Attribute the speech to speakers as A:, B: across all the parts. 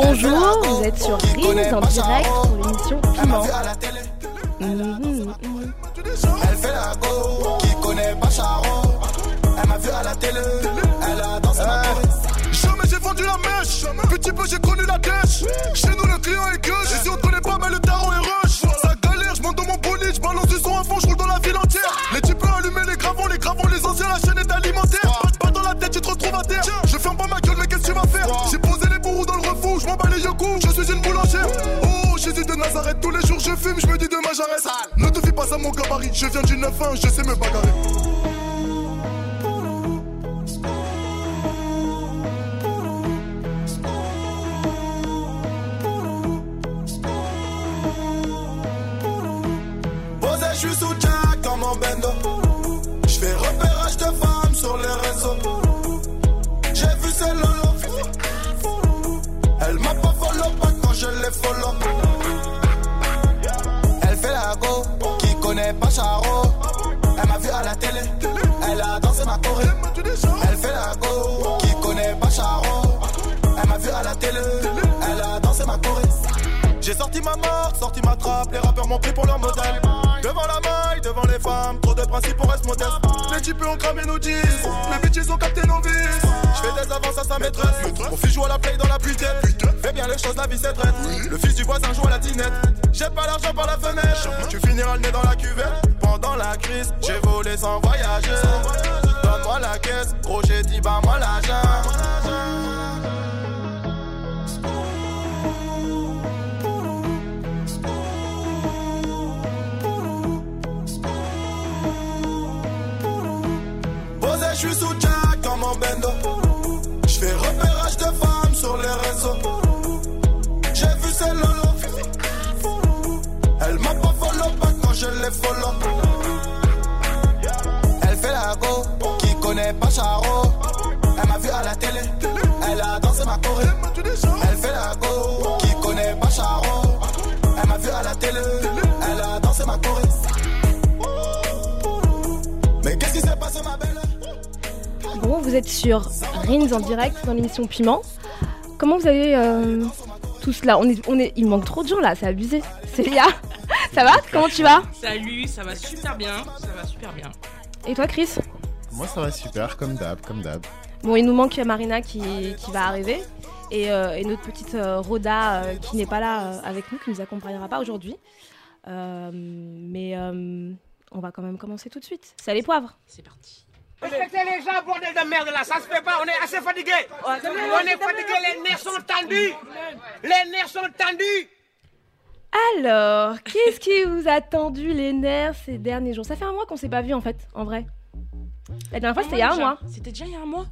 A: Bonjour, vous êtes sur Rings en direct pour l'émission Piment.
B: Je viens du 9-1, je
C: ont cramé nos les bitches ont capté nos vices. Je fais des avances à sa maîtresse, mon fils joue à la play dans la pluie Fais bien les choses, la vie c'est traite. Le fils du voisin joue à la dinette. J'ai pas l'argent par la fenêtre, tu finiras le nez dans la cuvette. Pendant la crise, j'ai volé sans voyager. Donne-moi la caisse, gros j'ai dit bah moi l'argent. Posé, de femmes sur les réseaux. J'ai vu ses lolo. Elle m'a pas follow pas quand je les follow. Elle fait la go, qui connaît pas Charo. Elle m'a vu à la télé, elle a dansé ma choré. Elle fait la go, qui connaît pas Charo. Elle m'a vu à la télé, elle a dansé ma choré. Mais qu'est-ce qui s'est passé ma belle?
A: Bon, vous êtes sur Rings en direct dans l'émission Piment. Comment vous avez euh, tout cela on est, on est, Il manque trop de gens là, c'est abusé. Célia, ça va Comment tu vas
D: Salut, ça va super bien, ça va super bien.
A: Et toi Chris
E: Moi ça va super, comme d'hab, comme d'hab.
A: Bon, il nous manque Marina qui, qui va arriver. Et, euh, et notre petite euh, Rhoda euh, qui n'est pas là euh, avec nous, qui nous accompagnera pas aujourd'hui. Euh, mais euh, on va quand même commencer tout de suite. C'est les poivres.
D: C'est parti.
F: Respectez les gens, bordel de merde là, ça se fait pas, on est assez fatigué. On est fatigué, les nerfs sont tendus. Les nerfs sont tendus.
A: Alors, qu'est-ce qui vous a tendu les nerfs ces derniers jours? Ça fait un mois qu'on s'est pas vu en fait, en vrai. La dernière fois c'était il y a un
D: déjà
A: mois.
D: C'était déjà il y a un mois?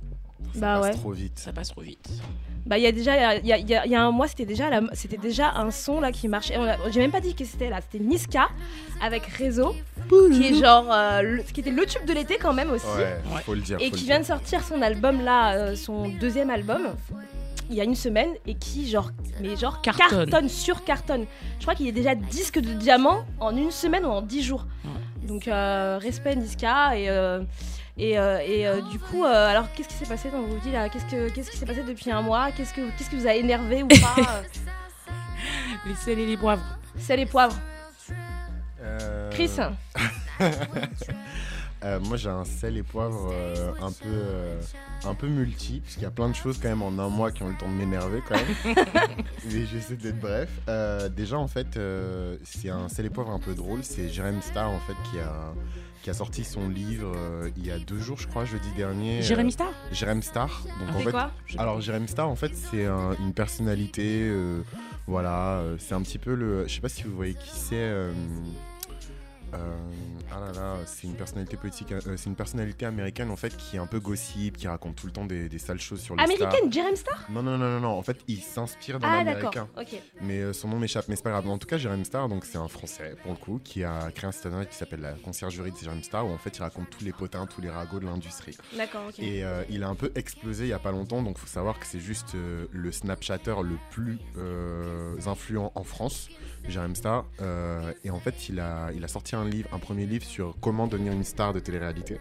A: Bah ouais.
E: Passe trop vite.
D: Ça passe trop vite.
A: Bah il y a déjà, il y a, il y a- il y a un mois c'était déjà, la- c'était déjà un son là qui marchait. On a- J'ai même pas dit que c'était là, c'était Niska avec Réseau, qui est genre, euh, le- qui était le tube de l'été quand même aussi.
E: Ouais,
D: Ouais.
E: faut le dire.
A: et
E: faut
A: qui
E: le
A: vient
E: dire.
A: de sortir son album là, euh, son deuxième album, il y a une semaine et qui genre, mais genre
D: Cartonne.
A: cartonne sur cartonne. Je crois qu'il est déjà disque de diamant en une semaine ou en dix jours. Donc euh, respect Niska et euh, et, euh, et, euh, du coup, euh, alors qu'est-ce qui s'est passé dans vos vies là? Qu'est-ce que qu'est-ce qui s'est passé depuis un mois? Qu'est-ce que qu'est-ce qui vous a énervé ou pas?
D: Les sels et les poivres.
A: C'est les poivres.
E: Euh,
A: Chris,
E: euh, moi j'ai un sel et poivre euh, un peu euh, un peu multi parce qu'il y a plein de choses quand même en un mois qui ont le temps de m'énerver quand même. Mais j'essaie d'être bref. Déjà en fait c'est un sel et poivre un peu drôle. C'est Jérém Star en fait qui a qui a sorti son livre il y a deux jours je crois jeudi dernier.
D: Jérémy
E: Euh,
D: Star
E: Jérém Star. Donc en fait
A: quoi?
E: Alors Jérém Star en fait c'est un- une personnalité voilà c'est un petit peu le je sais pas si vous voyez qui c'est ah là là c'est une personnalité politique euh, c'est une personnalité américaine en fait qui est un peu gossip qui raconte tout le temps des, des sales choses sur les.
A: Américaine, Jerem Star
E: non non non non non en fait il s'inspire d'un
A: Ah d'accord.
E: américain
A: Ok.
E: mais euh, son nom m'échappe mais c'est pas grave en tout cas Jérém Star donc c'est un français pour le coup qui a créé un site internet qui s'appelle la conciergerie de Jérém Star où en fait il raconte tous les potins tous les ragots de l'industrie
A: D'accord. Ok.
E: et euh, il a un peu explosé il y a pas longtemps, donc faut savoir que c'est juste euh, le Snapchatter le plus euh, influent en France, Jérém Star. Euh, et en fait, il a, il a sorti un livre, un premier livre sur comment devenir une star de télé-réalité.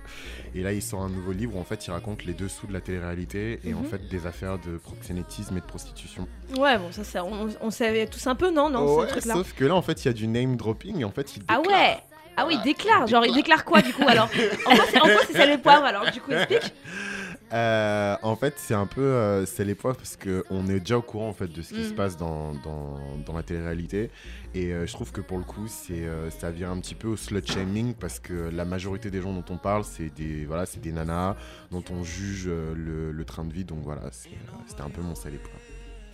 E: Et là, il sort un nouveau livre où en fait, il raconte les dessous de la télé-réalité et en
A: Mhm.
E: fait des affaires de proxénétisme et de prostitution.
A: Ouais, bon, ça, ça on, on savait tous un peu, non, non,
E: Ouais,
A: ce truc-là.
E: sauf que là, en fait, il y a du name dropping et en fait, il
A: Ah
E: déclare.
A: ouais Ah oui, il déclare. Genre, il déclare quoi du coup alors? En quoi c'est en quoi c'est sel et poivre alors Du coup, explique.
E: Euh, en fait, c'est un peu euh, c'est l'époque parce qu'on est déjà au courant en fait de ce qui
A: Mm.
E: se passe dans, dans, dans la télé-réalité et euh, je trouve que pour le coup, c'est euh, ça vient un petit peu au slut shaming parce que la majorité des gens dont on parle, c'est des voilà, c'est des nanas dont on juge le, le train de vie. Donc voilà, c'était un peu mon sel et poivre.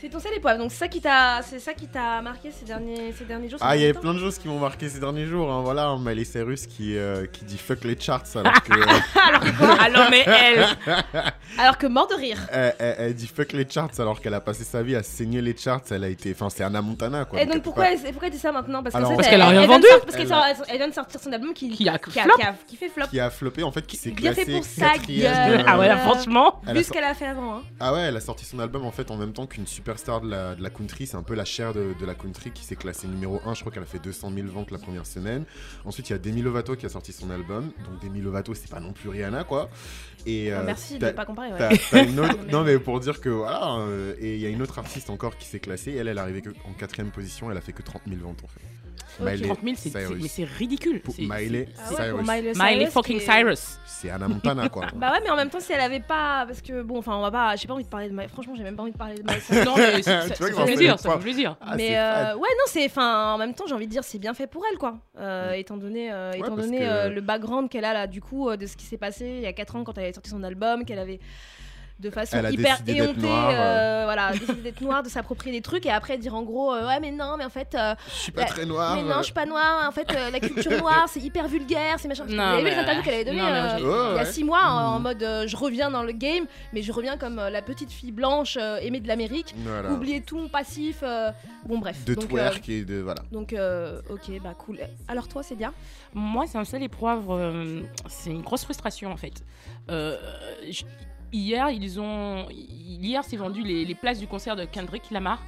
A: C'est ton sel et poivre. Donc c'est ça qui t'a, c'est ça qui t'a marqué ces derniers, ces derniers jours.
E: Ah, il y a
A: derniers temps
E: plein de choses qui m'ont marqué ces derniers jours. Hein. Voilà, Miley Cyrus qui, euh, qui dit fuck les charts alors que
A: Alors que quoi?
D: Alors, mais elle.
A: Alors que mort de rire.
E: elle, elle- elle dit fuck les charts alors qu'elle a passé sa vie à saigner les charts. Elle a été, enfin, c'est Anna Montana quoi.
A: Et donc pourquoi,
E: pas-
A: elle, pourquoi elle dit ça maintenant? Parce,
E: Alors,
D: qu'elle a rien vendu.
A: Parce qu'elle
E: Elle
A: sort- elle vient de sortir son album qui,
D: Qui a
A: qui a- qui a- qui fait flop.
E: qui a floppé en fait, qui s'est
A: Bien fait
E: classé
A: pour sa
E: quatrième,
A: gueule.
E: euh,
D: Ah ouais,
A: Euh,
D: franchement.
A: Vu ce qu'elle a fait avant. Hein.
E: Ah ouais, elle a sorti son album en fait en même temps qu'une superstar de la, de la country. C'est un peu la chair de, de la country qui s'est classée numéro 1. Je crois qu'elle a fait 200 000 ventes la première semaine. Ensuite, il y a Demi Lovato qui a sorti son album. Donc Demi Lovato, c'est pas non plus Rihanna quoi. Et
A: Ah,
E: euh,
A: merci de pas comparer. ouais.
E: autre-
A: Non, mais-
E: pour dire que voilà, euh, et il y a une autre artiste encore qui s'est classée. Elle, elle est arrivée en quatrième position. Elle a fait que 30 000 ventes en fait.
A: Ok.
E: Miley
D: 30 000, c'est- c'est c'est ridicule.
E: Pour
D: C'est-
E: Miley
A: Ah ouais, pour
E: Cyrus.
A: Miley
D: c'est- Miley
A: Cyrus,
D: fucking
A: est-
D: Cyrus.
E: C'est Anna Montana quoi.
A: Bah ouais, mais en même temps, si elle avait pas. Parce que bon, enfin, on va pas. J'ai pas envie de parler de Miley. Franchement, j'ai même pas envie de parler de Miley Cyrus.
D: Non, mais
E: va
D: plaisir, ça fait plaisir.
E: Ah,
A: mais
E: c'est
A: euh, ouais, non, c'est. Enfin, en même temps, j'ai envie de dire, c'est bien fait pour elle, quoi. Euh, étant donné, euh, étant donné
E: que-
A: euh, le background qu'elle a là, du coup, euh, de ce qui s'est passé il y a 4 ans quand elle avait sorti son album, qu'elle avait de façon
E: Elle a
A: hyper éhontée,
E: noire,
A: euh, voilà, d'être noire, de s'approprier des trucs et après dire en gros, euh, ouais, mais non, mais en fait, euh,
E: Je suis pas très noire.
A: mais non, je suis pas noire, en fait, euh, la culture noire, c'est hyper vulgaire, c'est machin. Vous avez vu les interviews qu'elle avait données euh,
E: Ouais,
A: il y a. 6 mois en, en
E: Mm.
A: mode euh, je reviens dans le game, mais je reviens comme euh, la petite fille blanche euh, aimée de l'Amérique.
E: Voilà.
A: Oubliez tout, passif. euh, Bon, bref.
E: De
A: donc,
E: twerk et de voilà.
A: euh, donc, euh, ok, bah cool. Alors, toi, c'est bien
D: Moi, c'est un sel et poivre. euh, c'est une grosse frustration en fait. Euh, je- hier, ils ont. Hier, c'est vendu les, les places du concert de Kendrick Lamar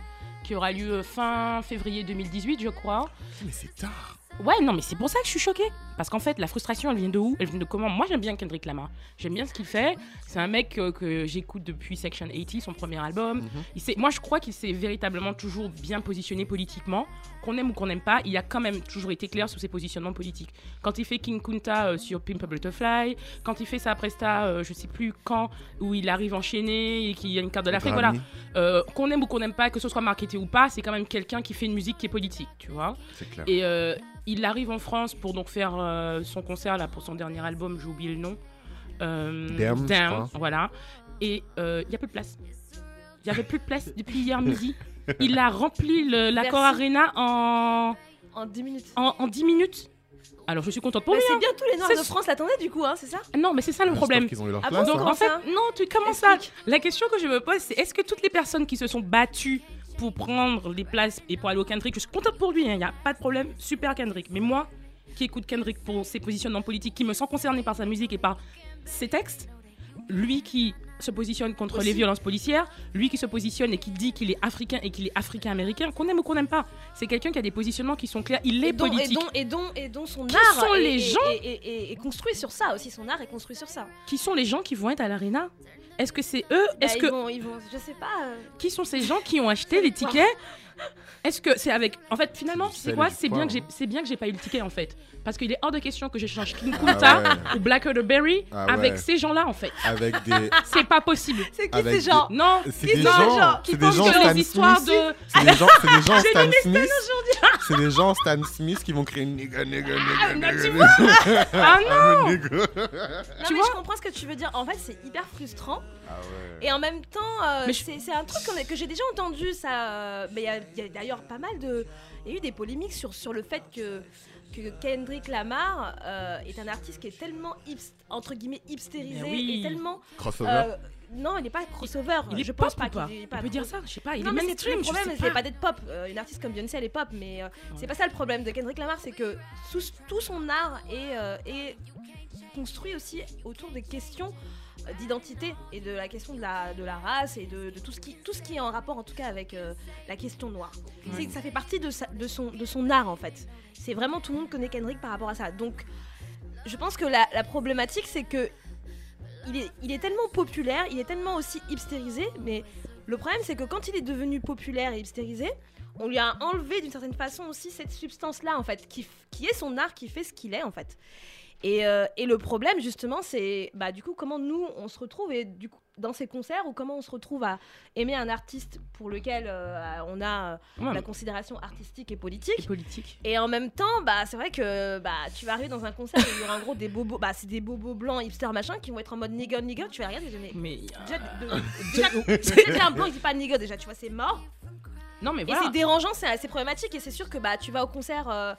D: qui aura lieu fin février 2018, je crois.
E: Mais c'est tard.
D: Ouais, non, mais c'est pour ça que je suis choquée. Parce qu'en fait, la frustration, elle vient de où? Elle vient de comment? Moi, j'aime bien Kendrick Lamar. J'aime bien ce qu'il fait. C'est un mec euh, que j'écoute depuis Section 80, son premier album. Il s'est- moi, je crois qu'il s'est véritablement toujours bien positionné politiquement. Qu'on aime ou qu'on n'aime pas, il a quand même toujours été clair sur ses positionnements politiques. Quand il fait King Kunta euh, sur Pimp a Butterfly, quand il fait sa presta, euh, je sais plus quand, où il arrive enchaîné et qu'il y a une carte de l'Afrique, voilà. Euh, qu'on aime ou qu'on n'aime pas, que ce soit marketé ou pas, c'est quand même quelqu'un qui fait une musique qui est politique, tu vois.
E: C'est clair.
D: Et il arrive en France pour donc faire euh, son concert là pour son dernier album, j'ai oublié le nom. Euh,
E: Damn, je crois.
D: voilà. Et euh, il y a plus de place. Il y avait plus de place depuis hier midi. Il a rempli l'accord. Arena en,
A: En 10 minutes.
D: en, en 10 minutes. Alors je suis contente pour
A: Bah,
D: lui.
A: c'est bien tous les Noirs
D: C'est-
A: de France l'attendaient, du coup, hein, c'est ça?
D: Hein. Non, mais c'est ça le problème.
E: ont eu leur
A: Ah
E: place.
A: donc,
E: hein.
D: En fait,
A: ça
D: non, tu comment ça. La question que je me pose, c'est est-ce que toutes les personnes qui se sont battues pour prendre les places et pour aller au Kendrick, je suis contente pour lui, il n'y a pas de problème, super Kendrick. Mais moi, qui écoute Kendrick pour ses positionnements politiques, qui me sent concerné par sa musique et par ses textes, lui qui se positionne contre
A: Aussi.
D: les violences policières, lui qui se positionne et qui dit qu'il est africain et qu'il est africain-américain, qu'on aime ou qu'on n'aime pas, c'est quelqu'un qui a des positionnements qui sont clairs, il est
A: et dont, et,
D: politique.
A: dont, et, dont, et dont son
D: Qui
A: art
D: sont
A: est,
D: les gens
A: construit sur ça aussi. Son art est construit sur ça.
D: Qui sont les gens qui vont être à l'arena Est-ce que c'est eux?
A: Bah,
D: Est-ce que
A: vont, ils vont, je sais pas. euh,
D: qui sont ces gens qui ont acheté les tickets Est-ce que c'est avec en fait finalement
E: C'est
D: quoi C'est bien
E: poivre.
D: que j'ai c'est bien que j'ai pas eu le ticket en fait parce qu'il est hors de question que je change King
E: Ah
D: Kunta
E: ouais.
D: ou Black Berry
E: Ah
D: avec
E: ouais.
D: ces gens-là en fait.
E: Avec des.
D: C'est pas possible.
A: C'est qui
E: Avec
A: ces gens
D: Non.
E: C'est des gens.
D: Qui
E: C'est des
D: pensent
E: gens
D: que
E: Stan
D: les histoires
E: Smith.
D: de
E: C'est des gens, c'est des gens
D: J'ai
E: Stan Smith. C'est des gens Stan Smith qui vont créer une nigga, nigga, nigga,
D: non, tu
E: nigga, nigga.
D: ah non Tu
A: mais
D: vois
A: je comprends ce que tu veux dire. En fait, c'est hyper frustrant.
E: Ah.
A: Et en même temps, euh,
D: je-
A: c'est un truc que j'ai déjà entendu. Ça, mais il y a, il d'ailleurs pas mal de. Il y a eu des polémiques sur, sur le fait que, que Kendrick Lamar euh, est un artiste qui est tellement hipst- entre guillemets hipstérisé
D: oui.
A: et tellement.
E: Crossover.
A: euh, non, il n'est pas crossover.
D: Il est
A: je
D: pop
A: pense pas
D: ou pas?
A: qu'il est
D: On
A: pas
D: peut dire ça, je sais pas, il
A: non,
D: est
A: mais
D: mainstream,
A: le problème, c'est
D: pas.
A: pas d'être pop. Euh, une artiste comme Beyoncé, elle est pop, mais euh, c'est pas ça le problème de Kendrick Lamar, c'est que tout, tout son art est, euh, est construit aussi autour des questions d'identité et de la question de la, de la race et de, de tout, ce qui, tout ce qui est en rapport en tout cas avec euh, la question noire. C'est- Ça fait partie de, sa- de, son, de son art en fait. C'est vraiment tout le monde connaît Kendrick par rapport à ça. Donc je pense que la, la problématique c'est que il est, il est tellement populaire, il est tellement aussi hipstérisé, mais le problème c'est que quand il est devenu populaire et hipstérisé, on lui a enlevé d'une certaine façon aussi cette substance-là, en fait, qui, qui est son art, qui fait ce qu'il est, en fait. Et, euh, et le problème, justement, c'est bah, du coup comment nous, on se retrouve et, du coup, dans ces concerts ou comment on se retrouve à aimer un artiste pour lequel euh, on a euh,
D: Ouais,
A: la considération artistique et politique.
D: et politique.
A: Et en même temps, bah, c'est vrai que bah, tu vas arriver dans un concert où il y aura en gros des bobos, bah, c'est des bobos blancs hipster machin qui vont être en mode nigga nigga. Tu vas regarder, mais
D: Mais
A: déjà, de- déjà, déjà, un blanc il dit pas nigga déjà, tu vois, c'est mort.
D: Non, mais
A: Et c'est dérangeant, c'est assez problématique. Et c'est sûr que bah, tu vas au concert euh,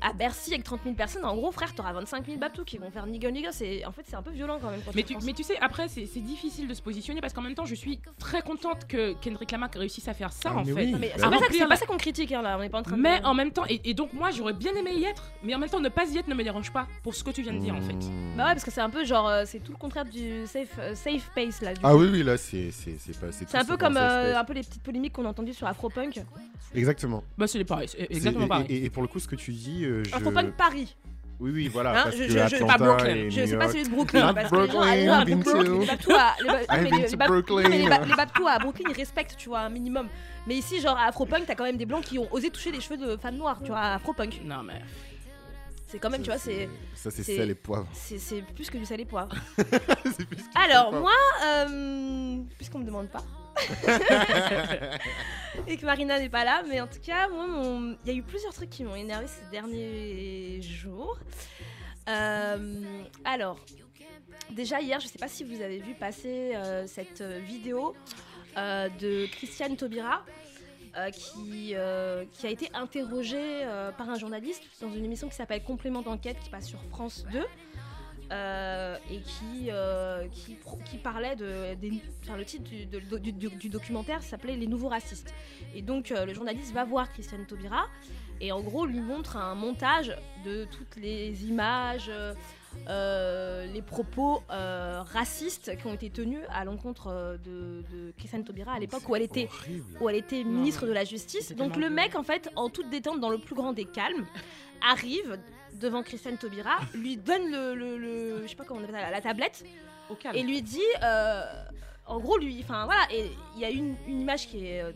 A: à Bercy avec 30 000 personnes. En gros, frère, t'auras 25 000 babtous qui vont faire nigga nigga. C'est... En fait, c'est un peu violent quand même. Quand
D: Mais
A: tu
D: mais sais, après, c'est c'est difficile de se positionner parce qu'en même temps, je suis très contente que Kendrick Lamar réussisse à faire ça,
E: Ah,
D: en
E: mais
D: fait.
E: oui.
A: Non, mais
E: Bah
A: c'est pas, ça, pas qu'on critique hein, là. On n'est pas en train de.
D: Mais en même temps, et, et donc moi, j'aurais bien aimé y être, mais en même temps, ne pas y être ne me dérange pas pour ce que tu viens de dire, en fait.
E: Mmh.
A: Bah ouais, parce que c'est un peu genre. euh, c'est tout le contraire du safe, euh, safe pace là. du
E: Ah
A: coup.
E: oui, oui, là, c'est c'est- c'est pas.
A: C'est un peu comme euh, un peu les petites polémiques qu'on a entendues sur Afropunk.
E: Exactement.
D: Bah, c'est pareil, exactement
E: et-
D: pareil.
E: Et, et pour le coup, ce que tu dis, euh, je...
A: Afropunk Paris.
E: Oui, oui, voilà.
A: Hein,
E: parce
A: je-
E: que
A: je-
E: Atlanta
D: pas Brooklyn.
A: Je sais pas celui de Brooklyn
E: Not
A: parce que les gens
E: Brooklyn,
A: les Babtous à
E: Brooklyn.
A: ils respectent tu vois un minimum. Mais ici genre à Afropunk t'as quand même des blancs qui ont osé toucher les cheveux de femmes noires tu vois à Afropunk.
D: Non, mais.
A: C'est quand même tu vois c'est
E: Ça, c'est sel et poivre.
A: c'est c'est plus que du sel et poivre. Alors moi euh, puisqu'on me demande pas et que Marina n'est pas là mais en tout cas moi il y a eu plusieurs trucs qui m'ont énervé ces derniers jours. Euh, alors déjà hier je sais pas si vous avez vu passer euh, cette vidéo euh, de Christiane Taubira qui, qui a été interrogée par un journaliste dans une émission qui s'appelle Complément d'enquête qui passe sur France 2 euh, et qui, euh, qui, parlait de, des- enfin, le titre du, de- du- du- du documentaire s'appelait Les nouveaux racistes. Et donc euh, le journaliste va voir Christiane Taubira et en gros lui montre un montage de toutes les images, les propos euh, racistes qui ont été tenus à l'encontre de, de Christiane Taubira à l'époque où elle était
E: Horrible.
A: où elle était ministre de la Justice. Donc le mec, en fait, en toute détente, dans le plus grand des calmes, arrive devant Christiane Taubira, lui donne le, le- le- je sais pas comment on appelle ça, la tablette,
D: Au calme.
A: et lui dit, euh, en gros, lui, enfin voilà, et il y a une, une image qui est euh,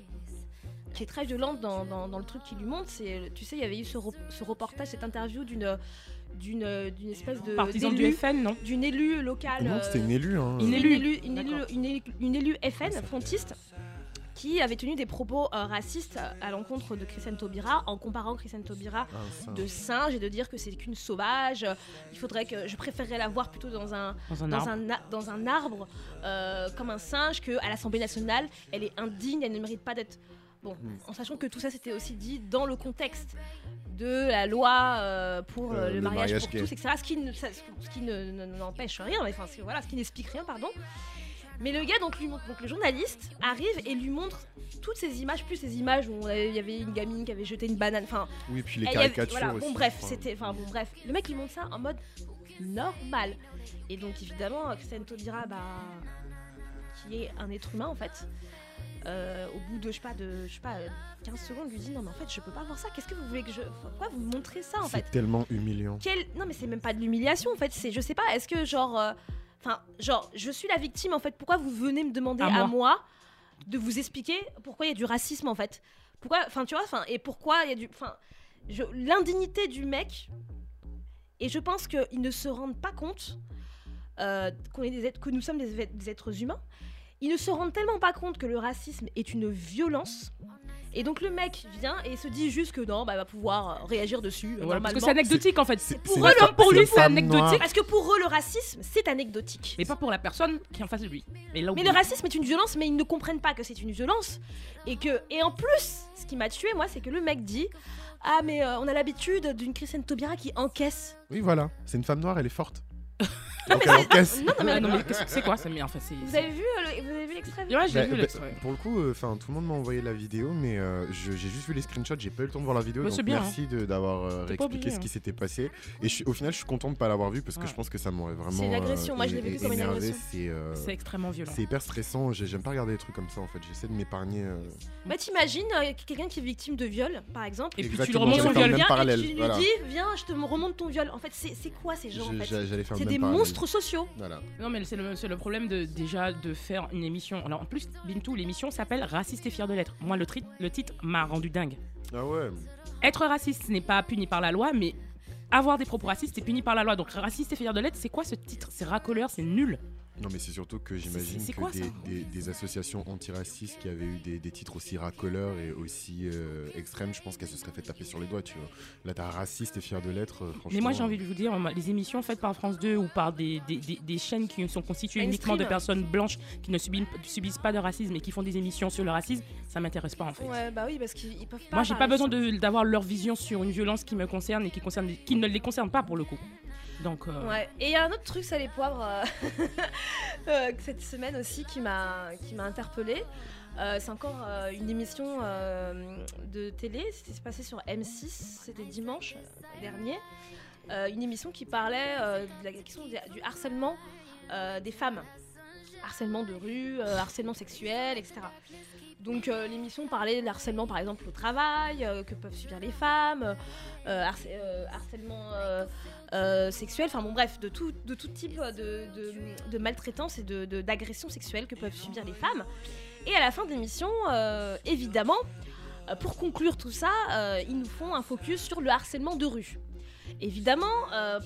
A: qui est très violente dans, dans- dans le truc qu'il lui montre, c'est, tu sais, il y avait eu ce, re- ce reportage, cette interview d'une d'une d'une espèce de
D: Partisan du FN, non
A: d'une élue locale.
E: Non, c'était une élue. Hein.
D: Une
A: une
D: élue.
A: élue, une élue, une élue- une élue FN frontiste qui avait tenu des propos euh, racistes à l'encontre de Christiane Taubira en comparant Christiane Taubira
E: Ah,
A: de singe et de dire que c'est qu'une sauvage. Il faudrait que je préférerais la voir plutôt dans un
D: Dans un
A: dans
D: arbre.
A: un, a- dans un arbre euh, comme un singe que à l'Assemblée nationale elle est indigne, elle ne mérite pas d'être bon.
E: Hmm.
A: En sachant que tout ça c'était aussi dit dans le contexte de la loi euh, pour euh, le,
E: le
A: mariage,
E: mariage
A: pour tous, etc. Ce qui ne, ça- ce qui ne- ne- n'empêche rien, mais enfin ce- voilà, ce qui n'explique rien, pardon. Mais le gars, donc, lui montre- donc le journaliste, arrive et lui montre toutes ces images, plus ces images où il y avait une gamine qui avait jeté une banane, enfin
E: Oui, puis les
A: avait-
E: caricatures
A: voilà,
E: aussi.
A: bon bref, c'était, enfin bon bref, le mec il monte ça en mode normal. Et donc évidemment, Christiane Taubira, bah, qui est un être humain en fait, euh, au bout de je sais pas de je sais pas 15 secondes lui dit non mais en fait je peux pas voir ça. Qu'est-ce que vous voulez que je, pourquoi vous me montrez ça en
E: C'est
A: fait?
E: tellement humiliant.
A: Quel... Non mais c'est même pas de l'humiliation en fait, c'est je sais pas, est-ce que genre, euh, enfin genre je suis la victime en fait, pourquoi vous venez me demander
D: À
A: à,
D: moi.
A: moi de vous expliquer pourquoi il y a du racisme en fait? Pourquoi, enfin tu vois, enfin et pourquoi il y a du, enfin l'indignité du mec et je pense qu'ils ne se rendent pas compte euh, qu'on est des êtres, que nous sommes des êtres humains. Ils ne se rendent tellement pas compte que le racisme est une violence. Et donc le mec vient et se dit juste que non, bah, il va pouvoir euh, réagir dessus. euh,
D: parce que c'est anecdotique en fait.
E: C'est-
A: pour eux,
E: fa-
A: pour lui, c'est
D: anecdotique.
E: noire.
A: Parce que pour eux, le racisme, c'est anecdotique.
D: Mais pas pour la personne qui est en face de lui. Mais là où
A: Mais le racisme est une violence, mais ils ne comprennent pas que c'est une violence. Et que et en plus, ce qui m'a tué, moi, c'est que le mec dit Ah, mais euh, on a l'habitude d'une Christiane Taubira qui encaisse.
E: Oui, voilà. C'est une femme noire, elle est forte.
A: Non, mais c'est-
E: casse-
A: non, non, mais
D: non, mais qu'est-ce que c'est quoi ça Mais enfin, c'est.
A: Vous avez vu, euh, le- vous avez vu l'extrait
D: Ouais, j'ai
E: Bah,
D: vu
E: bah,
D: l'extrait.
E: pour le coup, euh, enfin tout le monde m'a envoyé la vidéo, mais euh, je- j'ai juste vu les screenshots, j'ai pas eu le temps de voir la vidéo.
D: Bah,
E: donc
D: c'est bien,
E: merci de- d'avoir euh,
D: T'es pas
E: réexpliqué
D: obligé,
E: ce
D: hein.
E: qui s'était passé. Et je suis- au final, je suis content de pas l'avoir vu parce que
D: Ouais.
E: je pense que ça m'aurait vraiment.
A: C'est une agression, moi, je l'ai
E: é-
A: vécu comme une
E: énervé.
A: agression.
E: C'est euh,
D: C'est extrêmement violent.
E: c'est hyper stressant. j'ai- J'aime pas regarder des trucs comme ça en fait. J'essaie de m'épargner. euh,
A: Bah t'imagines euh, quelqu'un qui est victime de viol, par exemple.
D: Et puis tu le
E: Exactement,
D: remontes
E: j'allais faire
D: viol.
E: le même
A: et tu lui
E: voilà.
A: dis, viens, je te remonte ton viol. En fait, c'est c'est quoi ces gens en
E: je-
A: fait
E: j'a- J'allais faire le
A: C'est des monstres sociaux.
E: Voilà.
D: Non, mais c'est le, c'est le problème de, déjà de faire une émission. Alors en plus, Bintou, l'émission s'appelle Raciste et fier de l'être. Moi, le, tri- le titre m'a rendu dingue.
E: Ah ouais.
D: Être raciste n'est pas puni par la loi, mais avoir des propos racistes est puni par la loi. Donc raciste et fier de l'être, c'est quoi ce titre? C'est racoleur, c'est nul.
E: Non mais c'est surtout que j'imagine que
D: quoi,
E: des, des- des associations antiracistes qui avaient eu des, des titres aussi racoleurs et aussi euh, extrêmes, je pense qu'elles se seraient fait taper sur les doigts, tu vois. Là t'as raciste et fier de l'être, euh, franchement.
D: Mais moi, j'ai envie de vous dire, les émissions faites par France 2 ou par des, des, des- des chaînes qui sont constituées uniquement de personnes blanches qui ne subissent, subissent pas de racisme et qui font des émissions sur le racisme, ça m'intéresse pas en fait.
A: Ouais, bah oui, parce qu'ils ils peuvent pas.
D: Moi, j'ai pas besoin d'avoir leur vision sur une violence qui me concerne et qui, concerne, qui ne les concerne pas pour le coup. Euh.
A: Et il y a un autre truc, ça les poivres, euh, euh, cette semaine aussi qui m'a interpellée. C'est encore une émission de télé, c'était passé sur M6, c'était dimanche dernier. Une émission qui parlait de la question du harcèlement des femmes. Harcèlement de rue, harcèlement sexuel, etc. Donc l'émission parlait de harcèlement par exemple au travail, que peuvent subir les femmes, harc- harcèlement euh, euh, sexuel, enfin bon bref, de tout, de tout type de, de- maltraitance et de- de- d'agression sexuelle que peuvent subir les femmes. Et à la fin de l'émission, euh, évidemment, euh, pour conclure tout ça, euh, ils nous font un focus sur le harcèlement de rue. Évidemment,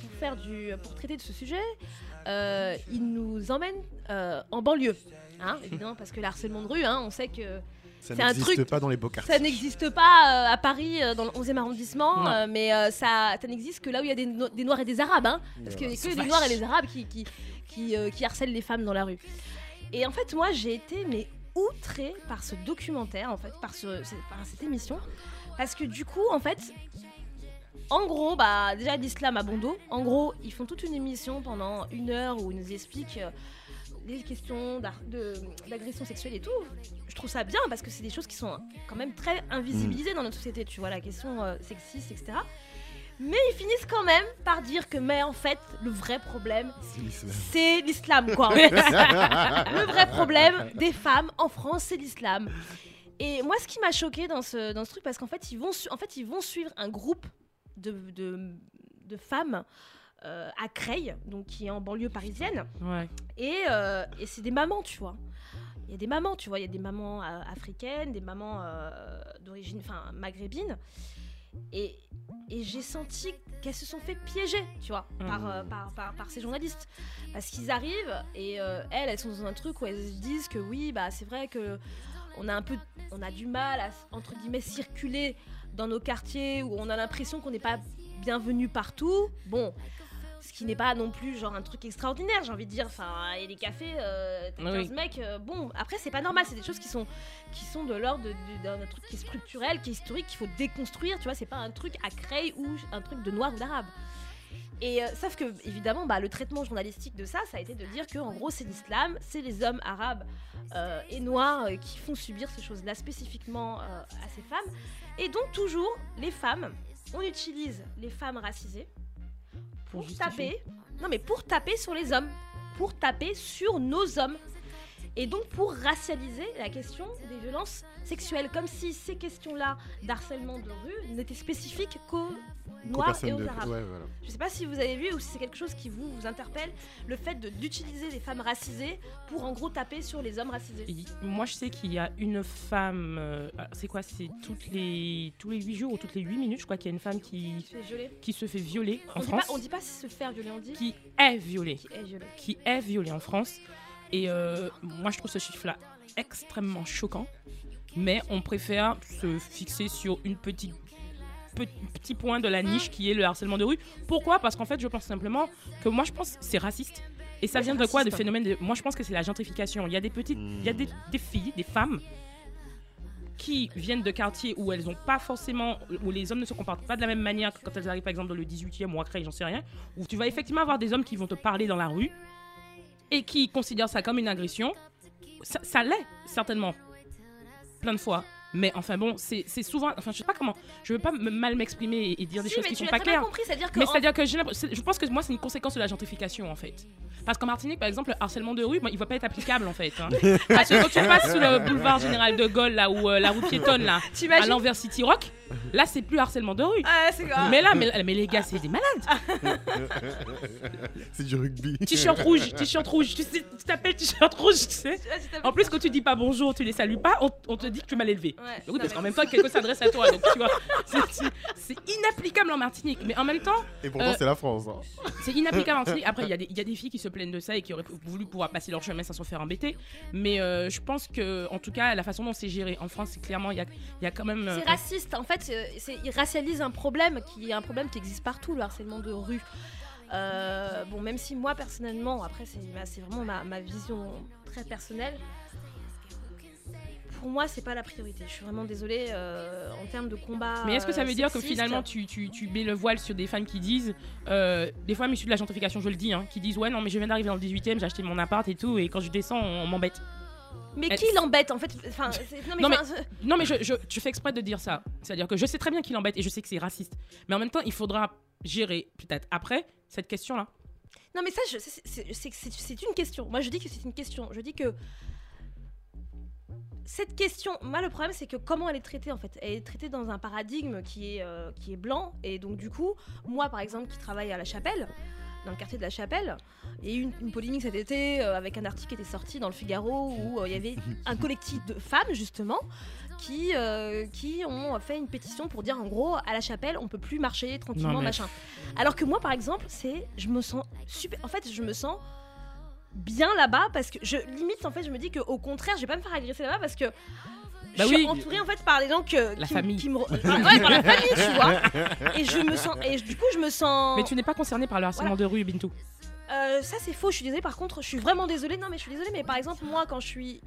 A: pour, faire du, pour traiter de ce sujet, ils nous emmènent en banlieue. Hein, évidemment, parce que le harcèlement de rue, hein, on sait que
E: Ça n'existe pas dans les beaux quartiers.
A: ça n'existe pas euh, à Paris, euh, dans le 11e arrondissement, euh, mais ça, ça n'existe que là où il y a des, no- des Noirs et des Arabes. Hein, parce qu'il n'y a que des Noirs et des Arabes qui, qui, qui, qui harcèlent les femmes dans la rue. Et en fait, moi, j'ai été mais outrée par ce documentaire, en fait, par, ce, par cette émission. Parce que du coup, en fait, en gros, bah, déjà l'islam à bon dos. En gros, ils font toute une émission pendant une heure où ils nous expliquent les questions d'agression sexuelle et tout. Je trouve ça bien parce que c'est des choses qui sont quand même très invisibilisées dans notre société. Tu vois, la question euh, sexiste, etc. Mais ils finissent quand même par dire que, mais en fait, le vrai problème,
E: C'est l'islam.
A: quoi. en fait. le vrai problème des femmes en France, c'est l'islam. Et moi, ce qui m'a choqué dans ce, dans ce truc, parce qu'en fait, ils vont, en fait, ils vont suivre un groupe de, de, de femmes euh, à Creil, donc qui est en banlieue parisienne.
D: ouais.
A: Et, euh, et c'est des mamans, tu vois. Il y a des mamans, tu vois. Il y a des mamans euh, africaines, des mamans d'origine enfin, maghrébine. Et, et j'ai senti qu'elles se sont fait piéger, tu vois, par, euh, par, par, par ces journalistes. Parce qu'ils arrivent et euh, elles, elles sont dans un truc où elles se disent que oui, bah, c'est vrai que on a un peu, on a du mal à, entre guillemets, circuler dans nos quartiers où on a l'impression qu'on n'est pas bienvenu partout. Bon, ce qui n'est pas non plus genre un truc extraordinaire, j'ai envie de dire. Enfin, et les cafés, euh, t'as
D: Oui.
A: 15 mecs, euh, bon, après c'est pas normal, c'est des choses qui sont, qui sont de l'ordre d'un truc qui est structurel, qui est historique, qu'il faut déconstruire, tu vois, c'est pas un truc à créer ou un truc de noir ou d'arabe. Et euh, sauf que, évidemment, bah, le traitement journalistique de ça, ça a été de dire que, en gros, c'est l'islam, c'est les hommes arabes euh, et noirs euh, qui font subir ces choses-là spécifiquement à ces femmes. Et donc, toujours, les femmes, on utilise les femmes racisées pour taper, non mais pour taper sur les hommes, pour taper sur nos hommes. Et donc pour racialiser la question des violences sexuelles, comme si ces questions-là d'harcèlement de rue n'étaient spécifiques qu'aux noirs et aux
E: de-
A: arabes.
E: Ouais, voilà.
A: Je sais pas si vous avez vu ou si c'est quelque chose qui vous, vous interpelle, le fait de- d'utiliser les femmes racisées pour en gros taper sur les hommes racisés.
D: Et Moi, je sais qu'il y a une femme. euh, ah, c'est quoi C'est toutes les tous les 8 jours ou toutes les 8 minutes, je crois qu'il y a une femme qui,
A: Qui se fait violer.
D: qui se fait violer en
A: On dit,
D: France.
A: pas, on dit pas se faire violer, on dit
D: Qui est violée.
A: qui est violé.
D: Qui est violée en France. Et euh, moi, je trouve ce chiffre-là extrêmement choquant. Mais on préfère se fixer sur une petite pe- petit point de la niche qui est le harcèlement de rue. Pourquoi? Parce qu'en fait, je pense simplement que moi, je pense que c'est raciste. Et ça
A: Ouais,
D: vient de quoi? De
A: raciste.
D: phénomènes de... Moi, je pense que c'est la gentrification. Il y a des petites, il y a des, des filles, des femmes qui viennent de quartiers où elles ont pas forcément, où les hommes ne se comportent pas de la même manière que quand elles arrivent par exemple dans le 18e ou à Creil, j'en sais rien, où tu vas effectivement avoir des hommes qui vont te parler dans la rue et qui considèrent ça comme une agression. Ça l'est, certainement. Plein de fois. Mais enfin bon, c'est c'est souvent. Enfin, je sais pas comment. Je veux pas me- mal m'exprimer et, et dire des
A: Si,
D: choses qui sont pas claires.
A: compris, c'est-à-dire que
D: Mais
A: en-
D: c'est-à-dire que je pense que moi, c'est une conséquence de la gentrification en fait. Parce qu'en Martinique, par exemple, le harcèlement de rue, moi, il va pas être applicable en fait. hein. Parce que quand tu passes sous le boulevard Général de Gaulle, là où euh, la rue piétonne, là, à l'envers City Rock, là, c'est plus harcèlement de rue.
A: Ah.
D: Mais là, mais, mais les gars, c'est des malades.
E: C'est du rugby.
D: T-shirt rouge, t-shirt rouge. Tu t'appelles t-shirt rouge, tu sais. En plus, quand tu dis pas bonjour, tu les salues pas, on, on te dit que tu es mal élevé.
A: Ouais.
D: Oui, parce qu'en même temps, quelqu'un s'adresse à toi. Donc, tu vois, c'est- inapplicable en Martinique. Mais en même temps,
E: Et pourtant,
D: Euh,
E: c'est la France. hein.
D: c'est inapplicable en Martinique. Après, il y, a des- il y a des filles qui se plaignent de ça et qui auraient voulu pouvoir passer leur chemin sans se faire embêter. Mais euh, je pense que, en tout cas, la façon dont c'est géré en France, c'est clairement, il y a, il y a quand même. euh,
A: C'est raciste. En fait, euh, c'est- il racialise un problème qui est un problème qui existe partout, le harcèlement de rue. Euh, bon, même si moi personnellement, après c'est vraiment ma, ma vision très personnelle. Pour moi, c'est pas la priorité. Je suis vraiment désolée euh, en termes de combat.
D: Mais est-ce que ça
A: euh,
D: veut dire que finalement tu, tu, tu mets le voile sur des femmes qui disent, euh, des femmes issues de la gentrification, je le dis, hein, qui disent ouais non mais je viens d'arriver dans le 18ème, j'ai acheté mon appart et tout et quand je descends on, on m'embête.
A: Mais qui l'embête en fait? Enfin, non mais,
D: Non, mais-
A: enfin, c'est-
D: Non mais je, je, je fais exprès de dire ça, c'est-à-dire que je sais très bien qu'il embête et je sais que c'est raciste, mais en même temps il faudra gérer peut-être après cette question là.
A: non mais ça, c'est une question. Moi, je dis que c'est une question. Je dis que cette question, moi le problème c'est que comment elle est traitée en fait Elle est traitée dans un paradigme qui est, euh, qui est blanc et donc du coup, moi par exemple qui travaille à la Chapelle, dans le quartier de la Chapelle, il y a eu une, une polémique cet été euh, avec un article qui était sorti dans le Figaro où euh, il y avait un collectif de femmes justement qui, euh, qui ont fait une pétition pour dire en gros à la Chapelle on peut plus marcher tranquillement
D: Non, mais-
A: machin. Alors que moi par exemple c'est je me sens super en fait je me sens bien là-bas parce que je limite en fait je me dis que au contraire je vais pas me faire agresser là-bas parce que
D: Bah
A: je suis
D: oui.
A: entourée en fait par des gens que
D: La
A: qui,
D: famille.
A: qui me ouais, par la famille tu vois et je me sens et du coup je me sens
D: Mais tu n'es pas concerné par le harcèlement de rue Bintou.
A: Euh, ça c'est faux je suis désolée par contre je suis vraiment désolée non mais je suis désolée mais par exemple moi quand je suis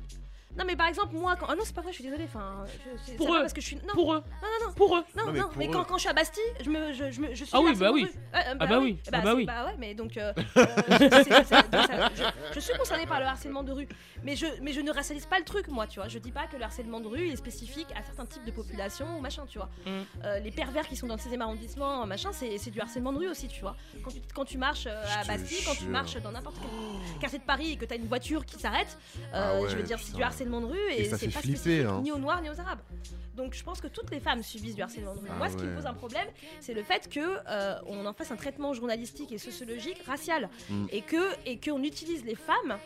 A: non mais par exemple moi quand ah non c'est pas vrai je suis désolée enfin je-
D: Pour eux.
A: parce que je suis non
D: Pour eux,
A: non non non
D: pour eux.
A: non,
E: Non,
A: non,
E: mais
A: quand, quand je suis à Bastille, je me, je, je me, je suis
D: Ah oui, bah oui.
A: Euh,
D: Ah bah oui,
A: Eh
D: ah bah
A: c'est-
D: oui.
A: Bah ouais, mais donc, euh, c'est- c'est- donc ça- je, suis concernée par le harcèlement de rue, mais je, mais je ne racialise pas le truc, moi, tu vois. Je dis pas que le harcèlement de rue est spécifique à certains types de populations ou machin, tu vois.
D: Mm.
A: Euh, les pervers qui sont dans le 16e arrondissement, machin, c'est c'est du harcèlement de rue aussi, tu vois. Quand tu, quand tu marches euh, à Bastille, quand tu marches dans n'importe quel quartier de Paris et que tu as une voiture qui s'arrête,
E: Ah
A: je veux dire, c'est du
E: putain.
A: Harcèlement de rue et,
E: Et ça
A: c'est pas
E: flipper,
A: spécifique
E: hein.
A: ni aux noirs ni aux arabes. Donc je pense que toutes les femmes subissent du harcèlement de rue.
E: Ah
A: Moi, ce qui me pose un problème, c'est le fait que euh, on en fasse un traitement journalistique et sociologique racial
E: Mm.
A: et que et qu'on utilise les femmes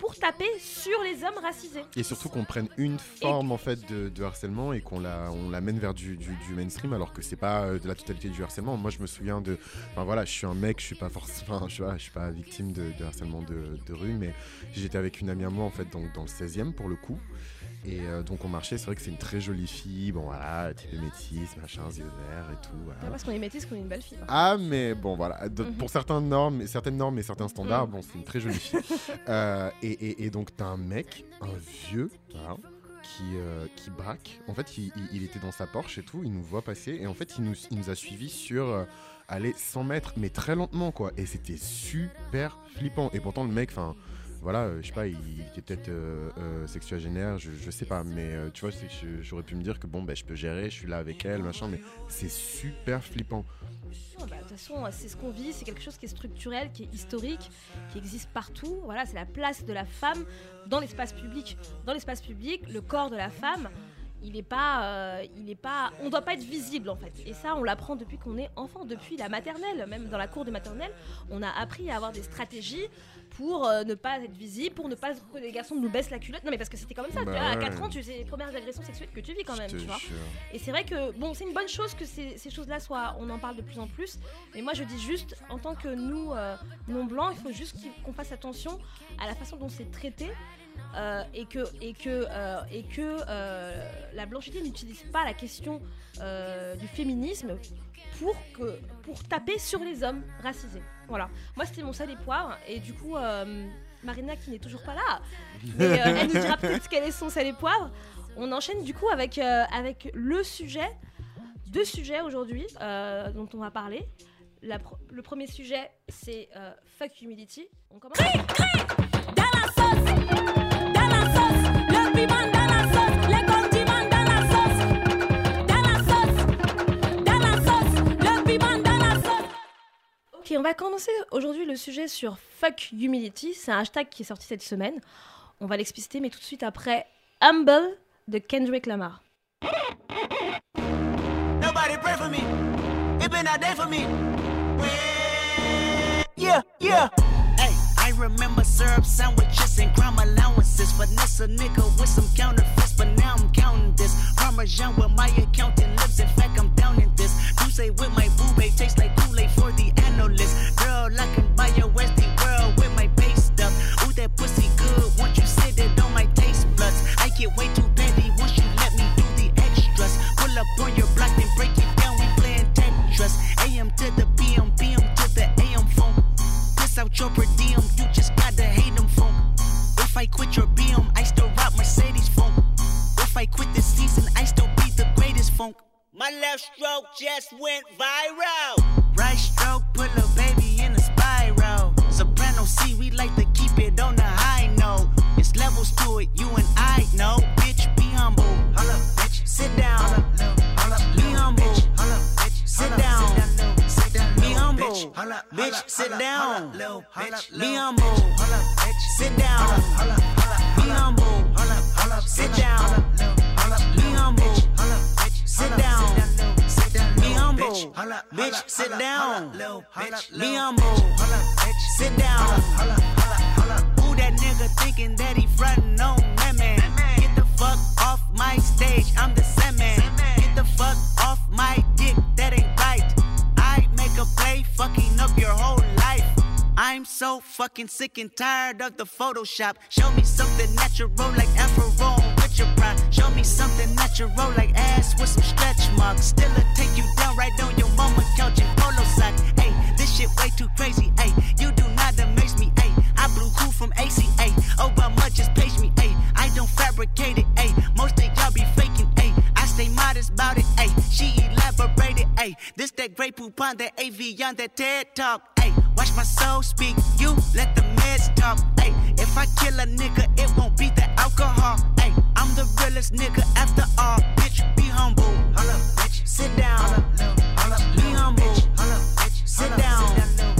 A: pour taper sur les hommes racisés.
E: Et surtout qu'on prenne une forme en fait de, harcèlement et qu'on la, on l'amène vers du, du, mainstream alors que c'est pas euh, de la totalité du harcèlement. Moi je me souviens de, enfin voilà, je suis un mec, je suis pas forcément, je, suis pas victime de, harcèlement de, de rue, mais j'étais avec une amie à moi en fait donc dans le 16e pour le coup. Et euh, donc on marchait, c'est vrai que c'est une très jolie fille, bon voilà, type métis, machin, yeux verts et tout. voilà.
A: Pas parce qu'on est métis qu'on est une belle fille. hein.
E: Ah, mais bon, voilà. De-
A: Mhm.
E: Pour certaines normes, certaines normes et certains standards,
A: Mhm.
E: bon, c'est une très jolie fille. Euh, et, et- et donc, t'as un mec, un vieux, voilà, qui, euh, qui braque. En fait, il, il- il était dans sa Porsche et tout, il nous voit passer. Et en fait, il nous, il nous a suivis sur, allez, 100 mètres, mais très lentement, quoi. Et c'était super flippant. Et pourtant, le mec, enfin. Voilà, euh, je sais pas, il, était peut-être euh, euh, sexuagénaire, je, sais pas, mais tu vois, j'aurais pu me dire que bon, ben, je peux gérer, je suis là avec elle, machin, mais c'est super flippant.
A: Bah, De toute façon, c'est ce qu'on vit, c'est quelque chose qui est structurel, qui est historique, qui existe partout. Voilà, c'est la place de la femme dans l'espace public. Dans l'espace public, le corps de la femme, il est pas, il est pas, on doit pas être visible en fait. Et ça, on l'apprend depuis qu'on est enfant, depuis la maternelle, même dans la cour de maternelle, on a appris à avoir des stratégies pour euh, ne pas être visible, pour ne pas que les garçons nous baissent la culotte. Non mais parce que c'était comme ça.
E: Bah
A: tu vois, À
E: ouais.
A: 4 ans, tu sais les premières agressions sexuelles que tu vis quand même, tu vois. Et c'est vrai que bon, c'est une bonne chose que ces, ces choses-là soient, on en parle de plus en plus. Mais moi, je dis juste, en tant que nous euh, non blancs, il faut juste qu'on fasse attention à la façon dont c'est traité. euh, et que et que euh, et que euh, la blanchité n'utilise pas la question du féminisme pour que pour taper sur les hommes racisés. Voilà. Moi, c'était mon sel et poivre. Et du coup, euh, Marina qui n'est toujours pas là, mais euh, elle nous dira peut-être quel est son sel et poivre. On enchaîne du coup avec, euh, avec le sujet, deux sujets aujourd'hui euh, dont on va parler. La pro- le premier sujet, c'est euh, Fuck Humility. On commence
G: Dans la sauce, dans la sauce, le
A: Ok, on va commencer aujourd'hui le sujet sur Fuck Humility. C'est un hashtag qui est sorti cette semaine. On va l'expliciter, mais tout de suite après Humble de Kendrick Lamar.
H: Nobody pray for me. It been a day for me. Yeah, yeah. Hey, I remember syrup sandwiches and crime allowances. Finesse a nigga with some counterfeits, but now I'm counting this. Parmesan with my accountant lips. In fact, I'm down in this. You say with my boo babe tastes like Kool-Aid for the Girl, I can buy your Westie world with my base stuff. Ooh, that pussy good. Once you sit it on my taste buds, I get way too petty once you let me do the extras. Pull up on your block and break it down. We playing Tetris. AM to the PM, PM to the AM phone. Piss out your per diem, you just gotta hate them phone. If I quit your BM, I still rock Mercedes phone. If I quit this season, I still be the greatest funk. My left stroke just went viral. Right stroke put a baby it, you and I know. Bitch, be humble. Holla, bitch. Sit down. Be humble. Sit down. Be humble. Bitch, sit down. Be humble. Sit down. Be humble. Sit down. Be humble. Sit down. Be humble. Bitch, sit down. Be humble. Sit down. That nigga thinking that he frontin' on man? Get the fuck off my stage, I'm the Sandman. Get the fuck off my dick, that ain't right. I make a play, fucking up your whole life. I'm so fucking sick and tired of the Photoshop. Show me something natural like Afro with your pride. Show me something natural like ass with some stretch marks. Still a take you down right on your mama couch in polo sock. Hey, this shit way too crazy. Hey, you do not from ACA. Obama just page me. Hey, I don't fabricate it. Hey, most of y'all be faking. Hey, I stay modest about it. Hey, she elaborated. Hey, this that great poop on that AV on that TED talk. Hey, watch my soul speak. You let the meds talk. Hey, if I kill a nigga, it won't be the alcohol. Hey, I'm the realest nigga after all. Bitch, be humble. Holla, bitch. Sit down. Be humble. Sit down.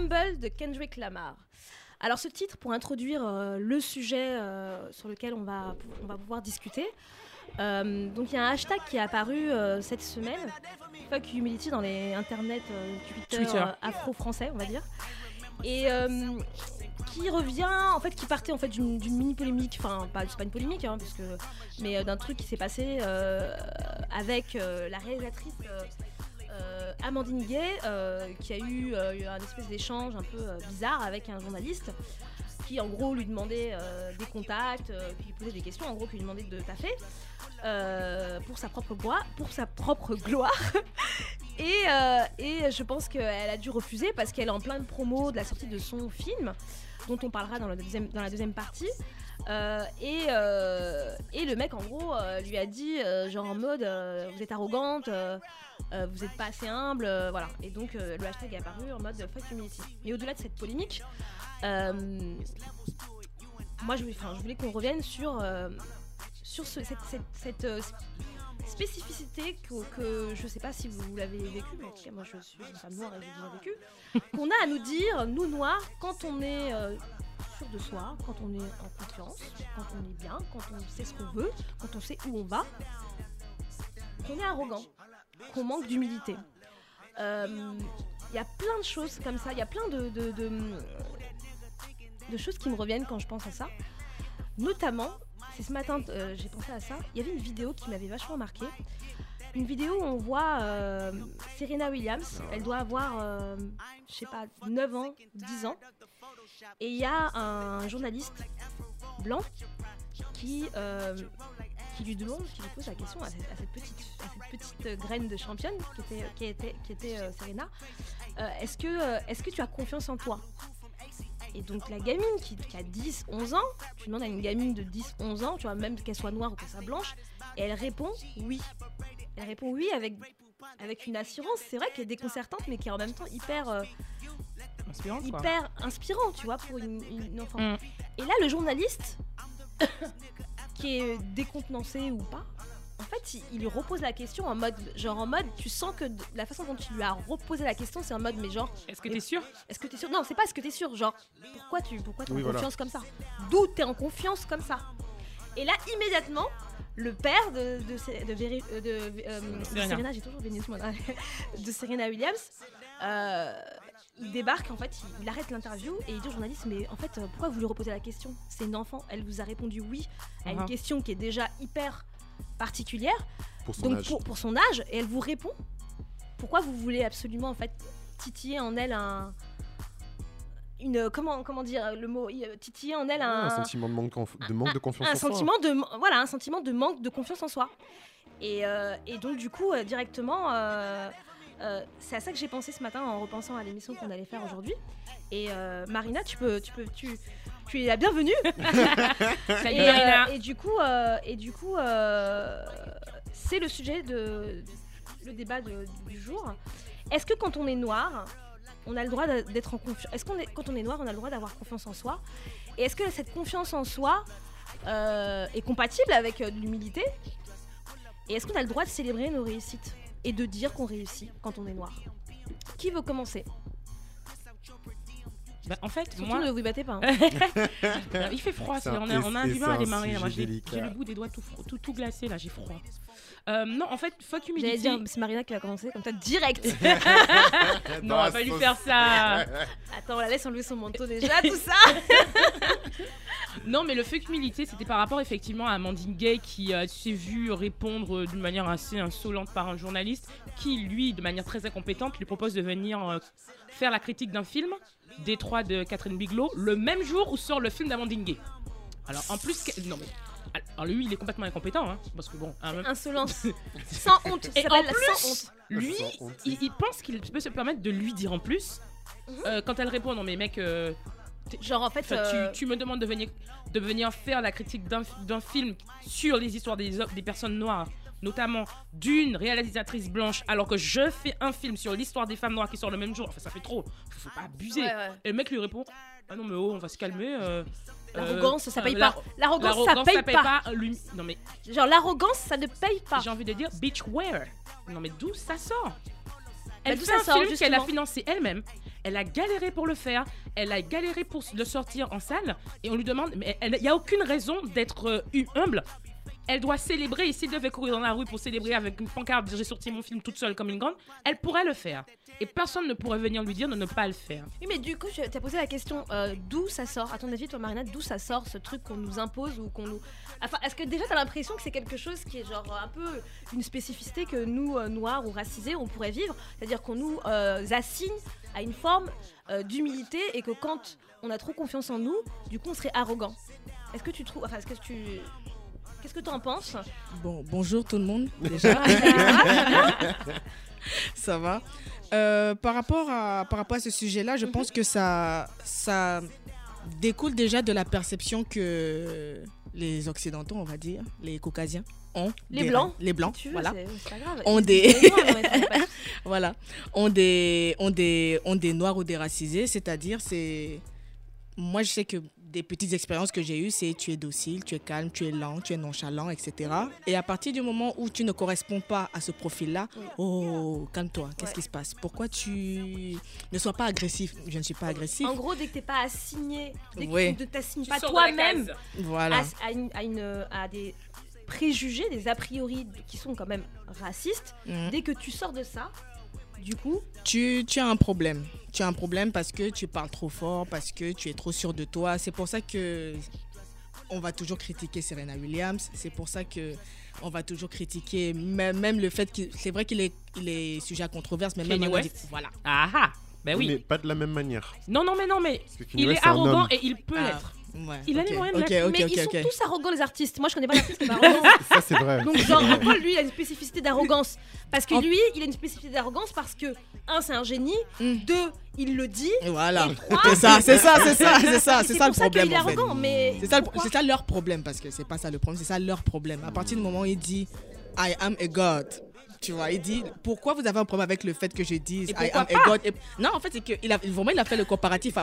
A: Humble de Kendrick Lamar. Alors ce titre, pour introduire euh, le sujet euh, sur lequel on va, on va pouvoir discuter, euh, donc il y a un hashtag qui est apparu cette semaine, Fuck Humility dans les internets Twitter,
D: Twitter.
A: afro-français, on va dire, et qui revient, en fait, qui partait en fait d'une mini polémique, enfin pas, c'est pas une polémique, hein, parce que, mais d'un truc qui s'est passé avec la réalisatrice. Amandine Gay, euh, qui a eu euh, un espèce d'échange un peu euh, bizarre avec un journaliste qui en gros lui demandait des contacts, qui lui posait des questions, en gros qui lui demandait de taffer pour sa propre gloire, et, et je pense qu'elle a dû refuser parce qu'elle est en pleine promo de la sortie de son film, dont on parlera dans la deuxième, dans la deuxième partie. Euh, et, euh, et le mec en gros euh, lui a dit genre en mode vous êtes arrogante, vous n'êtes pas assez humble, voilà. Et donc le hashtag est apparu en mode fuck humility. Mais au-delà de cette polémique, moi je je voulais qu'on revienne sur, sur ce- cette, spécificité que, que je sais pas si vous l'avez vécu, mais en tout cas moi je suis une femme noire et j'ai déjà vécu, qu'on a à nous dire, nous noirs, quand on est sûr de soi, quand on est en confiance, quand on est bien, quand on sait ce qu'on veut, quand on sait où on va, qu'on est arrogant, qu'on manque d'humilité. Euh, Il y a plein de choses comme ça, il y a plein de... choses qui me reviennent quand je pense à ça. Notamment, c'est ce matin, euh, j'ai pensé à ça. Il y avait une vidéo qui m'avait vachement marqué. Une vidéo où on voit euh, Serena Williams. Elle doit avoir, euh, je sais pas, 9 ans, 10 ans. Et il y a un journaliste blanc qui, euh, qui lui demande, qui lui pose la question à cette, petite, à cette petite graine de championne qui était, qui était, qui était euh, Serena. Euh, est-ce que, est-ce que tu as confiance en toi? Et donc la gamine qui, qui a 10, 11 ans, tu demandes à une gamine de 10, 11 ans, tu vois, même qu'elle soit noire ou qu'elle soit blanche, et elle répond oui. Elle répond oui avec, avec une assurance, c'est vrai qu'elle est déconcertante, mais qui est en même temps hyper,
D: Inspirant, quoi.
A: hyper inspirant, tu vois, pour une, une enfant.
D: Mm.
A: Et là, le journaliste, qui est décontenancé ou pas, en fait, il, il lui repose la question en mode, genre en mode, tu sens que la façon dont tu lui as reposé la question, c'est en mode, mais genre,
D: Est-ce que t'es sûr?
A: est-ce que t'es sûr? Non, c'est pas est-ce que t'es sûr, genre, pourquoi tu, pourquoi t'es
E: Oui,
A: en
E: voilà.
A: confiance comme ça? D'où t'es en confiance comme ça? Et là, immédiatement, le père de, de, Sé- de, Véri- euh, de, euh, de
D: Serena.
A: Serena, j'ai toujours Vénus, moi, de Serena Williams, euh, il débarque, en fait, il, il arrête l'interview et il dit au journaliste, mais en fait, euh, pourquoi vous lui reposez la question? C'est une enfant, elle vous a répondu oui à une
D: Mhm.
A: question qui est déjà hyper particulière,
E: Pour son
A: donc
E: âge.
A: pour, pour son âge, et elle vous répond, pourquoi vous voulez absolument, en fait, titiller en elle un... Une, comment, comment dire le mot euh, titiller en elle un,
E: un sentiment de manque, de, manque de confiance
A: un
E: en soi.
A: sentiment de voilà un sentiment de manque de confiance en soi et, euh, et donc du coup euh, directement euh, euh, c'est à ça que j'ai pensé ce matin en repensant à l'émission qu'on allait faire aujourd'hui. Et euh, Marina tu peux tu peux tu tu es la bienvenue.
D: Salut
A: et,
D: Marina.
A: euh, et du coup et du coup c'est le sujet de le débat de- du jour. Est-ce que quand on est noir on a le droit d'être en confiance est-ce qu'on est quand on est noir on a le droit d'avoir confiance en soi? Et est-ce que cette confiance en soi est compatible avec l'humilité? Et est-ce qu'on a le droit de célébrer nos réussites? Et de dire qu'on réussit quand on est noir Qui veut commencer?
D: Bah, en fait,
A: Surtout
D: moi,
A: ne vous battez pas. hein.
D: Il fait froid, on a, on a à
E: un
D: démarrer. là. Moi,
E: sujet
D: j'ai le bout des doigts tout, tout, tout glacé, là, j'ai froid. Euh, non, en fait, fuck
A: J'allais
D: humility.
A: dire, c'est Marina qui va commencer, comme ça, direct.
D: non, on va pas lui faire ça.
A: Attends, on la laisse enlever son manteau déjà, tout ça.
D: Non, mais le fuck humilité, c'était par rapport effectivement à Amandine Gay qui euh, s'est vue répondre euh, d'une manière assez insolente par un journaliste qui, lui, de manière très incompétente, lui propose de venir euh, faire la critique d'un film, Détroit de Catherine Bigelow, le même jour où sort le film d'Amandine Gay. Alors, en plus, non mais. Alors, lui, il est complètement incompétent, hein, parce que bon. hein, même-
A: Insolence. Sans honte. Ça
D: Et en plus,
A: sans honte.
D: lui,
E: Sans honte.
D: il, il pense qu'il peut se permettre de lui dire en plus.
A: Mhm.
D: euh, quand elle répond, non mais mec, euh,
A: Genre, en fait, euh,
D: tu, tu me demandes de venir, de venir faire la critique d'un d'un film sur les histoires des, des personnes noires, notamment d'une réalisatrice blanche, alors que je fais un film sur l'histoire des femmes noires qui sort le même jour. Enfin, ça fait trop. Faut pas abuser.
A: ouais, ouais.
D: Et le mec lui répond Ah non, mais oh, on va se calmer. Euh,
A: l'arrogance, ça
D: euh,
A: paye pas. L'arrogance, ça paye pas.
D: Lui- Non, mais
A: Genre, l'arrogance, ça ne paye pas.
D: j'ai envie de dire Bitch, where? Non, mais d'où ça sort?
A: Bah,
D: Elle fait
A: ça
D: un film qu'elle a financé elle-même. Elle a galéré pour le faire. Elle a galéré pour le sortir en salle. Et on lui demande, mais il n'y a aucune raison d'être euh, hu- humble. Elle doit célébrer. Et s'il devait courir dans la rue pour célébrer avec une pancarte, j'ai sorti mon film toute seule comme une grande, elle pourrait le faire. Et personne ne pourrait venir lui dire de ne pas le faire.
A: Oui, mais du coup, tu as posé la question euh, d'où ça sort À ton avis, toi, Marina, d'où ça sort ce truc qu'on nous impose ou qu'on nous. Enfin, est-ce que déjà, tu as l'impression que c'est quelque chose qui est genre un peu une spécificité que nous, euh, noirs ou racisés, on pourrait vivre? C'est-à-dire qu'on nous euh, assigne à une forme euh, d'humilité et que quand on a trop confiance en nous, du coup, on serait arrogant. Est-ce que tu trouves. Enfin, est-ce que tu. Qu'est-ce que tu en penses
I: Bon, bonjour tout le monde, déjà. ça va. Euh, par, rapport à, par rapport à ce sujet-là, je pense que ça, ça découle déjà de la perception que les Occidentaux, on va dire, les Caucasiens, ont.
A: Les
I: des-
A: Blancs,
I: Les Blancs,
A: Si tu veux,
I: voilà.
A: c'est c'est pas grave.
I: On
A: Ils-
I: des- voilà, ont des, ont des, ont des noirs ou des racisés, c'est-à-dire, c'est. Moi, je sais que des petites expériences que j'ai eues, c'est tu es docile, tu es calme, tu es lent, tu es nonchalant, etc. Et à partir du moment où tu ne corresponds pas à ce profil-là, oh, calme-toi, qu'est-ce
A: Ouais.
I: qui se passe? Pourquoi tu ne sois pas agressif? Je ne suis pas agressif.
A: En gros, dès que t'es pas assigné, dès que
I: Ouais.
A: tu ne t'assignes
D: Tu
A: pas toi-même.
I: Voilà.
A: à, à une- à une- à des préjugés, des a priori qui sont quand même racistes,
I: Mhm.
A: dès que tu sors de ça, Du coup,
I: tu, tu as un problème. Tu as un problème parce que tu parles trop fort, parce que tu es trop sûr de toi. C'est pour ça que on va toujours critiquer Serena Williams. C'est pour ça que on va toujours critiquer même, même le fait que c'est vrai qu'il est, il est sujet à controverse, mais même
D: West.
I: dit- voilà.
D: Ah ah Ben oui.
E: Mais pas de la même manière.
D: Non, non, mais non, mais il
E: West,
D: est arrogant et il peut
I: Ah,
D: l'être.
I: Ouais,
D: Il a les moyens de
I: ok,
D: l'être,
I: ok,
A: mais ils sont tous arrogants les artistes. Moi, je connais pas d'artiste qui arrogant.
E: Ça, c'est vrai.
A: Donc genre Paul lui il a une spécificité d'arrogance parce que
I: En-
A: lui il a une spécificité d'arrogance parce que un c'est un génie,
I: Mm.
A: deux il le dit.
I: Voilà.
A: Et
I: C'est ça, c'est ça, c'est ça, c'est ça, c'est ça le problème
A: arrogant, mais
I: C'est ça,
A: pourquoi
I: c'est ça leur problème parce que c'est pas ça le problème, c'est ça leur problème. À partir du moment où il dit I am a God, tu vois, il dit pourquoi vous avez un problème avec le fait que je dise
D: Et
I: I am a God? Et- Non, en fait, c'est que il a vraiment il a fait le comparatif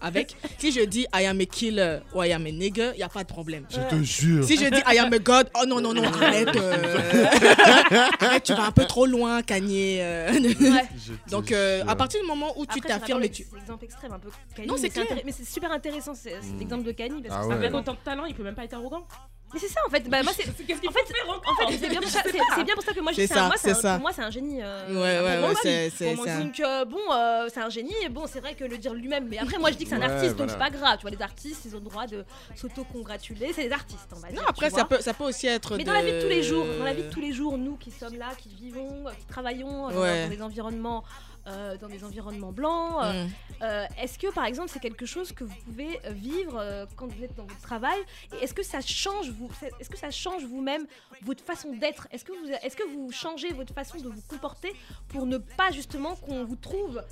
I: avec si je dis I am a killer ou I am a nigger, il y a pas de problème.
E: Je te jure.
I: Si je dis I am a God, oh non non non, arrête, euh, arrête, tu vas un peu trop loin, Kanye. euh.
A: Ouais.
I: Donc euh, à partir du moment où tu t'affirmes et tu
A: C'est l'exemple extrême un peu. Kanye,
I: Non, c'est clair.
A: Mais c'est super intéressant c'est c'est
E: Mm.
A: l'exemple de Kanye parce que
E: Ah
A: c'est
E: ouais.
D: Avec autant de talent, il peut même pas être arrogant.
A: Mais c'est ça en fait. Bah, moi c'est.
D: Qu'est-ce qu'il
A: En fait,
D: faire
A: en
D: encore
A: fait, c'est bien, pour ça- c'est- c'est bien pour ça que moi je un-
I: ça,
A: moi,
I: c'est
A: un-
I: ça.
A: pour moi c'est un génie. euh,
I: Ouais,
A: pour
I: ouais,
A: moi,
I: ouais, c'est-
A: Donc euh, bon, euh, c'est un génie. Et bon, c'est vrai que le dire lui-même. Mais après, moi je dis que c'est un
E: Ouais,
A: artiste, donc
E: voilà.
A: c'est pas grave. Tu vois, les artistes, ils ont le droit de s'auto-congratuler. C'est des artistes, on va dire.
I: Non, après ça peut, ça peut aussi être
A: Mais
I: de...
A: dans la vie de tous les jours, dans la vie de tous les jours, nous qui sommes là, qui vivons, qui travaillons dans des environnements, euh, dans des environnements blancs, euh,
I: Mm.
A: euh, est-ce que par exemple c'est quelque chose que vous pouvez vivre euh, quand vous êtes dans votre travail? Et est-ce que ça change vous Est-ce que ça change vous-même votre façon d'être? Est-ce que vous est-ce que vous changez votre façon de vous comporter pour ne pas justement qu'on vous trouve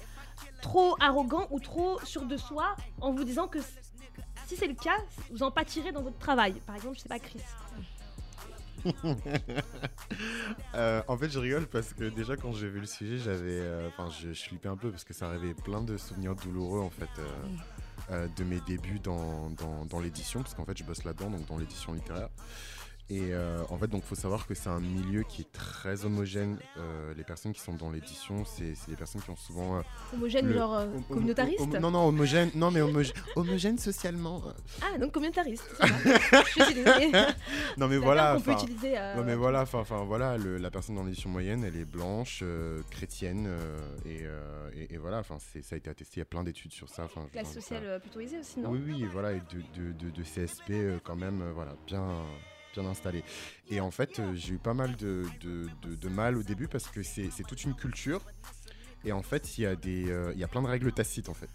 A: trop arrogant ou trop sûr de soi en vous disant que si c'est le cas, vous en pâtirez dans votre travail? Par exemple, je sais pas Chris.
E: Euh, en fait, je rigole parce que déjà, quand j'ai vu le sujet, j'avais. euh, Enfin, je, je flippais un peu parce que ça réveillait plein de souvenirs douloureux, en fait, euh, euh, de mes débuts dans, dans, dans l'édition, parce qu'en fait, je bosse là-dedans, donc dans l'édition littéraire. Et euh, en fait, donc, faut savoir que c'est un milieu qui est très homogène. Euh, les personnes qui sont dans l'édition, c'est des personnes qui ont souvent. euh,
A: Homogène,
E: le-
A: genre
E: hom-
A: communautariste
E: hom- Non, non, homogène. Non, mais homogène, homogène socialement.
A: Ah, donc communautariste.
E: Non, mais voilà.
A: peut utiliser.
E: Non mais voilà, enfin voilà, le- la personne dans l'édition moyenne, elle est blanche, chrétienne, et, et- et voilà, enfin c'est- ça a été attesté, il y a plein d'études sur ça.
A: Classe sociale plutôt aisée aussi, non?
E: Oui oui, voilà, et de, de, de- de CSP quand même, voilà, bien bien installé. Et en fait, euh, j'ai eu pas mal de, de, mal au début parce que c'est toute une culture, et en fait, il y a des, euh, y a plein de règles tacites en fait.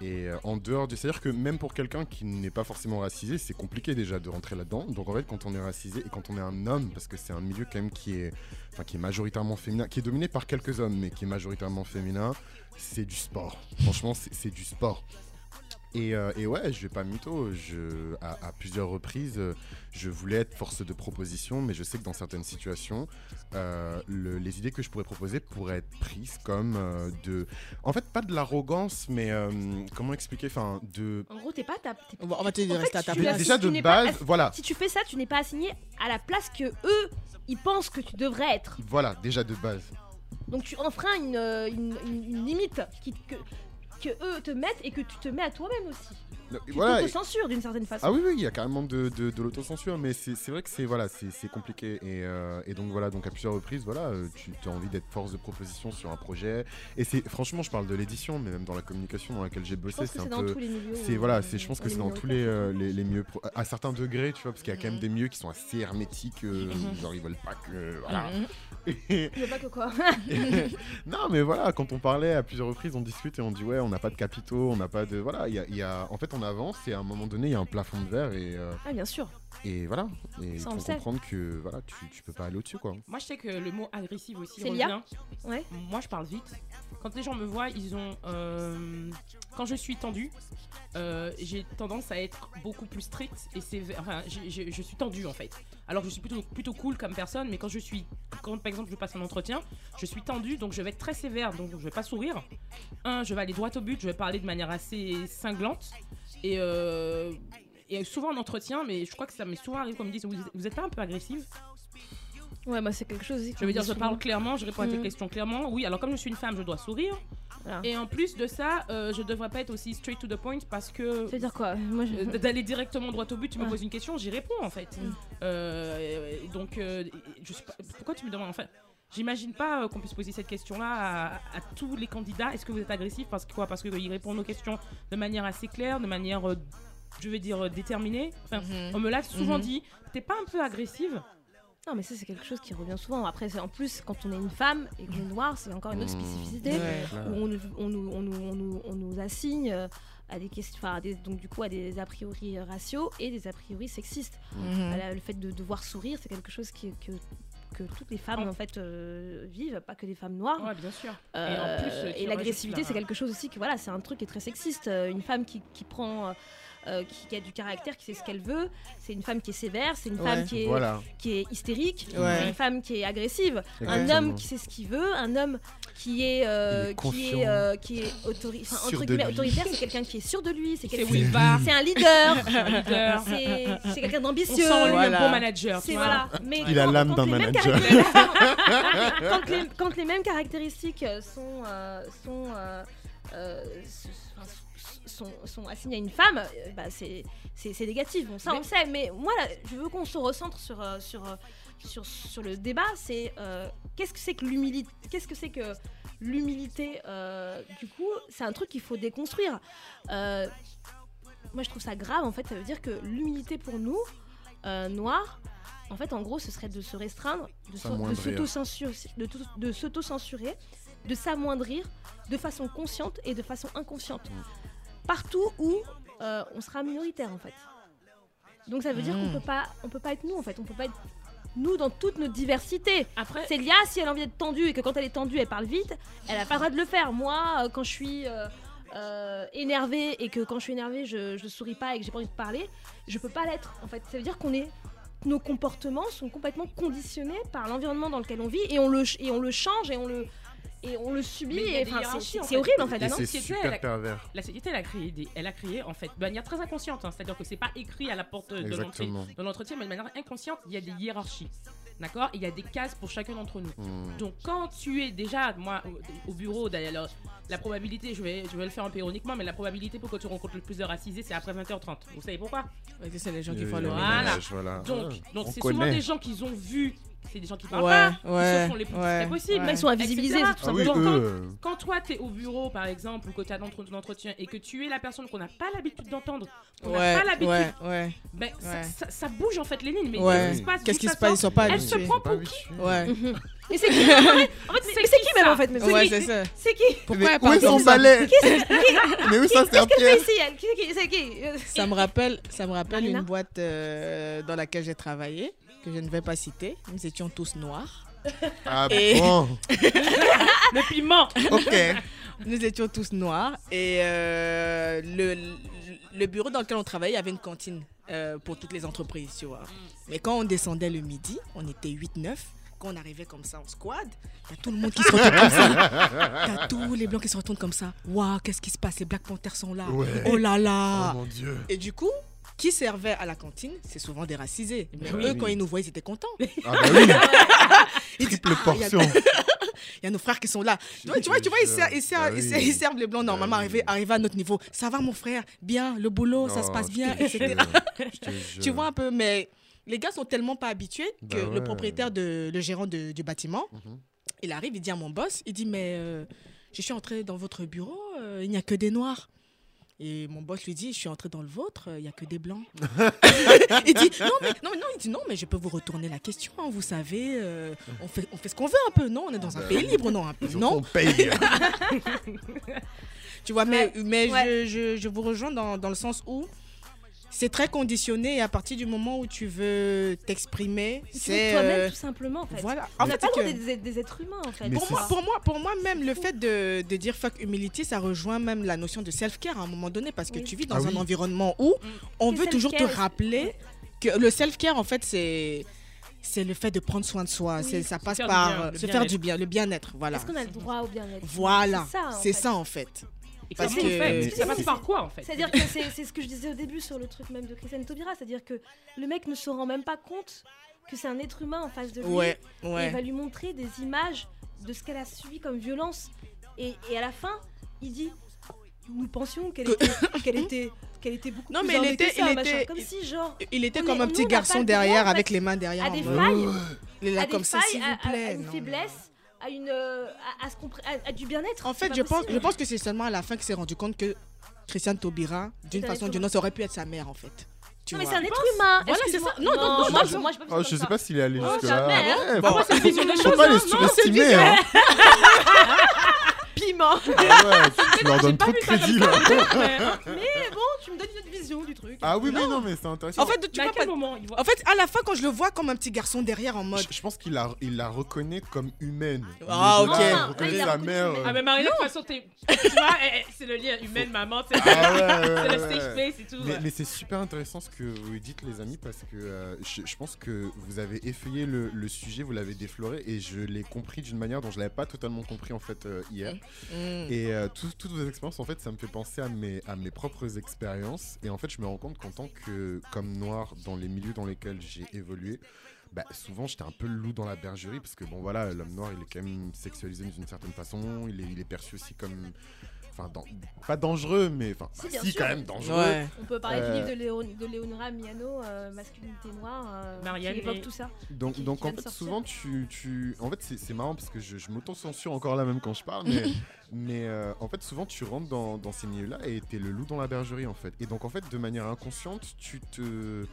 E: Et euh, en dehors de. C'est-à-dire que même pour quelqu'un qui n'est pas forcément racisé, c'est compliqué déjà de rentrer là-dedans. Donc en fait, quand on est racisé et quand on est un homme, parce que c'est un milieu quand même qui est, enfin, qui est majoritairement féminin, qui est dominé par quelques hommes, mais qui est majoritairement féminin, c'est du sport. Franchement, c'est du sport. Et, euh, et ouais, je vais pas mytho. Je, à, à plusieurs reprises, je voulais être force de proposition, mais je sais que dans certaines situations, euh, le- les idées que je pourrais proposer pourraient être prises comme euh, de. En fait, pas de l'arrogance, mais euh, comment expliquer Enfin, de.
A: En gros, t'es pas. t'es-
I: On va, te dire à ta place.
E: Déjà de
A: pas
E: base, voilà.
A: Si tu fais ça, tu n'es pas assigné à la place que eux, ils pensent que tu devrais être.
E: Voilà, déjà de base.
A: Donc tu enfreins une, une, une- une limite qui, que, que eux te mettent et que tu te mets à toi-même aussi. Tu
E: Voilà.
A: censure d'une certaine façon.
E: Ah oui, oui, il y a carrément de, de, de l'autocensure, mais c'est vrai que c'est voilà, compliqué. Et, euh, et donc voilà, donc à plusieurs reprises, voilà, euh, tu as envie d'être force de proposition sur un projet. Et c'est franchement, je parle de l'édition, mais même dans la communication dans laquelle j'ai bossé, c'est un
A: dans
E: peu.
A: tous les milieux.
E: C'est voilà, je pense que
A: est
E: c'est dans tous les,
A: minoritaire.
E: euh, les, les milieux à certains degrés, tu vois, parce qu'il y a quand même
I: Mhm.
E: des milieux qui sont assez hermétiques, euh,
A: Mhm.
E: genre ils veulent pas que voilà.
A: Veux pas que quoi.
E: non, mais voilà, quand on parlait à plusieurs reprises, on discute et on dit ouais, on n'a pas de capitaux, on n'a pas de voilà, il y a, y a- en fait on avance et à un moment donné il y a un plafond de verre et euh,
A: ah, bien sûr.
E: Et voilà, et
A: Ça, on
E: faut
A: le sait.
E: comprendre que voilà, tu, tu peux pas aller au-dessus quoi.
D: Moi, je sais que le mot agressif aussi
A: C'est
D: revient.
A: Ouais.
D: Moi, je parle vite. Quand les gens me voient, ils ont. euh, quand je suis tendue, euh, j'ai tendance à être beaucoup plus stricte et sévère. Enfin, j'ai- j'ai- je suis tendue en fait. Alors, je suis plutôt, plutôt cool comme personne, mais quand je suis. Quand par exemple, je passe un entretien, je suis tendue, donc je vais être très sévère, donc je vais pas sourire. Un, je vais aller droit au but, je vais parler de manière assez cinglante. Et. euh, et souvent en entretien, mais je crois que ça m'est souvent arrivé qu'on me dise vous, vous êtes pas un peu agressive?
A: Ouais, moi c'est quelque chose aussi.
D: je veux dire, je parle clairement, je réponds à tes
A: Mhm.
D: questions clairement. Oui, alors comme je suis une femme, je dois sourire.
A: Voilà.
D: Et en plus de ça, euh, je devrais pas être aussi straight to the point parce que
A: Ça veut dire quoi? Moi, je...
D: euh, d'aller directement droit au but, tu me
A: Ah.
D: poses une question, j'y réponds en fait.
A: Mm.
D: Euh, donc, euh, je sais pas, pourquoi tu me demandes en fait? J'imagine pas qu'on puisse poser cette question-là à, à tous les candidats. Est-ce que vous êtes agressif? Parce que quoi? Parce qu'ils répondent aux questions de manière assez claire, de manière, je vais dire, euh, déterminée. Enfin,
I: Mhm.
D: On me l'a souvent
I: Mhm.
D: dit. T'es pas un peu agressive
A: Non, mais ça, c'est quelque chose qui revient souvent. Après, c'est en plus, quand on est une femme et qu'on est noire, c'est encore une autre
E: Mmh.
A: spécificité.
I: Ouais.
A: Où on, nous- on nous, on, nous, on, nous, on nous assigne euh, à des questions, enfin, à des- donc du coup à des a priori raciaux et des a priori sexistes.
I: Mhm.
A: Voilà, le fait de devoir sourire, c'est quelque chose qui, que, que toutes les femmes en fait euh, vivent, pas que les femmes noires.
D: Ouais, bien sûr.
A: Euh,
D: Et en plus, tu
A: et l'agressivité, c'est quelque chose aussi que voilà, c'est un truc qui est très sexiste. Une femme qui, qui prend, euh, qui, qui a du caractère, qui sait ce qu'elle veut, c'est une femme qui est sévère, c'est une
I: Ouais.
A: femme qui est,
E: Voilà.
A: qui est hystérique,
I: Ouais.
A: c'est une femme qui est agressive, un homme qui sait ce qu'il veut, un homme qui est, euh,
E: est
A: qui est, euh, qui est autori- entre
E: de
A: guillemets,
E: lui.
A: autoritaire, c'est quelqu'un qui est sûr de lui, c'est quelqu'un
D: va.
A: c'est un leader, c'est quelqu'un d'ambitieux.
I: Voilà.
D: un bon manager.
A: Voilà. Mais
E: Il a l'âme d'un manager.
A: quand, les, quand les mêmes caractéristiques euh, sont euh, sont, euh, sont, sont assignées à une femme, euh, bah, c'est c'est c'est négatif. Bon, ça on le sait. Mais moi, là, je veux qu'on se recentre sur euh, sur euh, sur, sur le débat. C'est euh, qu'est-ce que c'est que l'humilité Qu'est-ce que c'est que l'humilité euh, Du coup, c'est un truc qu'il faut déconstruire. Euh, moi, je trouve ça grave. En fait, ça veut dire que l'humilité pour nous, euh, noirs, en fait, en gros, ce serait de se restreindre, de s'au- de
E: S'amoindrir.
A: s'auto-censurer, de, de s'auto-censurer, de s'amoindrir de façon consciente et de façon inconsciente. Partout où euh, on sera minoritaire, en fait. Donc ça veut dire qu'on peut pas, on peut pas être nous, en fait. On peut pas être nous dans toute notre diversité.
D: Après,
A: Célia, si elle a envie d'être tendue et que quand elle est tendue, elle parle vite, elle a pas le droit de le faire. Moi, euh, quand je suis euh, euh, énervée et que quand je suis énervée, je, je souris pas et que j'ai pas envie de parler, je peux pas l'être. En fait, ça veut dire qu'on est nos comportements sont complètement conditionnés par l'environnement dans lequel on vit et on le et on le change et on le et on le subit. Et, enfin, c'est
D: en
A: c'est
D: fait.
A: horrible en fait.
D: La société,
E: super
D: elle a-
E: pervers.
D: la société, elle a créé, des, elle a créé en fait de manière très inconsciente. hein. C'est-à-dire que c'est pas écrit à la porte de l'entrée
E: Exactement.
D: de l'entretien, mais de manière inconsciente, il y a des hiérarchies. D'accord? Il y a des cases pour chacun d'entre nous.
E: Hmm.
D: Donc quand tu es déjà, moi, au, au bureau, d'ailleurs, la probabilité, je vais, je vais le faire un peu ironiquement, mais la probabilité pour que tu rencontres le plus de racisés, c'est après 20h30. Vous savez pourquoi?
I: Ouais, c'est les gens qui font le
D: Voilà. Donc,
E: Ouais,
D: donc
E: on
D: c'est souvent des gens qu'ils ont vus, c'est des gens qui parlent
I: Ouais,
D: pas, qui
I: ouais,
D: se font les plus
I: ouais,
D: discrets possibles.
I: ouais.
A: Mais ils sont invisibilisés,
D: etc.
A: c'est tout
E: Ah oui, eux,
D: Quand toi, tu es au bureau, par exemple, ou que tu as un entretien et que tu es la personne qu'on n'a pas l'habitude d'entendre, qu'on n'a
I: Ouais,
D: pas l'habitude,
I: ouais, ouais.
D: ben, ça-
I: Ouais.
D: Ça, ça bouge en fait les lignes. Mais
I: Ouais.
D: qu'est-ce qui se passe
I: Qu'est-ce
D: D'où
I: qui
D: ça
I: se passe Ils sont pas
D: Elle se prend pour qui.
A: Mais c'est qui En fait, mais
D: c'est qui
A: qui même en fait mais c'est
I: Ouais,
A: qui
I: c'est ça.
A: C'est qui
I: Pourquoi
E: Mais
I: elle
E: où
I: parle
E: est son
I: comme ça
E: balai Mais où ça, c'est un
A: Qu'est-ce qu'elle fait
E: pierre
A: ici elle Qui c'est qui Euh,
I: Ça me rappelle, ça me rappelle
A: Marina
I: une boîte euh, dans laquelle j'ai travaillé, que je ne vais pas citer. Nous étions tous noirs.
E: Ah
I: Et-
E: bon
D: Le piment
E: Ok.
I: Nous étions tous noirs. Et euh, le, le bureau dans lequel on travaillait avait une cantine euh, pour toutes les entreprises, tu vois. Mais quand on descendait le midi, on était 8-9. Quand on arrivait comme ça en squad, t'as tout le monde qui se retourne comme ça. T'as tous les blancs qui se retournent comme ça. Waouh, qu'est-ce qui se passe? Les Black Panthers sont là.
E: Ouais.
I: Oh là
E: Oh
I: là.
E: mon dieu.
I: Et du coup, qui servait à la cantine C'est souvent des racisés. Mais
E: Oui,
I: eux,
E: oui.
I: quand ils nous voyaient, ils étaient contents.
E: Ah bah oui.
I: Ils disent,
E: Triple
I: Ah, il y a-
E: portion.
I: Il y a nos frères qui sont là. Tu vois, tu vois, tu vois, ils,
E: jure.
I: servent, ils, servent,
E: Bah
I: ils servent- ils servent les blancs normalement
E: Bah
I: arrivés, arrivés à notre niveau. Ça va mon frère Bien, le boulot, ça se passe bien, etc. Tu vois un peu, mais les gars sont tellement pas habitués que
E: Bah
I: le propriétaire, de, le gérant de- du bâtiment,
E: Mhm.
I: il arrive, il dit à mon boss, il dit, mais euh, je suis entré dans votre bureau, euh, il n'y a que des noirs. Et mon boss lui dit, je suis entré dans le vôtre, il n'y a que des blancs. il dit, non mais, non, mais non, il dit, non, mais je peux vous retourner la question, hein, vous savez, euh, on, fait, on fait ce qu'on veut un peu, non On est dans un pays libre, non un peu, Non
E: paye.
I: Tu vois, mais, mais
A: Ouais.
I: je, je, je vous rejoins dans, dans le sens où c'est très conditionné et à partir du moment où tu veux t'exprimer, c'est.
A: toi-même
I: euh,
A: tout simplement en fait.
I: voilà.
A: On
I: En
A: n'a
I: fait,
A: pas
I: que-
A: des, des êtres humains en fait.
I: Pour moi, pour, moi, pour moi, même le fait de, de dire fuck humility, ça rejoint même la notion de self-care à un moment donné parce que
A: Oui.
I: tu vis dans
E: Ah
I: un
E: oui.
I: environnement où on
A: Le
I: veut toujours te
A: self-care,
I: rappeler que le self-care, en fait, c'est. C'est le fait de prendre soin de soi.
A: Oui.
I: Ça passe par
D: bien,
I: euh, se faire du bien, le bien-être. Voilà.
A: Est-ce qu'on a le droit au bien-être?
I: Voilà.
A: C'est ça, en fait.
I: Ça, en fait.
D: Et
I: Parce
D: comment on
I: que-
D: fait?
A: Mais-
D: Ça passe par quoi en fait?
A: C'est-à-dire que c'est ce que je disais au début sur le truc même de Christiane Taubira, c'est-à-dire que le mec ne se rend même pas compte que c'est un être humain en face de lui.
I: Ouais,
A: Et il va lui montrer des images de ce qu'elle a subi comme violence. Et, et à la fin, il dit nous pensions qu'elle était, qu'elle était, qu'elle était beaucoup
I: Non,
A: plus
I: mais il
A: que
I: était-
A: ça,
I: il
A: machin.
I: était-
A: Comme si, genre,
I: Il était comme
A: est-
I: un petit garçon derrière avec les mains derrière.
A: à des failles,
I: Il est là
A: à des
I: comme ça, s'il vous
A: à- à
I: plaît.
A: une
I: non.
A: faiblesse, à une, euh, à, à ce qu'on pr- à- à du bien-être.
I: En fait, je pense,
A: possible.
I: je pense que c'est seulement à la fin qu'il s'est rendu compte que Christiane Taubira, d'une façon ou d'une autre, ça aurait pu être sa mère en fait. Tu
A: Non, mais c'est un être humain.
I: Voilà, c'est
A: excuse-moi.
I: ça. Non, non, non,
A: moi, je, moi, je
E: Oh, sais pas s'il est allé
A: Oh,
E: jusque
A: ta
E: là.
A: mère.
E: Ouais,
D: Après,
E: faut-
D: c'est une vision des
E: faut
D: choses,
E: pas
D: hein.
E: les
D: Non,
A: Piment.
E: Ah ouais, tu- leur donnes trop de crédit là.
A: Mais bon, tu me donnes une autre vision du truc.
E: Ah oui, mais non, mais c'est intéressant.
I: En fait, tu
D: Mais à
I: vois pas-
D: moment il voit
I: En fait, à la fin, quand je le vois comme un petit garçon derrière en mode.
E: Je, je pense qu'il la, il la reconnaît comme humaine.
I: Ah,
E: Mais
I: ok.
E: là,
A: Ah,
E: il reconnaît
A: il la
E: sa mère.
D: Ah, mais Marie, de toute façon, t'es- tu vois, eh, eh, c'est le lien humain, maman, c'est
E: Ah
D: le safe place et tout.
E: Mais, mais c'est super intéressant ce que vous dites les amis parce que euh, je, je pense que vous avez effeuillé le, le sujet, vous l'avez défloré et je l'ai compris d'une manière dont je l'avais pas totalement compris en fait euh, hier.
I: Mm.
E: Et euh, tout- toutes vos expériences en fait ça me fait penser à mes, propres expériences et en fait je me rends compte qu'en tant que comme noir dans les milieux dans lesquels j'ai évolué bah, souvent j'étais un peu loup dans la bergerie parce que bon voilà l'homme noir il est quand même sexualisé d'une certaine façon il est, il est perçu aussi comme enfin pas dangereux mais enfin
A: Si,
E: bah,
A: bien
E: si
A: sûr.
E: quand même dangereux
I: Ouais.
A: On peut parler
E: Euh,
A: du livre de, Léon, de Léonora Miano, euh, Masculinité noire, euh,
D: Marianne
A: qui évoque
D: et-
A: tout ça.
E: Donc,
A: qui-
E: donc
A: qui
E: en fait,
A: sortir.
E: souvent, tu, tu... En fait, c'est c'est marrant parce que je, je m'auto-censure encore là même quand je parle, mais, mais euh, en fait, souvent, tu rentres dans, dans ces milieux-là et t'es le loup dans la bergerie, en fait. Et donc, en fait, de manière inconsciente, tu te...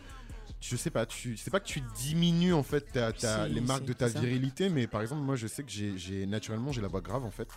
E: Je sais pas, tu c'est pas que tu diminues en fait ta, ta-
I: Si,
E: les marques de ta virilité, mais par exemple moi je sais que j'ai- j'ai naturellement j'ai la voix grave en fait,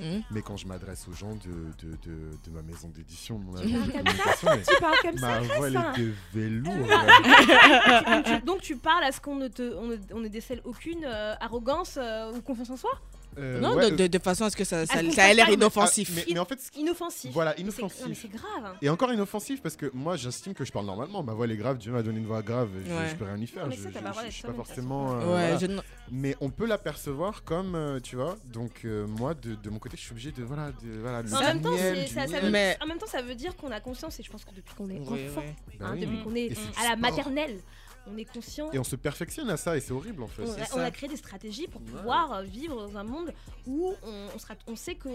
I: Mm.
E: mais quand je m'adresse aux gens de, de, de, de ma maison d'édition, mon
A: Tu
E: agence
A: parles
E: de
A: comme
E: communication,
A: Tu parles comme ça,
E: ma voix elle
A: ça.
E: est de velours.
A: donc, tu, donc tu parles à ce qu'on ne te, on ne, on ne décèle aucune euh, arrogance euh, ou confiance en soi?
E: Euh,
I: Non,
E: ouais,
I: de, de, de façon à ce que ça, ça,
A: qu'on
I: ça ait
A: fasse
I: l'air inoffensif.
E: Ah, mais, mais en fait,
A: Inoffensif.
E: Voilà,
A: non, mais
E: inoffensif.
A: c'est grave.
E: Et encore inoffensif parce que moi j'estime que je parle normalement. Ma voix elle est grave, Dieu m'a donné une voix grave, je,
I: Ouais.
E: je peux rien y faire.
A: Mais
E: Je,
A: ça, t'as
E: je- suis pas forcément. euh,
I: Ouais,
E: voilà.
I: je
E: Mais on peut l'apercevoir comme, euh, tu vois. Donc euh, moi de, de mon côté je suis obligé de voilà, de, voilà
A: En même, temps, ça, ça veut,
I: Mais-
A: en même temps, ça veut dire qu'on a conscience, et je pense que depuis qu'on est enfant.
E: Bah
A: hein, depuis qu'on est à la maternelle, on est conscient.
E: Et on se perfectionne à ça et c'est horrible en fait.
A: On a, on créé des stratégies pour pouvoir euh, vivre dans un monde où on, on sera, on sait que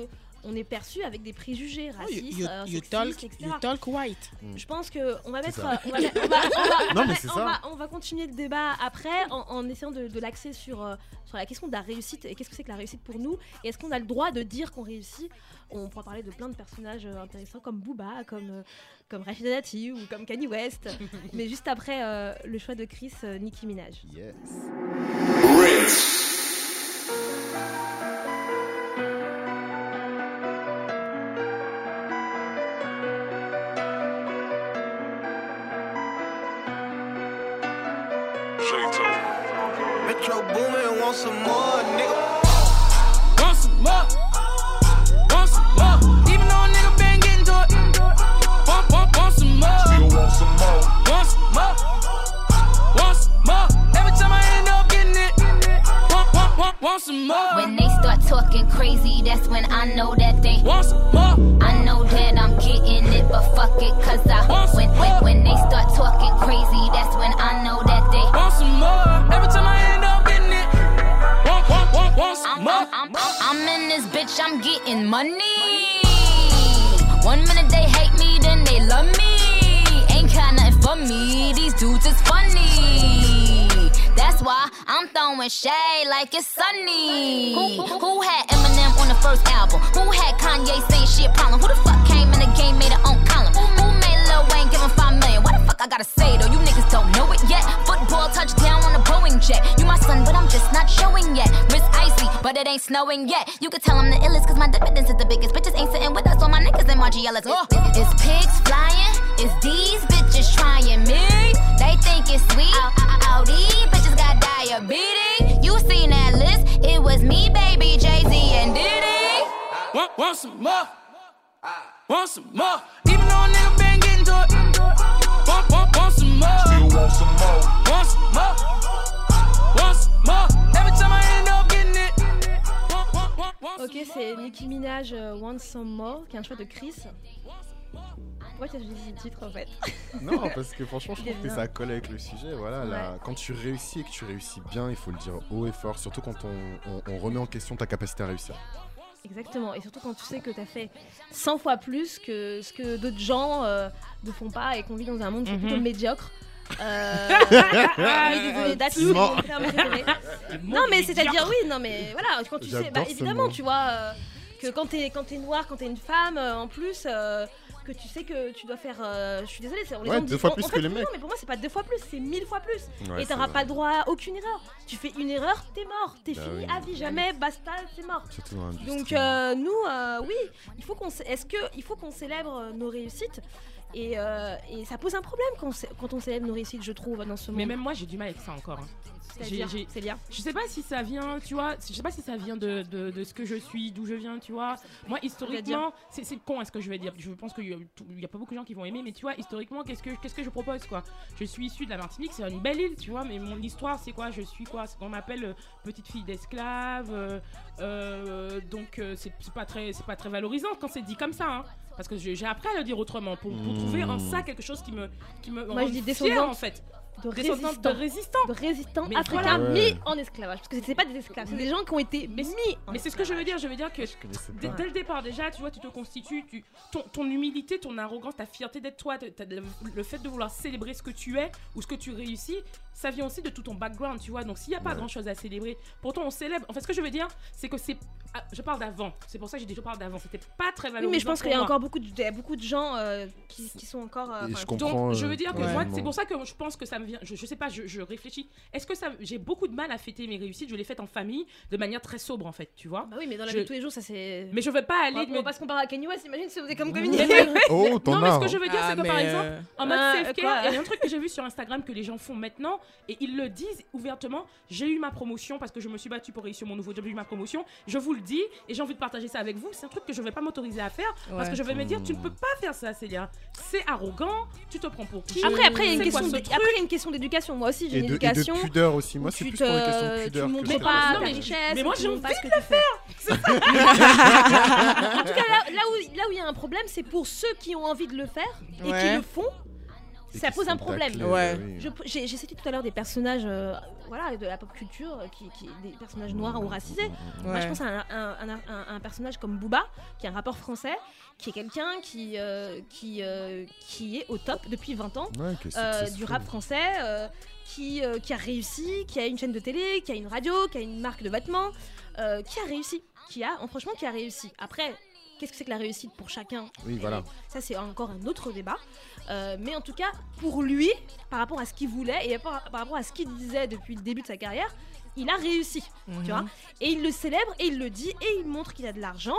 A: on est perçu avec des préjugés
I: Oh, you,
A: racistes,
I: you-
A: euh,
I: you
A: sexistes,
I: talk,
A: etc.
I: you talk white.
A: Je pense que on va mettre, on on on on continuer le débat après en, en essayant de, de l'axer sur euh, sur la question de la réussite et qu'est-ce que c'est que la réussite pour nous et est-ce qu'on a le droit de dire qu'on réussit On pourra parler de plein de personnages euh, intéressants comme Booba, comme euh, comme Rachida Dati ou comme Kanye West, mais juste après euh, le choix de Chris, euh, Nicki Minaj.
E: Yes.
C: Metro Boomin want some more, nigga.
J: Want some more? Want, want, want some more?
G: When they start talking crazy, that's when I know that they
J: Want some more?
G: I know that I'm getting it, but fuck it, cause I when when when they start talking crazy, that's when I know that they
J: Want some more? Every time I end up getting it. Want, want, want, want some
G: I'm,
J: more?
G: I'm, I'm, I'm in this bitch, I'm getting money. One minute they hate me, then they love me. Ain't got nothing for me, these dudes is funny. That's why I'm throwing shade like it's sunny. Who, who, who had Eminem on the first album? Who had Kanye saying shit problem? Who the fuck came in the game, made it own column? Who made Lil Wayne give him five million? What the fuck I gotta say though? You niggas don't know it yet. Football touchdown on a Boeing jet. You my son, but I'm just not showing yet. Wrist icy, but it ain't snowing yet. You could tell I'm the illest, cause my dividends is the biggest. Bitches ain't sitting with us, all my niggas in GLS. Oh. Is pigs flying? Is these bitches trying me? They think it's sweet. Ow, ow, ow, these bitches got diabetes. You seen that list? It was me, baby, Jay Z, and Diddy.
J: Want, want some more? Ah. Want some more? Even though a nigga been getting to it. Want, want, want some more? Still want some more? Want some more? Want some more? Every time I end up getting it. Want, want, want, want
A: Ok, c'est Nicki Minaj euh, Want Some More, qui est un choix de Chris. Pourquoi tu as choisi ce titre en fait
E: Non, parce que franchement, je trouve que ça colle avec le sujet. Voilà, là, quand tu réussis et que tu réussis bien, il faut le dire haut et fort, surtout quand on, on- on remet en question ta capacité à réussir.
A: Exactement. Et surtout quand tu sais que tu as fait 100 fois plus que ce que d'autres gens euh, ne font pas et qu'on vit dans un monde qui est plutôt médiocre. Euh... Non, mais c'est-à-dire, oui, non, mais voilà, quand tu sais, bah, évidemment, tu vois, euh, que quand t'es quand t'es noir, quand t'es une femme, euh, en plus, euh, que tu sais que tu dois faire. euh, je suis désolée, c'est on les
E: Ouais, deux fois plus
A: en
E: que
A: fait,
E: les
A: non,
E: mecs.
A: mais pour moi, c'est pas deux fois plus, c'est mille fois plus.
E: Ouais,
A: Et t'auras pas le droit à aucune erreur. Tu fais une erreur, t'es mort, t'es
E: Bah
A: fini
E: oui.
A: à vie, jamais, basta, c'est mort. Donc euh, nous, euh, oui, il faut qu'on, est-ce que il faut qu'on célèbre nos réussites? Et, euh, et ça pose un problème quand, on cé- quand on célèbre nos réussites, je trouve, dans ce monde.
D: Mais même moi, j'ai du mal avec ça encore. hein.
A: C'est-à-dire.
D: Je sais pas si ça vient, tu vois, je sais pas si ça vient de, de, de ce que je suis, d'où je viens, tu vois. Moi, historiquement, c'est con, est-ce que je vais dire Je pense qu'il y, y a pas beaucoup de gens qui vont aimer, mais tu vois, historiquement, qu'est-ce que, qu'est-ce que je propose, quoi? Je suis issue de la Martinique, c'est une belle île, tu vois, mais mon histoire, c'est quoi? Je suis quoi? C'est qu'on m'appelle euh, petite fille d'esclave, euh, euh, donc c'est c'est pas, très- c'est pas très valorisant quand c'est dit comme ça, hein. Parce que j'ai appris à le dire autrement, pour, pour trouver en ça quelque chose qui me, qui me
A: Moi,
D: rend
A: je dis
D: fière, en fait.
A: de
D: Descendante de
A: résistants,
D: résistants.
A: de résistants
D: Mais
A: africains
E: voilà.
A: mis en esclavage. Parce que c'est pas des esclaves, c'est des gens qui ont été mis en
D: Mais c'est ce que je veux dire, je veux dire que dès, le départ déjà, tu vois, tu te constitues, tu, ton, ton humilité, ton arrogance, ta fierté d'être toi, le fait de vouloir célébrer ce que tu es ou ce que tu réussis, ça vient aussi de tout ton background, tu vois. Donc s'il n'y a pas
E: Ouais.
D: grand chose à célébrer, pourtant on célèbre. En fait, ce que je veux dire, c'est que c'est. ah, je parle d'avant, c'est pour ça que j'ai dit je parle d'avant, c'était pas très
A: Oui,
D: valorisant.
A: mais je pense qu'il y a
D: moi.
A: encore beaucoup de, il y a beaucoup de gens euh, qui, qui sont encore. euh,
E: je comprends.
D: Donc, je
E: euh,
D: veux dire que
I: Ouais.
D: moi, c'est pour ça que je pense que ça me vient. Je, je sais pas, je, je réfléchis. Est-ce que ça. J'ai beaucoup de mal à fêter mes réussites? Je les fête en famille, de manière très sobre, en fait, tu vois.
A: Bah oui, mais dans la
D: Je-
A: vie de tous les jours, ça c'est.
D: Mais je veux pas
A: on
D: aller.
A: va, on va
D: me-
A: pas se comparer à Kanye West, imagine si vous êtes comme
D: Mais
A: communiste.
E: Oh, t'en
D: non, mais ce que
E: hein.
D: je veux dire,
I: Ah,
D: c'est que
I: mais,
D: par
I: euh,
D: exemple, en mode
A: Ah,
D: self-care,
A: quoi
D: il y a un truc que j'ai vu sur Instagram que les gens font maintenant et ils le disent ouvertement. J'ai eu ma promotion parce que je me suis battue pour réussir mon nouveau job. J'ai eu ma promotion. Je vous le dis et j'ai envie de partager ça avec vous. C'est un truc que je vais pas m'autoriser à faire parce que je vais me dire, tu ne peux pas faire ça, Célia. C'est arrogant. Tu te prends pour qui?
A: Après, après, il y a une
D: quoi
A: question de- après, il y a une question d'éducation. Moi aussi, j'ai une
E: de, et de
A: éducation.
E: pudeur aussi. Moi, c'est
A: tu
E: plus
A: te-
E: pour les questions de
A: tu
E: pudeur. que
A: montres pas ta richesse.
D: mais moi,
A: tu
D: j'ai envie de
A: tu fais. En tout cas, là, où là où il y a un problème, c'est pour ceux qui ont envie de le faire et qui le font. Ça pose un problème.
E: taclés,
I: Ouais.
E: oui.
A: Je- J'ai cité tout à l'heure des personnages euh, voilà, de la pop culture, euh, qui, qui- des personnages noirs ou racisés. Moi, je pense à un, un- un- un- un personnage comme Booba, qui est un rappeur français, qui est quelqu'un qui, euh, qui, euh, qui est au top depuis 20 ans
E: Ouais,
A: euh, du rap français, euh, qui, euh, qui a réussi, qui a une chaîne de télé, qui a une radio, qui a une marque de vêtements, euh, qui a réussi, qui a, en- franchement, qui a réussi. Après, qu'est-ce que c'est que la réussite pour chacun?
E: Oui, voilà.
A: Ça, c'est encore un autre débat. Euh, mais en tout cas, pour lui, par rapport à ce qu'il voulait et par, par rapport à ce qu'il disait depuis le début de sa carrière, il a réussi,
I: Mhm.
A: tu vois. Et il le célèbre et il le dit et il montre qu'il a de l'argent.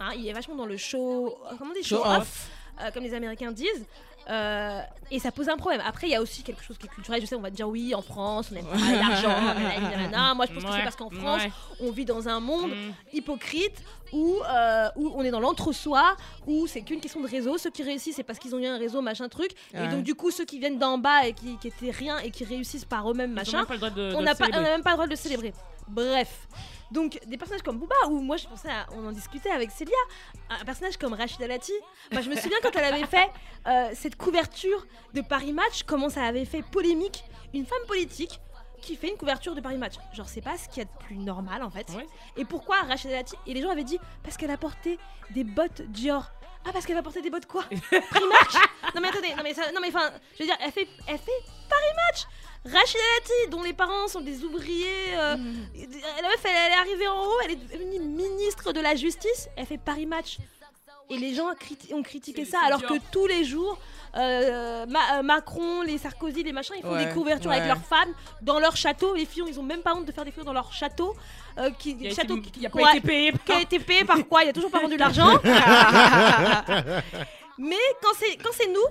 A: Hein, il est vachement dans le show, comment on dit,
I: Show
A: show
I: off.
A: off, euh, comme les Américains disent. Euh, et ça pose un problème. Après, il y a aussi quelque chose qui est culturel. Je sais, on va dire oui, en France, on aime pas l'argent. Moi, je pense que c'est parce qu'en France, on vit dans un monde
D: Mm.
A: hypocrite où, euh, où on est dans l'entre-soi, où c'est qu'une question de réseau. Ceux qui réussissent, c'est parce qu'ils ont eu un réseau, machin truc. Et donc, du coup, ceux qui viennent d'en bas et qui, qui étaient rien et qui réussissent par eux-mêmes, machin, on n'a même pas le droit de le célébrer. Bref. Donc, des personnages comme Booba, où moi je pensais, à- on en discutait avec Célia, un personnage comme Rachida Dati. Moi, je me souviens quand elle avait fait euh, cette couverture de Paris Match, comment ça avait fait polémique. Une femme politique qui fait une couverture de Paris Match. Genre, c'est pas ce qu'il y a de plus normal en fait.
D: Ouais.
A: Et pourquoi Rachida Dati Et les gens avaient dit parce qu'elle a porté des bottes Dior. Ah, parce qu'elle va porter des bottes quoi? Primark Non, mais attendez, non, mais, ça- non, mais enfin, je veux dire, elle fait, elle fait Paris Match Rachida Dati, dont les parents sont des ouvriers. euh, La meuf, elle, elle est arrivée en haut, elle est devenue ministre de la Justice, elle fait Paris Match. Et les gens criti- ont critiqué ça, alors que tous les jours, euh, Ma- euh, Macron, les Sarkozy, les machins, ils font
I: Ouais,
A: des couvertures avec leurs femmes dans leur château. Les filles, ils ont même pas honte de faire des couvertures dans leur château. Euh, qui,
D: a
A: château
D: été-
A: qui,
D: a payé.
A: qui a été payé par quoi? Il a toujours pas rendu l'argent. Mais quand c'est quand c'est nous,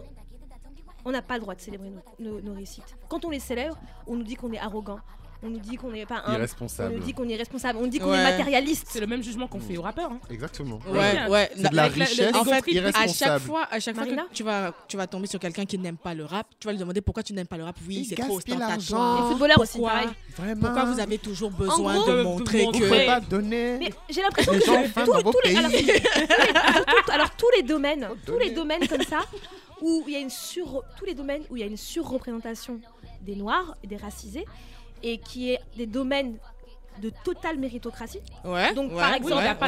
A: on n'a pas le droit de célébrer nos, nos- nos réussites. Quand on les célèbre, on nous dit qu'on est arrogant, on nous dit qu'on n'est pas humble, on
E: Irresponsable.
A: nous dit qu'on est responsable, on nous dit qu'on
I: Ouais.
A: est matérialiste.
D: C'est le même jugement qu'on fait aux rappeurs. hein.
E: Exactement.
I: Ouais, ouais.
E: C'est de la richesse
I: En fait, à chaque fois, à chaque fois
A: Marina
I: que tu vas, tu vas tomber sur quelqu'un qui n'aime pas le rap, tu vas lui demander pourquoi tu n'aimes pas le rap. Oui, c'est trop ostentatoire.
A: Les footballeurs aussi,
I: Pourquoi,
A: pareil.
E: Vraiment.
I: pourquoi vous avez toujours besoin
A: gros,
I: de montrer.
E: Vous
I: que
E: pouvez pas donner
A: Mais j'ai l'impression
E: les
A: que
E: gens
A: tous- alors, tous les domaines, tous les domaines comme ça, où il y a une sur, tous les domaines où il y a une surreprésentation des noirs et des racisés, et qui est des domaines de totale méritocratie.
I: Ouais.
A: Donc
I: ouais,
A: par exemple,
I: ouais.
A: par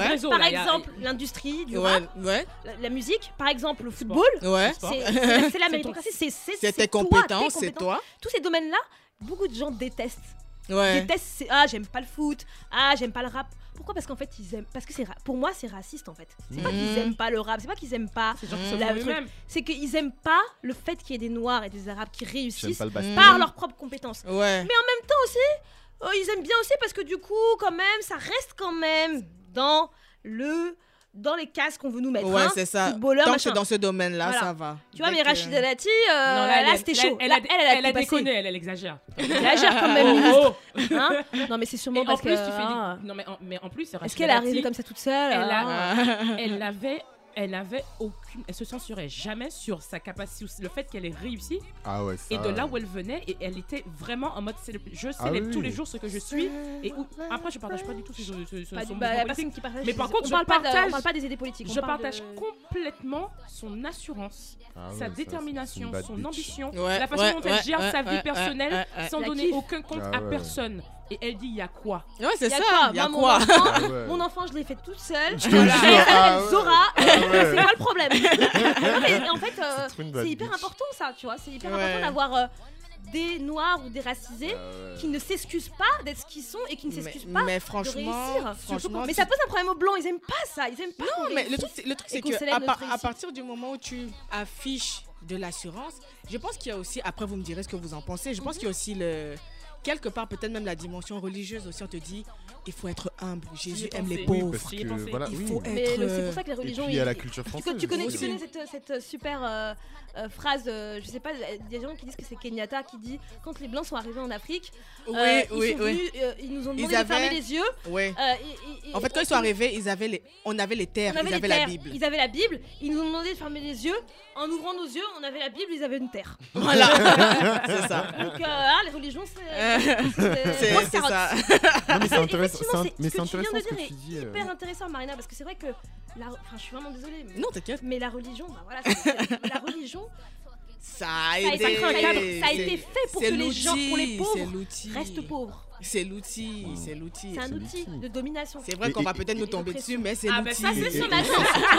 A: l'industrie du
I: Ouais,
A: rap,
I: ouais,
A: la, la musique, par exemple le football. C'est c'est la, c'est la
D: ton-
A: méritocratie, c'est c'est-
I: C'est tes
A: toi,
I: compétences, c'est toi.
A: Tous ces domaines-là, beaucoup de gens détestent.
I: Ouais.
A: Détestent, c'est ah j'aime pas le foot, ah j'aime pas le rap. Pourquoi Parce qu'en fait ils aiment, parce que c'est ra- pour moi c'est raciste en fait. C'est pas qu'ils
I: Mhm.
A: aiment pas le rap, c'est pas qu'ils aiment pas,
D: C'est
A: qu'ils aiment pas le fait qu'il y ait des noirs et des arabes qui réussissent
E: pas
A: par leurs propres compétences.
I: Ouais.
A: Oh, ils aiment bien aussi parce que du coup, quand même, ça reste quand même dans le dans les cases qu'on veut nous mettre.
I: Ouais,
A: hein.
I: c'est ça.
A: Footballeur,
I: Tant que
A: machin.
I: c'est dans ce domaine-là,
A: Voilà.
I: ça va.
A: Tu vois, mais
I: que-
A: Rachida Dati, euh,
D: Non,
A: là,
D: elle-
A: c'était chaud.
D: Elle,
A: elle, elle a
D: elle a déconné, elle, elle exagère.
A: Elle exagère quand même,
D: Oh,
A: ministre.
D: oh.
A: Hein non, mais c'est sûrement
D: Et en
A: parce
D: plus,
A: que.
D: tu fais
A: hein.
D: des... Non, mais en, mais en plus, c'est
A: Est-ce qu'elle est arrivée comme ça toute seule
D: Elle a-
A: hein
D: elle avait elle avait aucune elle se censurait jamais sur sa capacité le fait qu'elle ait réussi
E: Ah ouais, ça.
D: et de là où elle venait et elle était vraiment en mode célèbre- je
E: Ah
D: célèbre
E: oui.
D: tous les jours ce que je suis et où- après je partage pas du tout ce, ce, ce,
A: Pas
D: son
A: bah,
D: politique.
A: qui partage.
D: Mais par
A: on
D: contre, je
A: parle pas de-
D: partage-
A: on parle pas des idées politiques.
D: je partage
A: de-
D: complètement son assurance
E: Ah
D: sa détermination son
E: bitch.
D: ambition
I: Ouais,
D: la façon
I: ouais,
D: dont elle
I: ouais,
D: gère
I: ouais,
D: sa vie
I: ouais,
D: personnelle sans donner
A: kiffe.
D: aucun compte
E: Ah
D: à personne et elle dit il y a quoi
I: Ouais, c'est
A: Y a
I: ça.
A: quoi
I: Il y a
A: Moi,
I: quoi
A: mon enfant,
E: Ah ouais.
A: mon enfant, je l'ai fait toute seule.
E: Je
A: Elle
E: jure, ah ouais.
A: Zora.
E: Ah ouais.
A: C'est pas le problème. Non, mais en fait, euh,
E: C'est
A: hyper
E: bitch.
A: important ça, tu vois. C'est hyper
I: Ouais.
A: important d'avoir euh, des noirs ou des racisés
E: Ah
A: qui ne s'excusent pas d'être ce qu'ils sont et qui ne s'excusent pas
I: mais
A: de
I: franchement,
A: réussir.
I: franchement,
A: mais ça pose un problème aux blancs. Ils aiment pas ça. Ils aiment pas.
I: Non, mais le truc, c'est- le truc, c'est que à, par- partir du moment où tu affiches de l'assurance, je pense qu'il y a aussi, après vous me direz ce que vous en pensez, je pense qu'il y a aussi le quelque part peut-être même la dimension religieuse aussi. On te dit, il faut être humble. Jésus
D: ai
I: aime les
D: pensé. Oui,
I: pauvres.
E: Parce que voilà,
I: il
E: oui.
I: faut
A: Mais
I: être.
A: c'est
I: euh,
A: pour ça que les
E: Et
A: religions.
E: puis il y a la
A: ils-
E: culture
A: Tu,
E: française.
A: tu connais, tu connais cette, cette super euh, euh, phrase, euh, je sais pas, il y a des gens qui disent que c'est Kenyatta qui dit quand les blancs sont arrivés en Afrique,
I: Oui,
A: euh, ils,
I: oui,
A: sont
I: oui.
A: venus, euh, ils nous ont
I: Ils
A: demandé de fermer
I: avaient-
A: les yeux.
I: Ouais.
A: euh, et- et-
I: En fait, quand
A: et-
I: ils sont arrivés, ils avaient les, on avait les terres,
A: on avait
I: ils
A: les
I: avaient la
A: terres,
I: Bible.
A: Ils avaient la Bible. Ils nous ont demandé de fermer les yeux. En ouvrant nos yeux, on avait la Bible. Ils avaient une terre.
I: Voilà, c'est ça.
A: Donc, euh, ah, les religions,
I: Euh,
A: c'est
I: C'est ça.
E: Non, mais c'est
A: Et
E: intéressant.
A: Effectivement,
E: c'est Mais
A: ce que
E: c'est
A: tu viens
E: intéressant
A: de dire est
E: dis. euh.
A: Hyper intéressant, Marina, parce que c'est vrai que, la... enfin, je suis vraiment désolée. Mais...
I: Non, t'inquiète.
A: mais la religion, bah voilà, la religion,
I: Ça a
A: ça a, été, ça a été- fait pour que les gens, pour les pauvres, restent pauvres.
I: C'est l'outil, c'est l'outil.
A: C'est un outil de domination.
I: C'est vrai qu'on va peut-être nous tomber dessus, mais c'est
D: Ah, bah
I: l'outil.
D: ça, c'est
A: moi,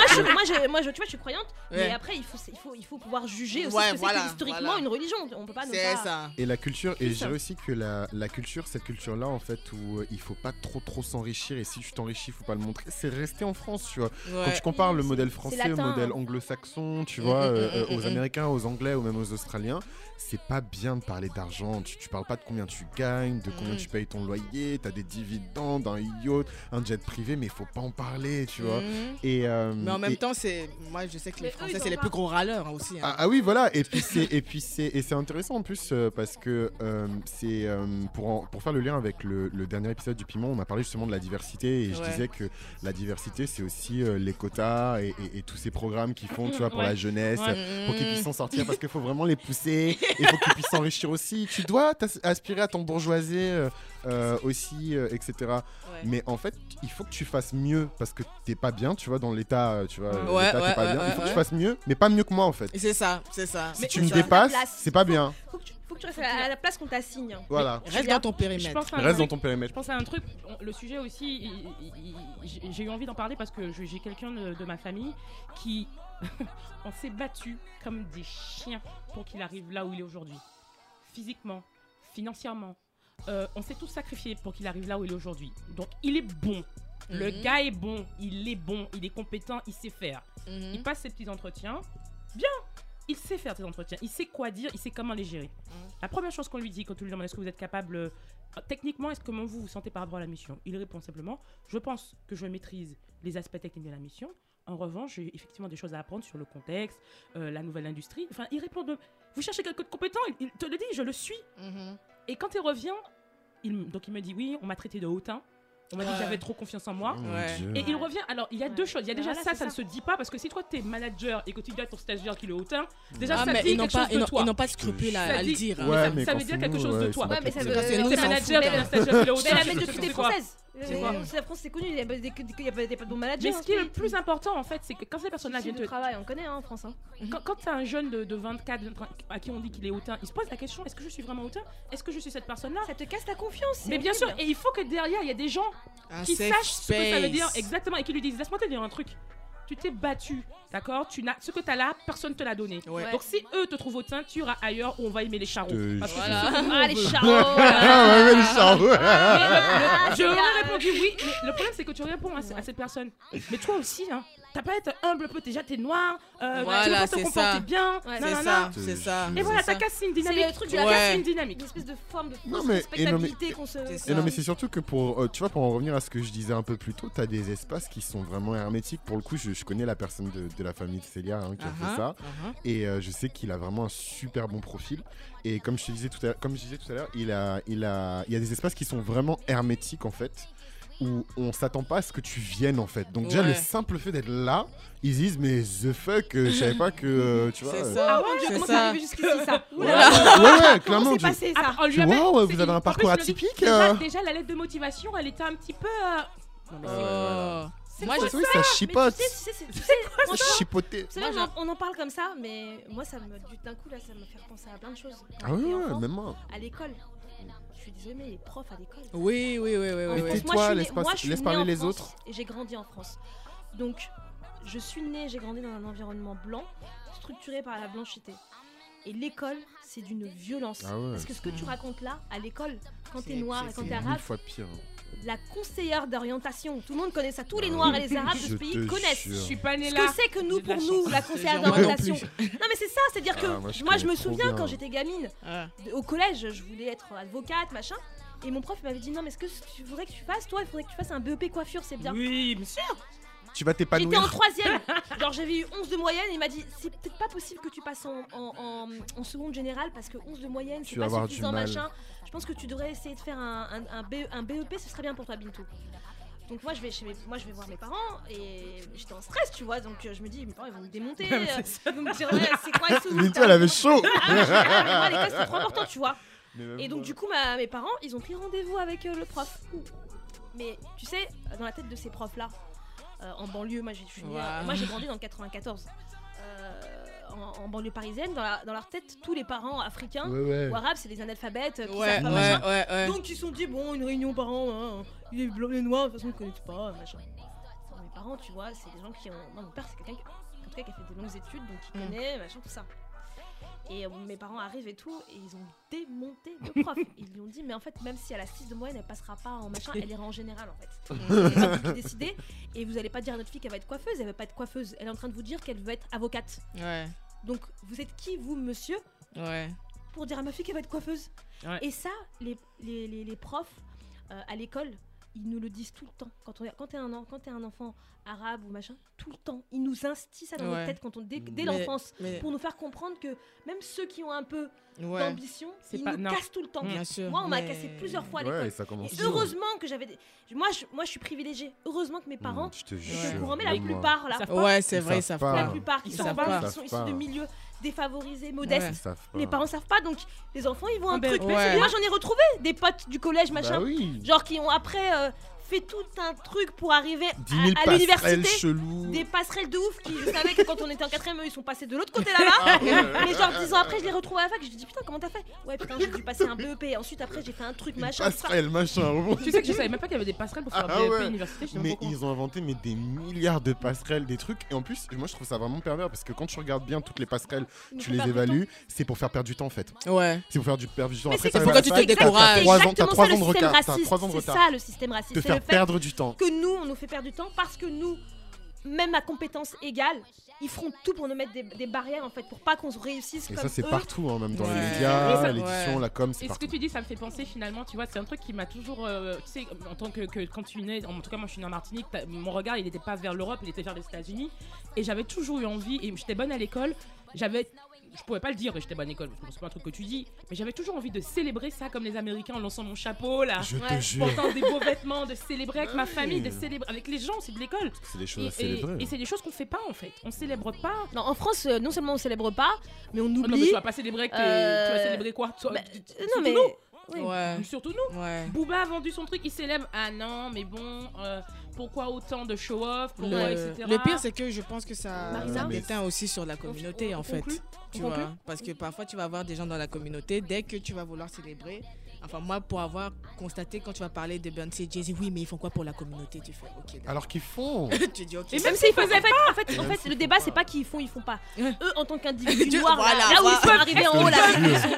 A: je, moi, je, moi, je- tu vois, je suis croyante, mais après, il faut, il faut, il faut pouvoir juger aussi
I: Ouais,
A: ce que
I: voilà,
A: c'est que historiquement
I: voilà.
A: une religion. On peut pas
I: C'est
A: pas.
I: ça.
E: Et la culture, et je dirais aussi que la, la culture, cette culture-là, en fait, où euh, il faut pas trop trop s'enrichir, et si tu t'enrichis, faut pas le montrer, c'est rester en France, tu vois. Quand tu compares le modèle français au modèle anglo-saxon, tu
I: Mm,
E: vois,
I: mm,
E: euh,
I: mm,
E: euh, aux. Américains, aux Anglais ou même aux Australiens, c'est pas bien de parler d'argent. Tu, tu parles pas de combien tu gagnes, de combien
I: Mm.
E: tu payes ton loyer, t'as des dividendes, un yacht, un jet privé, mais il faut pas en parler, tu vois.
I: Mhm.
E: Et, euh,
I: Mais en même
E: et-
I: temps, c'est moi je sais que les Français c'est les plus gros râleurs hein, aussi. hein.
E: Ah, ah oui, voilà. Et puis c'est et puis c'est et c'est intéressant en plus euh, parce que euh, c'est euh, pour en- pour faire le lien avec le, le dernier épisode du piment, on a parlé justement de la diversité et je
I: Ouais.
E: disais que la diversité c'est aussi euh, les quotas et, et- et tous ces programmes qu'ils font, tu vois, pour
D: Ouais.
E: la jeunesse,
D: Ouais.
E: Pour qu'ils puissent s'en sortir parce qu'il faut vraiment les pousser. Il faut qu'ils puissent s'enrichir aussi. Tu dois aspirer à ton bourgeoisie euh, euh, aussi, euh, etc.
I: Ouais.
E: Mais en fait, il faut que tu fasses mieux parce que t'es pas bien, tu vois, dans l'état, tu vois,
I: Ouais, ouais,
E: pas
I: ouais,
E: bien. il faut que tu fasses mieux, mais pas mieux que moi en fait.
I: Et c'est ça, c'est ça.
E: Si
I: C'est
E: tu me
I: ça.
E: dépasses,
A: place.
E: c'est pas bien.
A: Faut que tu, faut que tu restes à la, place qu'on t'assigne.
E: Voilà.
I: Reste dans ton
D: Je
I: périmètre.
E: Reste dans ton
D: Je
E: périmètre.
D: pense à un truc, le sujet aussi, j'ai- eu envie d'en parler parce que je- j'ai quelqu'un de, de ma famille qui, on s'est battu comme des chiens pour qu'il arrive là où il est aujourd'hui. Physiquement, financièrement. Euh, on s'est tous sacrifiés pour qu'il arrive là où il est aujourd'hui. Donc il est bon. Le
I: Mhm.
D: gars est bon, il est bon, il est compétent, il sait faire.
I: Mhm.
D: Il passe ses petits entretiens. Bien, il sait faire ses entretiens, il sait quoi dire, il sait comment les gérer. La première chose qu'on lui dit quand on lui demande est-ce que vous êtes capable, euh, techniquement, est-ce comment vous vous sentez par rapport à la mission? Il répond simplement je pense que je maîtrise les aspects techniques de la mission. En revanche, j'ai effectivement des choses à apprendre sur le contexte, euh, la nouvelle industrie. Enfin, il répond de vous cherchez quelqu'un de compétent, il, il te le dit, je le suis.
I: Mhm.
D: Et quand il revient, il, donc il me dit oui, on m'a traité de hautain. On m'a dit que j'avais trop confiance en moi.
I: Ouais.
D: Et il revient. Alors, il y a
A: Ouais.
D: deux choses. Il y a déjà
A: voilà,
D: ça,
A: c'est
D: ça ne se dit pas parce que si toi t'es manager et que tu dis à ton stagiaire qu'il est hautain, déjà
I: Ah,
D: ça
I: mais
D: dit quelque
I: pas,
D: chose
I: ils
D: de
I: n'ont-
D: toi.
I: ils n'ont pas de scrupule à, le dire. hein.
E: Ouais,
D: ça- veut dire
E: c'est
D: quelque
E: nous,
D: chose de toi.
E: c'est
A: Ouais, mais ça veut-
I: c'est on s'en
D: manager, t'es un stagiaire, qu'il est hautain.
A: Mais la médiocrité française. La France, c'est connu, il y a pas des, des pas de bons managers.
D: Mais ce qui est le plus important en fait, c'est que quand ces personnes-là viennent
A: de
D: te.
A: travail, on connaît hein, en France. Hein.
D: Quand, quand t'as un jeune de, de 24, 25, à qui on dit qu'il est hautain, il se pose la question est-ce que je suis vraiment hautain? Est-ce que je suis cette personne-là?
A: Ça te casse ta confiance.
D: Mais bien sûr, et il faut que derrière, il y a des gens qui sachent ce que ça veut dire exactement et qui lui disent laisse-moi te dire un truc. Tu t'es battu, d'accord? Tu n'as ce que tu as là, personne te l'a donné.
I: Ouais.
D: Donc si eux te trouvent hautain, tu iras ailleurs où on va aimer les charros.
E: te
D: Parce que
I: Voilà.
D: c'est ce que nous,
A: Ah, les charros
E: Ah le-
A: Ah,
D: le-
A: c'est
D: je
A: bien.
D: aurais répondu oui, mais le problème c'est que tu réponds à cette personne. Mais toi aussi, hein, t'as pas à être humble un peu, déjà t'es noir, euh, tu
I: Voilà,
D: veux pas te
I: c'est
D: comporter
I: ça.
D: bien,
A: Ouais.
I: C'est ça, c'est ça.
D: Et voilà,
I: c'est
D: t'as
I: ça.
D: cassé une
A: C'est
D: dynamique.
A: le truc de
D: Tu
A: la
D: as cassé
I: Ouais.
D: une dynamique.
A: Une espèce de forme de
E: Non, mais-
A: respectabilité qu'on se.
I: C'est
E: Et non mais c'est surtout que pour euh, tu vois pour en revenir à ce que je disais un peu plus tôt, t'as des espaces qui sont vraiment hermétiques. Pour le coup, je, je connais la personne de, de la famille de Célia hein, qui a
I: Uh-huh,
E: fait ça
I: uh-huh.
E: et euh, je sais qu'il a vraiment un super bon profil. Et comme je te disais tout à l'heure, comme je disais tout à l'heure, il a il a il y a des espaces qui sont vraiment hermétiques en fait où on s'attend pas à ce que tu viennes en fait. Donc déjà
I: Ouais.
E: le simple fait d'être là, ils disent mais the fuck, euh, je savais pas que euh, tu vois.
I: C'est
E: euh,
I: ça.
A: Ah
I: c'est
A: comment
I: ça.
A: arrivé jusqu'ici ça
E: Ouais, ouais, ouais, clairement.
A: c'est
E: tu-
A: passé ça
D: Ah,
E: Tu ouais, vous avez un parcours atypique.
D: Déjà,
E: euh.
D: déjà, la lettre de motivation, elle était un petit peu. euh, Non, mais c'est-.
I: Moi,
E: Oui,
I: je-
E: oui, ça chipote.
A: tu sais, tu sais, c'est- tu sais, franchement,
E: Chipoter.
A: vous savez, on, en, parle comme ça, mais moi, ça me, du- d'un coup, là, ça me fait penser à plein de choses.
E: Ah ouais,
A: j'étais
E: ouais,
A: enfant,
E: même moi.
A: À l'école. Je suis désolée, mais les profs à l'école.
I: Oui, oui, oui, oui,
A: En
I: oui.
E: Mais
I: oui.
A: France,
E: tais-toi,
A: moi,
E: laisse
A: moi,
E: parler les
A: France
E: autres.
A: Et j'ai grandi en France. Donc, je suis née, j'ai grandi dans un environnement blanc, structuré par la blanchité. Et l'école, c'est d'une violence.
E: Ah ouais.
A: Parce que ce que tu racontes là, à l'école, quand t'es noir et quand
I: c'est
A: t'es
E: Mille
A: arabe,
E: fois pire.
A: La conseillère d'orientation, tout le monde connaît ça, tous les
E: Ah
A: noirs et les arabes de ce pays connaissent.
D: Je suis pas née
A: Ce
D: là.
A: que c'est que nous, pour nous, la conseillère d'orientation. Non mais c'est ça, c'est-à-dire que
E: Ah, moi,
A: moi,
E: je
A: me souviens
E: bien.
A: quand j'étais gamine,
I: Ah.
A: au collège, je voulais être avocate, machin. Et mon prof m'avait dit non mais ce que tu voudrais que tu fasses, toi, il faudrait que tu fasses un BEP coiffure, c'est bien.
D: Oui, bien sûr.
E: Tu vas
A: J'étais en
E: t'épanouir.
A: troisième, genre j'avais eu 11 de moyenne et il m'a dit c'est peut-être pas possible que tu passes en, en, en- en seconde générale parce que 11 de moyenne c'est pas suffisant machin. Je pense que tu devrais essayer de faire un, BEP, ce serait bien pour toi Bintou. Donc moi je vais chez mes- moi je vais voir mes parents et j'étais en stress tu vois donc euh, je me dis mes parents ils vont me démonter euh, ils vont me dire ouais, c'est quoi ce
E: Bintou, elle avait chaud.
A: ah, mais ah, mais moi, l'école c'était trop important tu vois
E: Mais
A: et donc du coup ma- mes parents ils ont pris rendez-vous avec euh, le prof mais tu sais dans la tête de ces profs là en banlieue moi j'ai euh,
I: Wow.
A: moi j'ai grandi dans le 94 euh, en, en banlieue parisienne dans, la- dans leur tête tous les parents africains
E: Ouais, ouais.
A: ou arabes c'est les analphabètes euh, qui
I: Ouais,
A: pas,
I: ouais,
A: machin.
I: ouais, ouais.
A: Donc ils se sont dit bon une réunion parents, hein, il est blanc et noir, de toute façon ils connaissent pas, machin. Enfin, mes parents tu vois c'est des gens qui ont. Moi mon père c'est quelqu'un qui, en tout cas, qui a fait des longues études donc il
I: Mm.
A: connaît machin tout ça. Et euh, mes parents arrivent et tout et ils ont démonté le prof. Ils lui ont dit mais en fait même si elle a 6 de moyenne elle passera pas en machin, elle ira en général en fait. C'est pas vous qui décidez et vous allez pas dire à notre fille qu'elle va être coiffeuse, elle va pas être coiffeuse, elle est en train de vous dire qu'elle veut être avocate.
I: Ouais,
A: Donc vous êtes qui vous monsieur
I: ouais.
A: pour dire à ma fille qu'elle va être coiffeuse?
D: Ouais.
A: Et ça, les, les, les, les profs euh, à l'école, ils nous le disent tout le temps. Quand, on, quand t'es un, quand t'es un enfant arabe ou machin, tout le temps. Ils nous instillent ça dans
I: Ouais.
A: notre tête quand on, dès, dès l'enfance
I: Mais,
A: pour nous faire comprendre que même ceux qui ont un peu
I: ouais,
A: d'ambition, ils
D: pas-
A: nous
D: non.
A: cassent tout le temps.
I: bien sûr.
A: Moi, on m'a cassé plusieurs fois à
E: Ouais,
A: l'école.
E: ça tôt.
A: heureusement que j'avais des... moi, je, moi, je suis privilégiée. Heureusement que mes parents
E: Mmh, je te jure.
A: courant, mais la plupart, là,
D: Ça-
I: Ouais, c'est vrai,
E: pas.
A: la plupart qui
I: Ils
A: sont qui
E: Ils
A: sont issus de milieux défavorisés, modestes. Les parents savent pas, donc les enfants ils vont un
D: Ah ben,
A: truc.
I: ouais.
A: Moi j'en ai retrouvé des potes du collège machin,
E: Bah oui.
A: genre qui ont après euh, fait tout un truc pour arriver
E: 10 000
A: à, l'université. Des passerelles de ouf qui je savais que quand on était en quatrième eux ils sont passés de l'autre côté là-bas.
E: Ah.
A: Mais genre 10 ans après je les retrouve à la fac, je dis putain comment t'as fait? Ouais putain j'ai dû passer un BEP, ensuite après j'ai fait un truc machin.
E: passerelle, machin.
D: Tu sais que je savais même pas qu'il y avait des passerelles pour faire
E: Ah
D: BEP
E: ouais.
D: université.
E: Mais ils ont inventé mais des milliards de passerelles, des trucs. Et en plus, moi je trouve ça vraiment pervers parce que quand tu regardes bien toutes les passerelles, tu les évalues, c'est pour faire perdre du temps en fait.
I: Ouais.
E: C'est pour faire du perdre du temps.
A: Mais
E: Après,
A: c'est
I: pourquoi tu te décourages
A: C'est
E: trois ans- T'as
A: exactement
E: trois
A: ça
E: ans
A: le
E: de retard. T'as
A: raciste.
E: trois ans de
A: C'est
E: retard.
A: ça le système raciste.
E: Te faire perdre du temps.
A: que nous, on nous fait perdre du temps parce que nous, même à compétence égale, ils feront tout pour nous mettre des, des barrières en fait, pour pas qu'on réussisse
E: Et
A: comme
E: ça, c'est
A: eux.
E: partout, hein, même dans
I: Ouais.
E: les
D: Oui,
E: médias,
D: ça-
E: l'édition,
I: ouais.
E: la com, c'est
D: Et ce que
E: partout.
D: tu dis, ça me fait penser finalement, tu vois, c'est un truc qui m'a toujours, euh, tu sais, en tant que, que- quand tu es né, en tout cas moi je suis née en Martinique, mon regard il n'était pas vers l'Europe, il était vers les États-Unis, et j'avais toujours eu envie, et j'étais bonne à l'école, j'avais, je pouvais pas le dire, et j'étais bonne à l'école, parce que c'est pas un truc que tu dis, mais j'avais toujours envie de célébrer ça comme les Américains en lançant mon chapeau là,
E: Je te
A: Ouais.
E: jure,
D: portant des beaux vêtements, de célébrer avec ma
E: Ouais.
D: famille, de célébrer avec les gens, c'est de l'école.
E: c'est des choses
D: Et,
E: à
D: et-
E: célébrer.
D: et c'est des choses qu'on fait pas en fait, on célèbre pas.
A: Non, en France, euh, non seulement on célèbre pas, mais on
D: Ah non, mais
A: oublie.
D: tu vas pas célébrer, que
A: Euh,
D: tu vas célébrer quoi?
A: Bah,
D: tu- tu-
A: euh, non mais
D: nous.
A: Oui.
I: Ouais.
D: Surtout nous.
I: Ouais.
D: Booba a vendu son truc, il célèbre. Ah non, mais bon, euh, pourquoi autant de show-off
I: Le,
D: pourquoi, etc.
I: le pire, c'est que je pense que ça, déteint aussi sur la communauté,
A: on
I: en fait.
A: conclut
I: Tu
A: On
I: vois,
A: conclut
I: parce que parfois, tu vas avoir des gens dans la communauté, dès que tu vas vouloir célébrer. Enfin, moi, pour avoir constaté quand tu vas parler de Beyoncé et Jay-Z, oui, mais ils font quoi pour la communauté Tu fais, ok.
E: Alors qu'ils font.
I: tu dis, ok.
A: Et même s'ils faisaient en fait, en fait, en fait, le débat c'est pas qu'ils font, ils font pas. Eux en tant qu'individus noirs, là-
I: voilà,
A: là, où ils sont arrivés en haut, là, ils sont-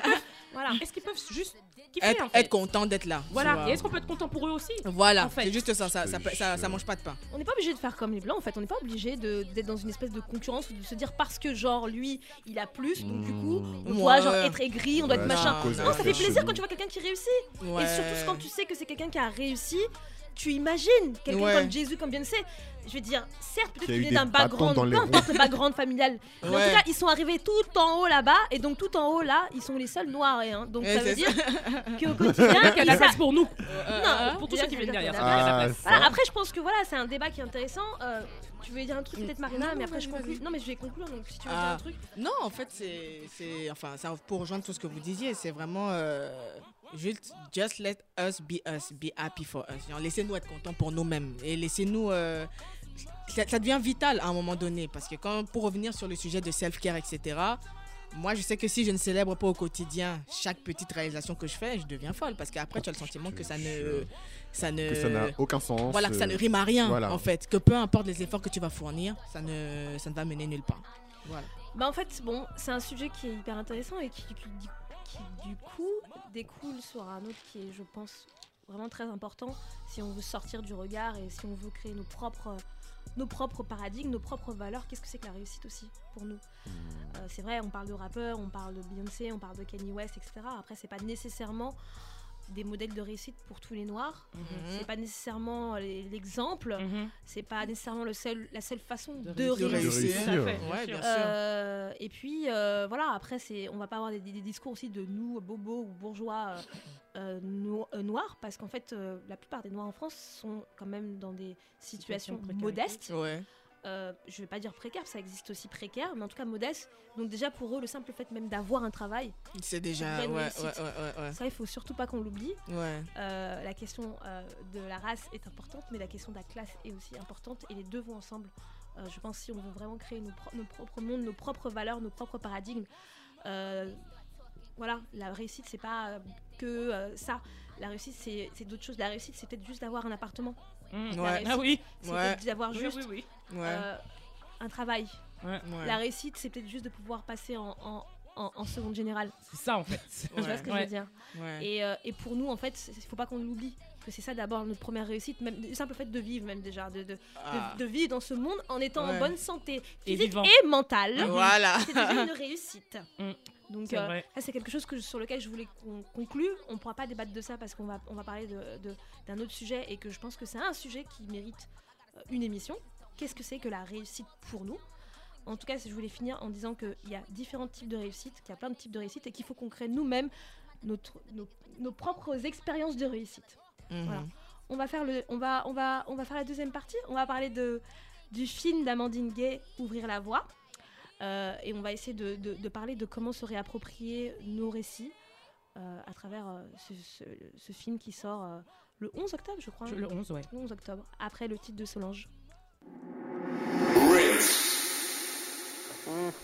A: voilà.
D: Est-ce qu'ils peuvent juste kiffer
I: être,
D: en fait
I: être content d'être là.
D: Voilà, et est-ce qu'on peut être content pour eux aussi
I: Voilà,
D: en fait
I: c'est juste ça, ça, ça, mange pas de pain.
A: On n'est pas obligé de faire comme les blancs en fait, on n'est pas obligé de- d'être dans une espèce de concurrence ou de se dire parce que genre lui il a plus donc du coup on
E: Mmh.
A: doit
I: Ouais.
A: genre être aigri, on doit être machin. Non, ça fait plaisir quand tu vois quelqu'un qui réussit.
I: Ouais.
A: Et surtout quand tu sais que c'est quelqu'un qui a réussi, tu imagines quelqu'un
I: Ouais.
A: comme Jésus, comme Beyoncé. Je veux dire, certes, peut-être qu'il est d'un background, peu importe le background familial. Mais en tout cas, ils sont arrivés tout en haut là-bas, et donc tout en haut là, ils sont les seuls noirs. Hein. Donc ça veut dire
I: ça.
A: qu'au quotidien,
D: Qu'il y a la place pour nous.
A: Non,
D: pour tous
A: déjà,
D: ceux qui viennent derrière. il
E: Ah,
A: voilà, après, je pense que voilà, c'est un débat qui est intéressant. Euh, tu veux dire un truc peut-être, Marina,
I: Non,
A: mais après je conclue. Non, mais je vais conclure. Donc si tu veux
I: Ah.
A: dire un truc.
I: Non, en fait, c'est, c'est, enfin, ça pour rejoindre tout ce que vous disiez, c'est vraiment euh, juste, just let us be us, be happy for us. Laissez-nous être contents pour nous-mêmes et laissez-nous. euh, ça, ça devient vital à un moment donné parce que quand, pour revenir sur le sujet de self-care, etc. Moi, je sais que si je ne célèbre pas au quotidien chaque petite réalisation que je fais, je deviens folle parce qu'après, tu as le sentiment que ça ne, ça ne,
E: Que ça n'a aucun sens.
I: voilà, que ça ne
E: euh,
I: rime à rien
E: voilà.
I: en fait. Que peu importe les efforts que tu vas fournir, ça ne, ça ne va mener nulle part. Voilà.
A: Bah en fait, bon, c'est un sujet qui est hyper intéressant et qui, qui- qui, du coup découle sur un autre qui est, je pense, vraiment très important si on veut sortir du regard et si on veut créer nos propres, nos propres paradigmes, nos propres valeurs. Qu'est-ce que c'est que la réussite aussi pour nous? Euh, C'est vrai, on parle de rappeurs, on parle de Beyoncé, on parle de Kanye West, etc. Après, c'est pas nécessairement des modèles de réussite pour tous les noirs. C'est pas nécessairement les- l'exemple.
D: Mhm.
A: C'est pas nécessairement le seul, la seule façon de,
I: De
A: réussir.
I: réussir.
D: Tout à fait,
I: Ouais,
D: bien
I: bien
D: sûr.
I: sûr.
A: Euh, et puis euh, voilà, après c'est, on va pas avoir des, des discours aussi de nous bobos ou bourgeois euh, euh, no- euh, noirs, parce qu'en fait euh, la plupart des noirs en France sont quand même dans des situations modestes.
I: Ouais.
A: Euh, je vais pas dire précaires, ça existe aussi précaire, mais en tout cas modestes. Donc déjà pour eux, le simple fait même d'avoir un travail,
I: C'est déjà. Ouais,
A: ça il faut surtout pas qu'on l'oublie. Euh, la question euh, de la race est importante, mais la question de la classe est aussi importante, et les deux vont ensemble. Je pense si on veut vraiment créer nos, pro- nos propres mondes, nos propres valeurs, nos propres paradigmes. voilà, la réussite c'est pas que ça. La réussite c'est d'autres choses. La réussite c'est peut-être juste d'avoir un appartement.
D: Mm.
A: La
I: Ouais.
D: Ah oui.
A: C'est
I: Ouais.
A: peut-être d'avoir
D: Oui,
A: juste
D: oui, oui.
I: Ouais.
A: euh, un travail. La réussite c'est peut-être juste de pouvoir passer en, en, en- en seconde générale.
D: C'est ça en fait.
A: Tu vois ce que je veux dire
I: Ouais.
A: et, euh, et pour nous, en fait, il faut pas qu'on l'oublie. Que c'est ça d'abord notre première réussite, même le simple fait de vivre, même déjà, de, de, de-
I: Ah.
A: de vivre dans ce monde en étant en bonne santé
D: Et
A: physique
D: vivant.
A: et mentale.
I: Voilà.
A: C'est déjà une réussite.
D: Mm.
A: Donc,
D: C'est
A: euh, c'est quelque chose que, sur lequel je voulais qu'on conclue. On ne pourra pas débattre de ça parce qu'on va, on va parler de- de- d'un autre sujet et que je pense que c'est un sujet qui mérite euh, une émission. Qu'est-ce que c'est que la réussite pour nous? En tout cas, je voulais finir en disant qu'il y a différents types de réussite, qu'il y a plein de types de réussite et qu'il faut qu'on crée nous-mêmes notre, nos, nos propres expériences de réussite.
I: Mhm.
A: Voilà. On va faire le, on va, on va, on va faire la deuxième partie. On va parler de du film d'Amandine Gay, Ouvrir la voie, Euh, et on va essayer de, de- de parler de comment se réapproprier nos récits euh, à travers euh, ce, ce- ce film qui sort euh, le 11 octobre, je crois.
D: Je- Le 11, ouais.
A: Le 11 octobre, après le titre de Solange.
K: Thank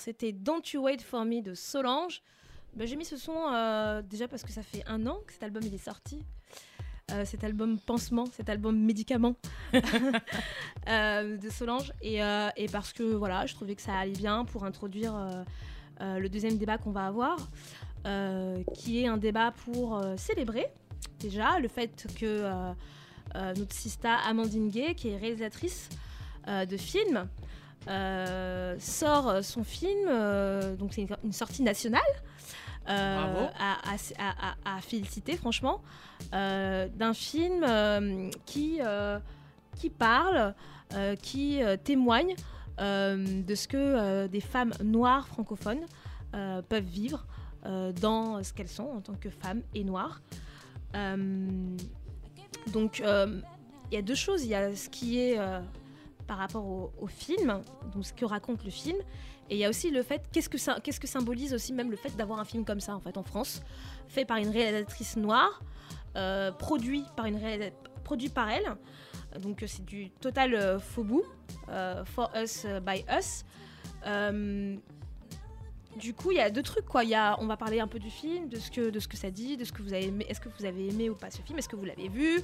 A: Alors, c'était Don't You Wait For Me de Solange. Bah, J'ai mis ce son euh, déjà parce que ça fait un an que cet album il est sorti. Euh, cet album Pansement, cet album Médicament euh, de Solange. Et, et parce que voilà, je trouvais que ça allait bien pour introduire le deuxième débat qu'on va avoir, qui est un débat pour célébrer déjà le fait que notre sista Amandine Gay, qui est réalisatrice de films, sort euh, son film, euh, donc c'est une, une sortie nationale. euh,
D: Bravo.
A: à, à- à- à féliciter franchement euh, d'un film euh, qui, euh, qui parle, euh, qui euh, témoigne euh, de ce que euh, des femmes noires francophones euh, peuvent vivre euh, dans ce qu'elles sont en tant que femmes et noires. Euh, donc euh, il y a deux choses. Il y a ce qui est euh, par rapport au, film, donc ce que raconte le film, et il y a aussi le fait qu'est-ce que symbolise aussi même le fait d'avoir un film comme ça en fait en France, fait par une réalisatrice noire, euh, produit par elle. Donc euh, c'est du total euh, faux bout, for us by us. Du coup, il y a deux trucs quoi. Il y a, on va parler un peu du film, de ce que de ce que ça dit, de ce que vous avez aimé. Est-ce que vous avez aimé ou pas ce film Est-ce que vous l'avez vu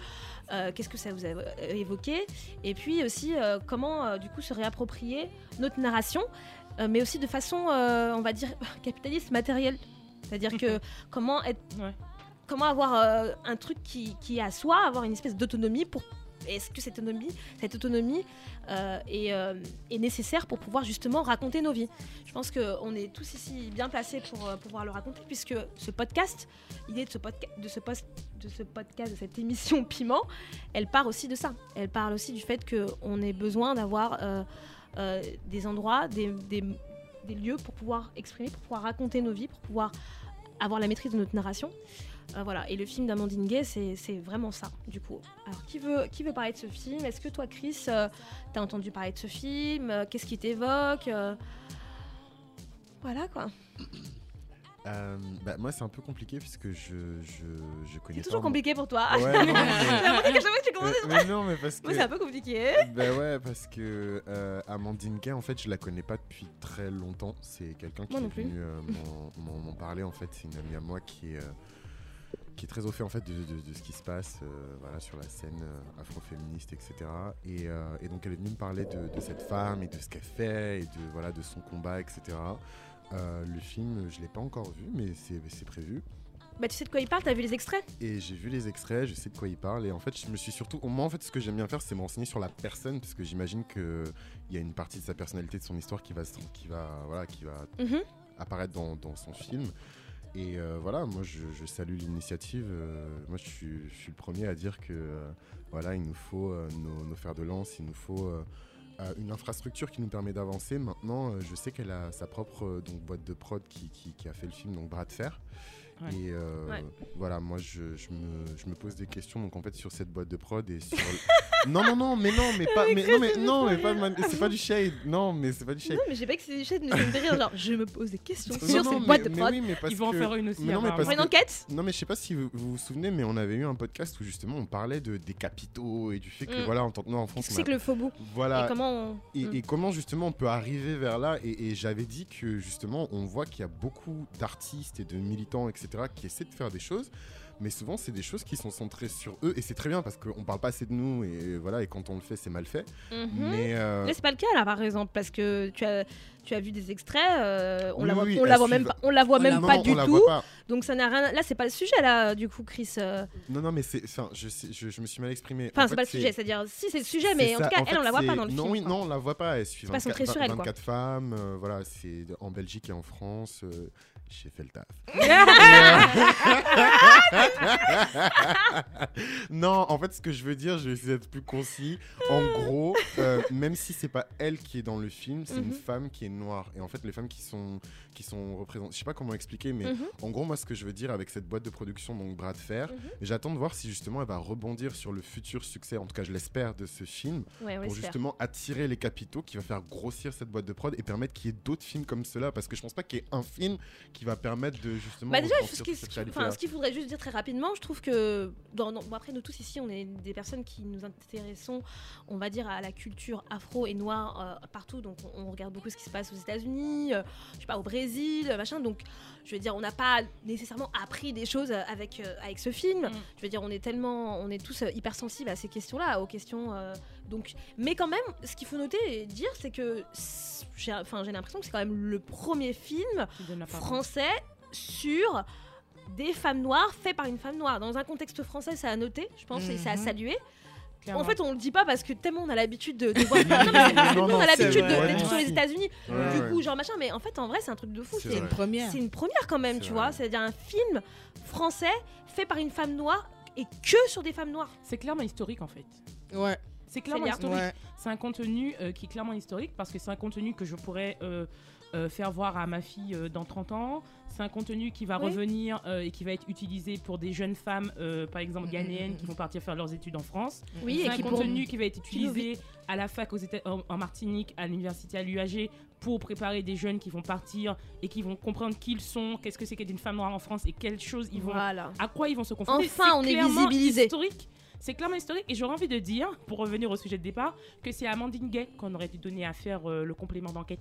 A: Euh, Qu'est-ce que ça vous a euh, évoqué Et puis aussi euh, comment euh, du coup se réapproprier notre narration, mais aussi de façon, on va dire capitaliste matérielle. C'est-à-dire que comment être,
D: Ouais.
A: comment avoir un truc qui, qui est à soi, avoir une espèce d'autonomie pour est-ce que cette autonomie, cette autonomie euh, est, euh, est nécessaire pour pouvoir justement raconter nos vies? Je pense qu'on est tous ici bien placés pour euh, pouvoir le raconter, puisque ce podcast, l'idée de ce, de, ce podcast, de cette émission Piment, elle part aussi de ça. Elle parle aussi du fait qu'on ait besoin d'avoir des endroits, des lieux pour pouvoir exprimer, pour pouvoir raconter nos vies, pour pouvoir avoir la maîtrise de notre narration. Euh, voilà, et le film d'Amandine Gay, c'est c'est vraiment ça, du coup. Alors, qui veut, qui veut parler de ce film? Est-ce que toi, Chris, euh, t'as entendu parler de ce film? Euh, Qu'est-ce qui t'évoque Voilà, quoi.
E: Euh, bah, moi, c'est un peu compliqué puisque je, je, je connais
A: C'est toujours
E: pas-
A: compliqué pour toi.
E: Ouais, non, mais-
A: que tu commences
E: Euh, non, mais parce que.
A: Moi, c'est un peu compliqué.
E: Bah ouais, parce que euh, Amandine Gay, en fait, je la connais pas depuis très longtemps. C'est quelqu'un qui est venu m'en- parler. En fait, c'est une amie à moi qui est, qui est très au fait en fait de, de- de ce qui se passe euh, voilà, sur la scène euh, afroféministe, etc. Et, euh, et donc, elle est venue me parler de, de cette femme et de ce qu'elle fait et de, voilà, de son combat, etc. Le film, je l'ai pas encore vu, mais c'est c'est prévu.
A: Bah, tu sais de quoi il parle? T'as vu les extraits?
E: Et j'ai vu les extraits, je sais de quoi il parle. Et en fait, je me suis surtout. Moi, en fait, ce que j'aime bien faire, c'est me renseigner sur la personne, parce que j'imagine qu'il y a une partie de sa personnalité, de son histoire qui va, qui va, voilà, qui va
A: Mhm.
E: apparaître dans, dans son film. Et euh, voilà, moi, je, salue l'initiative. euh, moi, je suis, le premier à dire que euh, voilà, il nous faut nos, nos fers de lance, il nous faut. une infrastructure qui nous permet d'avancer. Maintenant, je sais qu'elle a sa propre boîte de prod qui- qui a fait le film, donc Bras de Fer.
D: Ouais.
E: Et euh,
A: Ouais.
E: voilà, moi je, je me, je me pose des questions donc en fait sur cette boîte de prod et sur. non non non mais non mais pas mais non mais non mais pas c'est pas du shade non mais c'est pas du shade.
A: Non, mais j'ai pas que c'est des chaînes, mais ça me fait rire. Genre, je me pose des questions
E: Non,
A: sur
E: non,
A: cette
E: mais-
A: boîte de
E: mais
A: prod.
E: oui, mais parce
D: Ils vont en faire une aussi.
E: mais non, mais parce
A: une enquête
E: Non mais je sais pas si vous, vous vous souvenez mais on avait eu un podcast où justement on parlait de des capitaux et du fait que
A: Mm.
E: voilà en tant que nous en France
A: Qu'est-ce que
E: on
A: c'est
E: a-
A: que le faux bout
E: voilà
A: Et comment on...
E: et,
A: Mm.
E: et comment justement on peut arriver vers là et, et j'avais dit que justement on voit qu'il y a beaucoup d'artistes et de militants etc qui essaient de faire des choses mais souvent c'est des choses qui sont centrées sur eux et c'est très bien parce qu'on parle pas assez de nous et voilà et quand on le fait c'est mal fait
A: Mhm.
E: mais euh,
A: Là, c'est pas le cas là, par exemple, parce que tu as, tu as vu des extraits, euh, on
E: Oui,
A: la voit,
E: oui,
A: on la
E: elle
A: voit même pas, on la voit même pas du tout. Donc ça n'a rien. Là, c'est pas le sujet là, du coup, Chris. euh.
E: non non mais c'est enfin je, sais- je, je me suis mal exprimé
A: Enfin,
E: En
A: c'est
E: fait,
A: pas le sujet. C'est-à-dire, si c'est le sujet, mais en tout cas,
E: En
A: elle,
E: fait,
A: on la voit pas dans le
E: non,
A: film.
E: oui, non, on la voit pas. Elle suit
A: C'est pas
E: 24,
A: centré sur elle, quoi.
E: 24 femmes. euh, voilà, c'est en Belgique et en France. euh, j'ai fait le taf. non, en fait, ce que je veux dire, je vais essayer d'être plus concis. En gros, euh, même si c'est pas elle qui est dans le film, c'est une
A: Mhm.
E: femme qui est noire. Et en fait, les femmes qui sont qui sont représentées, je sais pas comment expliquer, mais
A: Mhm.
E: en gros, moi, ce que je veux dire avec cette boîte de production, donc Bras de Fer,
A: Mhm.
E: j'attends de voir si justement elle va rebondir sur le futur succès, en tout cas, je l'espère, de ce film
A: Ouais,
E: pour justement attirer les capitaux qui va faire grossir cette boîte de prod et permettre qu'il y ait d'autres films comme cela parce que je pense pas qu'il y ait un film qui va permettre de justement
A: Bah déjà, ce qu'il faudrait juste dire très rapidement, je trouve que dans, dans- bon, après nous tous ici, on est des personnes qui nous intéressons, on va dire à la culture afro et noire euh, partout, donc on, on regarde beaucoup ce qui se passe aux États-Unis, euh, je sais pas, au Brésil, euh, machin. Donc, je veux dire, on n'a pas nécessairement appris des choses euh, avec, euh, avec ce film.
D: Mm.
A: Je veux dire, on est tellement, on est tous hypersensibles à ces questions-là, aux questions. Donc, mais quand même, ce qu'il faut noter et dire, c'est que j'ai, enfin, j'ai l'impression que c'est quand même le premier film français sur des femmes noires fait par une femme noire. Dans un contexte français, ça a noté, je pense, et ça a
I: Mhm.
A: salué.
D: Clairement.
A: En fait, on le dit pas parce que tellement on a l'habitude de, de voir. Non,
E: Non,
A: on a l'habitude d'être sur les. États-Unis.
E: Ouais,
A: du
E: ouais.
A: coup, genre machin. Mais en fait, en vrai, c'est un truc de fou.
E: C'est
I: une première.
A: c'est une première quand même, tu
E: vrai.
A: vois. C'est-à-dire un film français fait par une femme noire et que sur des femmes noires.
D: C'est clairement historique en fait.
I: Ouais.
D: C'est clairement historique.
I: Ouais.
D: C'est un contenu euh, qui est clairement historique parce que c'est un contenu que je pourrais euh, euh, faire voir à ma fille euh, dans 30 ans. C'est un contenu qui va
A: Oui.
D: revenir euh, et qui va être utilisé pour des jeunes femmes, euh, par exemple
I: Mhm,
D: ghanéennes,
I: mhm.
D: qui vont partir faire leurs études en France.
A: Oui,
D: C'est
A: et
D: un
A: qui
D: contenu qui va être utilisé à la fac aux Éta- en, en Martinique, à l'université à l'UAG, pour préparer des jeunes qui vont partir et qui vont comprendre qui ils sont, qu'est-ce que c'est qu'être une femme noire en France et quelles choses ils vont
A: Voilà.
D: à quoi ils vont se confronter.
A: Enfin,
D: C'est
A: on est visibilisé.
D: historique. C'est clairement historique. Et j'aurais envie de dire, pour revenir au sujet de départ, que c'est à Amandine Gay qu'on aurait dû donner à faire euh, le complément d'enquête.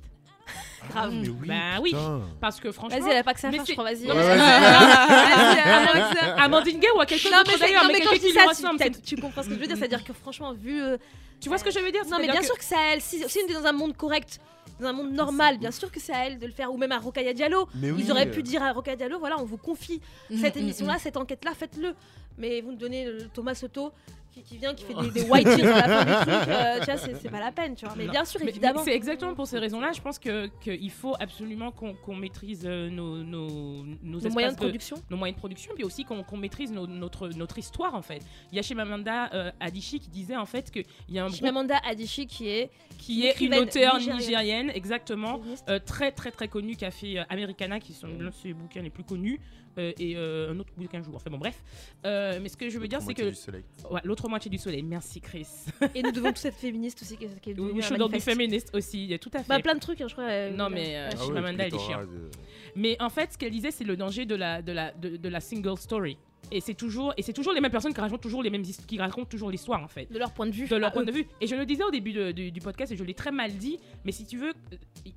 A: Grave.
E: Mais oui,
D: Bah oui.
E: putain.
D: Parce que franchement.
A: Vas-y, elle a pas que ça à
D: mais
A: faire, je crois. Vas-y.
E: Ouais, ouais,
D: Amandine- Gay ou à quelqu'un
A: Non,
D: d'autre d'ailleurs,
A: non,
D: mais
A: mais quand
D: quelqu'un
A: je
D: qui
A: dis
D: lui
A: ça,
D: ressemble.
A: tu, tu comprends ce que je veux dire. C'est-à-dire que franchement, vu. euh,
D: Tu vois ce que je veux dire?
A: Non, mais bien
D: que-
A: sûr que c'est à elle. Si, si on était dans un monde correct, dans un monde normal, bien sûr que c'est à elle de le faire. Ou même à Rokaya Diallo.
E: Mais oui.
A: Ils auraient pu dire à Rokaya Diallo voilà, on vous confie
I: Mhm,
A: cette
I: mhm,
A: émission-là, cette enquête-là, faites-le. Mais vous nous donnez euh, Thomas Soto qui, qui vient, qui fait des, des white tears à la fin du truc. euh, tu vois, c'est c'est pas la peine, tu vois. Mais
D: Non.
A: bien sûr,
D: Mais-
A: évidemment.
D: mais C'est exactement pour ces raisons-là. Je pense que qu'il faut absolument qu'on qu'on maîtrise euh, nos, nos, nos,
A: Nos
D: espaces
A: moyens de production.
D: nos moyens de production, puis aussi qu'on qu'on maîtrise nos- notre, notre histoire en fait. Il y a chez Mamanda euh, Adichie qui disait en fait qu'il y a un groupe
A: Chimamanda Adichie qui est
D: qui est une
A: écrivaine
D: auteure
A: nigérienne.
D: nigérienne, exactement,
A: féministe.
D: euh, très très très connue, qui a fait euh, Americana, qui sont l'un de ses bouquins les plus connus, et euh, un autre bouquin jour. Enfin bon, bref. Euh, mais ce que je veux dire, c'est
E: Moitié
D: que
E: du soleil.
D: ouais, l'autre moitié du soleil. Merci Chris.
A: Et nous devons tous être féministes aussi, qui est, qui est
D: oui, je suis dans du féministe aussi, tout à fait.
A: Bah, plein de trucs, hein, je crois. euh,
D: Non, mais, euh. Ah
E: Ah ouais,
D: Chimamanda, elle est chiante.
E: de-
D: Mais en fait, ce qu'elle disait, c'est le danger de la, de la, de, de la single story. Et c'est toujours, et c'est toujours les mêmes personnes qui racontent toujours les mêmes qui racontent toujours l'histoire en fait.
A: De leur point de vue.
D: de leur
A: à
D: point
A: eux.
D: de vue. Et je le disais au début de- du, du podcast et je l'ai très mal dit, mais si tu veux, euh, il-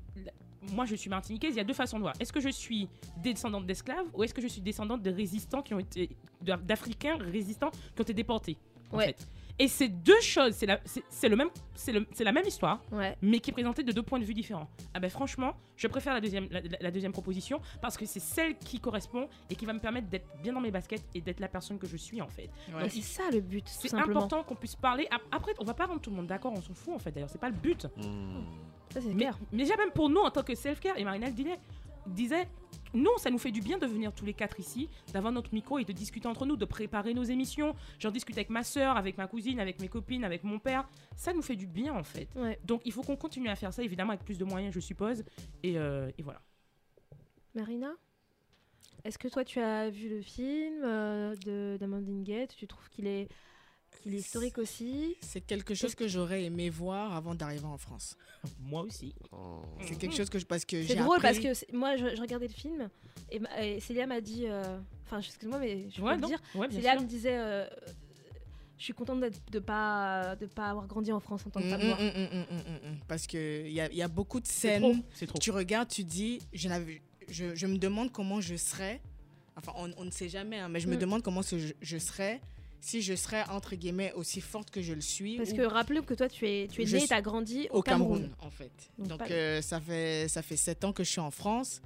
D: moi je suis martiniquaise, il y a deux façons de voir. Est-ce que je suis descendante d'esclaves ou est-ce que je suis descendante de résistants qui ont été, d'Af- d'Africains résistants qui ont été déportés en
A: Ouais.
D: fait. Et ces deux choses, c'est la, c'est, c'est le même, c'est, le- c'est la même histoire,
A: Ouais.
D: mais qui est présentée de deux points de vue différents. Ah ben franchement, je préfère la deuxième, la, deuxième proposition parce que c'est celle qui correspond et qui va me permettre d'être bien dans mes baskets et d'être la personne que je suis en fait.
I: Ouais.
A: Et c'est ça le but,
D: C'est important qu'on puisse parler. Ap- Après, on va pas rendre tout le monde d'accord, on s'en fout en fait. D'ailleurs, c'est pas le but.
E: Hmm.
A: Ça, c'est
D: Mais,
A: clair.
D: mais déjà même pour nous en tant que self-care, et Marina le disait, disait, nous, ça nous fait du bien de venir tous les quatre ici, d'avoir notre micro et de discuter entre nous, de préparer nos émissions. J'en discute avec ma soeur, avec ma cousine, avec mes copines, avec mon père. Ça nous fait du bien en fait.
A: Ouais.
D: Donc il faut qu'on continue à faire ça, évidemment avec plus de moyens, je suppose. Et, euh, et voilà.
A: Marina Est-ce que toi, tu as vu le film euh, d'Amandine Gate? Tu trouves qu'il est, qu'il est historique aussi
I: C'est quelque chose que j'aurais aimé voir avant d'arriver en France.
D: Moi aussi.
E: Oh.
I: C'est quelque chose que je parce que
A: C'est
I: j'ai
A: drôle
I: appris-
A: parce que c'est- moi, je, je regardais le film et, ma- et Célia m'a dit. euh, Enfin, excuse-moi, mais je peux
D: Ouais,
A: le dire.
D: Ouais,
A: Célia
D: sûr.
A: me disait. euh, je suis contente de pas de pas avoir grandi en France en tant que
I: Mm,
A: femme
I: mm,
A: noire.
I: mm, mm. Parce qu'il y a, y a beaucoup de
D: C'est
I: scènes.
D: trop. C'est trop.
I: Tu regardes, tu dis, je, je, je me demande comment je serais. Enfin, on, on ne sait jamais, hein, mais je me demande comment ce- je, je serais si je serais, entre guillemets, aussi forte que je le suis.
A: Parce
I: ou
A: que rappelez que toi, tu es, tu es
I: Je
A: né et as grandi au,
I: au Cameroun,
A: Cameroun.
I: en fait.
A: Donc,
I: Donc,
A: pas-
I: euh, ça, fait, ça fait sept ans que je suis en France.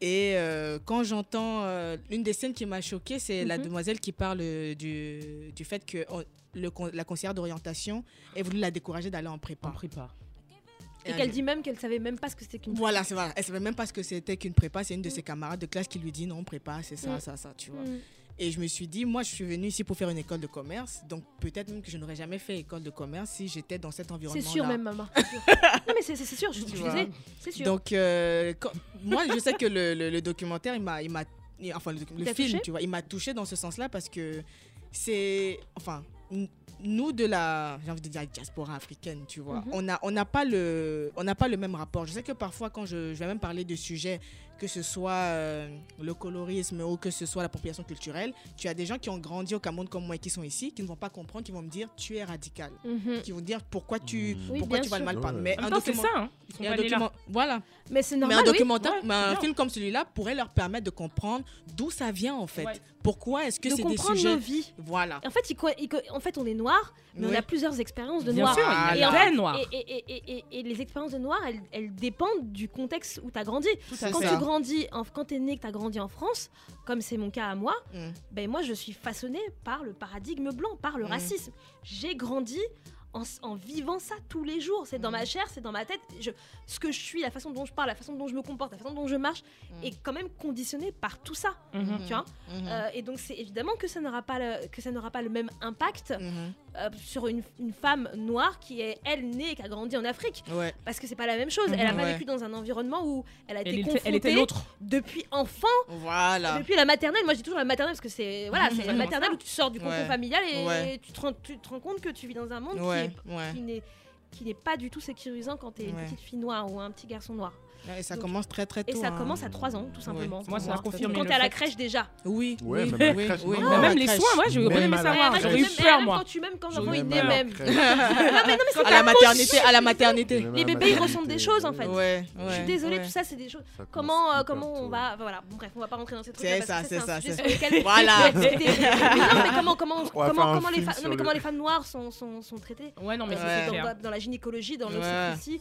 I: Et euh, quand j'entends. euh, une des scènes qui m'a choquée, c'est la
A: Mhm.
I: demoiselle qui parle du, du fait que oh, le, la conseillère d'orientation ait voulu la décourager d'aller en prépa.
D: On prépare.
A: Et qu'elle dit même qu'elle savait même pas ce que c'était qu'une.
I: Voilà, c'est voilà. Elle savait même pas ce que c'était qu'une prépa. C'est une de ses camarades de classe qui lui dit non, prépa, c'est ça,
A: Mm.
I: ça, ça, tu vois. Et je me suis dit, moi, je suis venue ici pour faire une école de commerce. Donc peut-être même que je n'aurais jamais fait école de commerce si j'étais dans cet
A: C'est
I: environnement-là.
A: sûr, même, maman. c'est non, mais c'est c'est sûr, je,
I: Tu
A: je
I: vois.
A: sais. C'est sûr.
I: Donc, euh, quand- moi, je sais que le, le- le documentaire, il m'a, enfin, le, film, tu vois, il m'a touché dans ce sens-là parce que c'est, enfin, nous de la, j'ai envie de dire diaspora africaine, tu vois,
A: Mhm.
I: on a, on n'a pas le, on n'a pas le même rapport. Je sais que parfois, quand je, je vais même parler de sujets que ce soit euh, le colorisme ou que ce soit l'appropriation culturelle, tu as des gens qui ont grandi au Cameroun comme moi et qui sont ici, qui ne vont pas comprendre, qui vont me dire tu es radical,
A: Mhm.
I: qui vont dire pourquoi tu,
A: Oui,
I: pourquoi tu vas le mal prendre.
E: Ouais.
I: Mais
D: En
I: un document-
D: ça. Hein. Ils sont
I: et un document- voilà.
A: Mais c'est
I: Mais
A: normal.
I: un
A: oui.
I: documentaire,
D: Ouais,
I: mais un film comme celui-là pourrait leur permettre de comprendre d'où ça vient en fait.
D: Ouais.
I: Pourquoi est-ce que
A: de
I: c'est des sujets
A: nos vies.
I: Voilà.
A: En fait, il co- il co- en fait, on est noir, mais on
I: Oui.
A: a plusieurs expériences de
D: Bien
A: noir.
D: sûr, il y
A: Et
D: a
A: en
D: des
A: fait-
D: noirs.
A: Et, et- et- et- et les expériences de noir, elles, elles dépendent du contexte où tu as grandi.
I: à
A: Quand
I: fait.
A: tu grandis, en, quand tu es né, que tu as grandi en France, comme c'est mon cas à moi,
I: Mm.
A: ben moi je suis façonnée par le paradigme blanc, par le
I: Mm.
A: racisme. J'ai grandi en, en vivant ça tous les jours. C'est dans
I: Mm.
A: ma chair, c'est dans ma tête. Je, ce que je suis, la façon dont je parle, la façon dont je me comporte, la façon dont je marche, est quand même conditionnée par tout ça.
D: Mhm.
A: Tu vois
I: Mhm.
A: Euh, et donc c'est évidemment que ça n'aura pas le, que ça n'aura pas le même impact
I: Mhm.
A: Euh, sur une, une femme noire qui est elle née et qui a grandi en Afrique
I: Ouais.
A: parce que c'est pas la même chose. Elle a pas
I: Ouais.
A: vécu dans un environnement où elle a été
D: Elle
A: confrontée
D: elle était l'autre.
A: depuis enfant,
I: Voilà.
A: depuis la maternelle. Moi je dis toujours la maternelle parce que c'est voilà, c'est la maternelle
D: ça.
A: où tu sors du cocon
I: Ouais.
A: familial et
I: Ouais.
A: tu, te rends, tu te rends compte que tu vis dans un monde
I: Ouais,
A: qui n'est qui n'est pas du tout sécurisant quand t'es une
I: Ouais.
A: petite fille noire ou un petit garçon noir.
I: Et ça
A: Donc-
I: commence très très tôt.
A: Et ça
I: hein.
A: commence à 3 ans, tout simplement.
I: Ouais.
D: Moi, ça a confirmé
A: Quand t'es à la crèche déjà.
I: Oui,
E: Ouais,
I: oui,
E: même
I: oui,
E: crèche,
I: oui.
E: non.
I: Même
D: les
I: crèche.
D: soins, moi, je voulais savoir. J'aurais eu peur, moi.
A: quand tu même quand l'enfant
E: à la
A: même.
I: À la maternité, à la maternité.
A: Les bébés ils ressentent des choses en fait.
I: Ouais,
A: Je suis désolée, tout ça c'est des choses.
E: Ça
A: Comment euh, comment on va voilà bref on va pas rentrer dans ces trucs.
I: C'est ça, c'est ça, Voilà.
A: non, mais comment les femmes noires sont sont sont traitées
D: Ouais, non, mais c'est
A: dans, la gynécologie, dans l'obstétricie.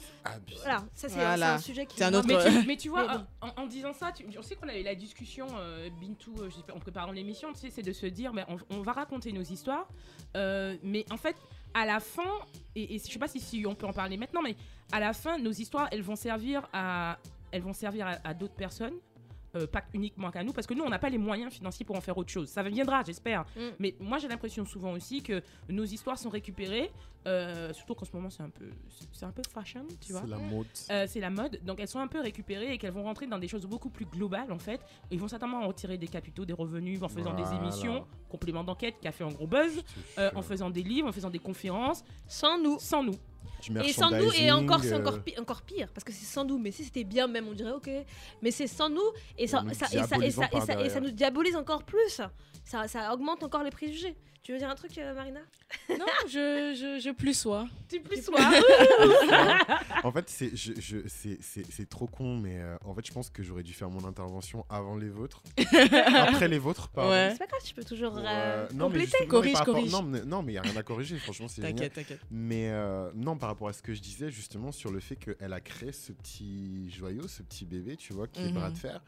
A: Voilà, ça c'est un sujet qui
I: un autre-
D: Mais tu, mais tu vois,
A: Mais
D: en, en disant ça, tu- on sait qu'on a eu la discussion, euh, Bintou, euh, en préparant l'émission, tu sais, c'est de se dire, mais on, on va raconter nos histoires, euh, mais en fait, à la fin, et, et je sais pas si, si on peut en parler maintenant, mais à la fin, nos histoires, elles vont servir à, elles vont servir à, à d'autres personnes. Euh, pas uniquement qu'à nous, parce que nous, on n'a pas les moyens financiers pour en faire autre chose. Ça viendra, j'espère.
A: Mm.
D: Mais moi, j'ai l'impression souvent aussi que nos histoires sont récupérées, euh, surtout qu'en ce moment, c'est un peu, c'est un peu fashion, tu vois.
E: C'est la mode.
D: Euh, c'est la mode, donc elles sont un peu récupérées et qu'elles vont rentrer dans des choses beaucoup plus globales en fait. Ils vont certainement en retirer des capitaux, des revenus en faisant des émissions, complément d'enquête qui a fait un gros buzz, euh, en faisant des livres, en faisant des conférences,
A: sans nous.
D: sans nous.
A: Et sans nous, et encore, c'est encore,
E: euh,
A: pi- encore pire, parce que c'est sans nous. Mais si c'était bien même, on dirait ok. Mais c'est sans nous, et ça, et, ça, et, ça, et, ça, et ça nous diabolise encore plus. Ça, ça augmente encore les préjugés. Tu veux dire un truc, euh, Marina
I: Non, je, je, je plus sois.
A: Tu plus
D: sois.
E: En fait, c'est je- je- c'est- c'est- c'est trop con, mais euh, en fait, je pense que j'aurais dû faire mon intervention avant les vôtres. Après les vôtres, pardon.
I: Ouais.
A: C'est pas grave, tu peux toujours
E: Pour,
A: euh,
E: non, mais
A: compléter.
E: mais
I: Corrige,
E: par rapport-
I: corrige.
E: Non, mais- non, mais il n'y a rien à corriger, franchement, c'est génial.
I: T'inquiète, t'inquiète.
E: Mais euh, non, par rapport à ce que je disais, justement, sur le fait qu'elle a créé ce petit joyau, ce petit bébé, tu vois, qui est
I: Mhm.
E: bras de fer.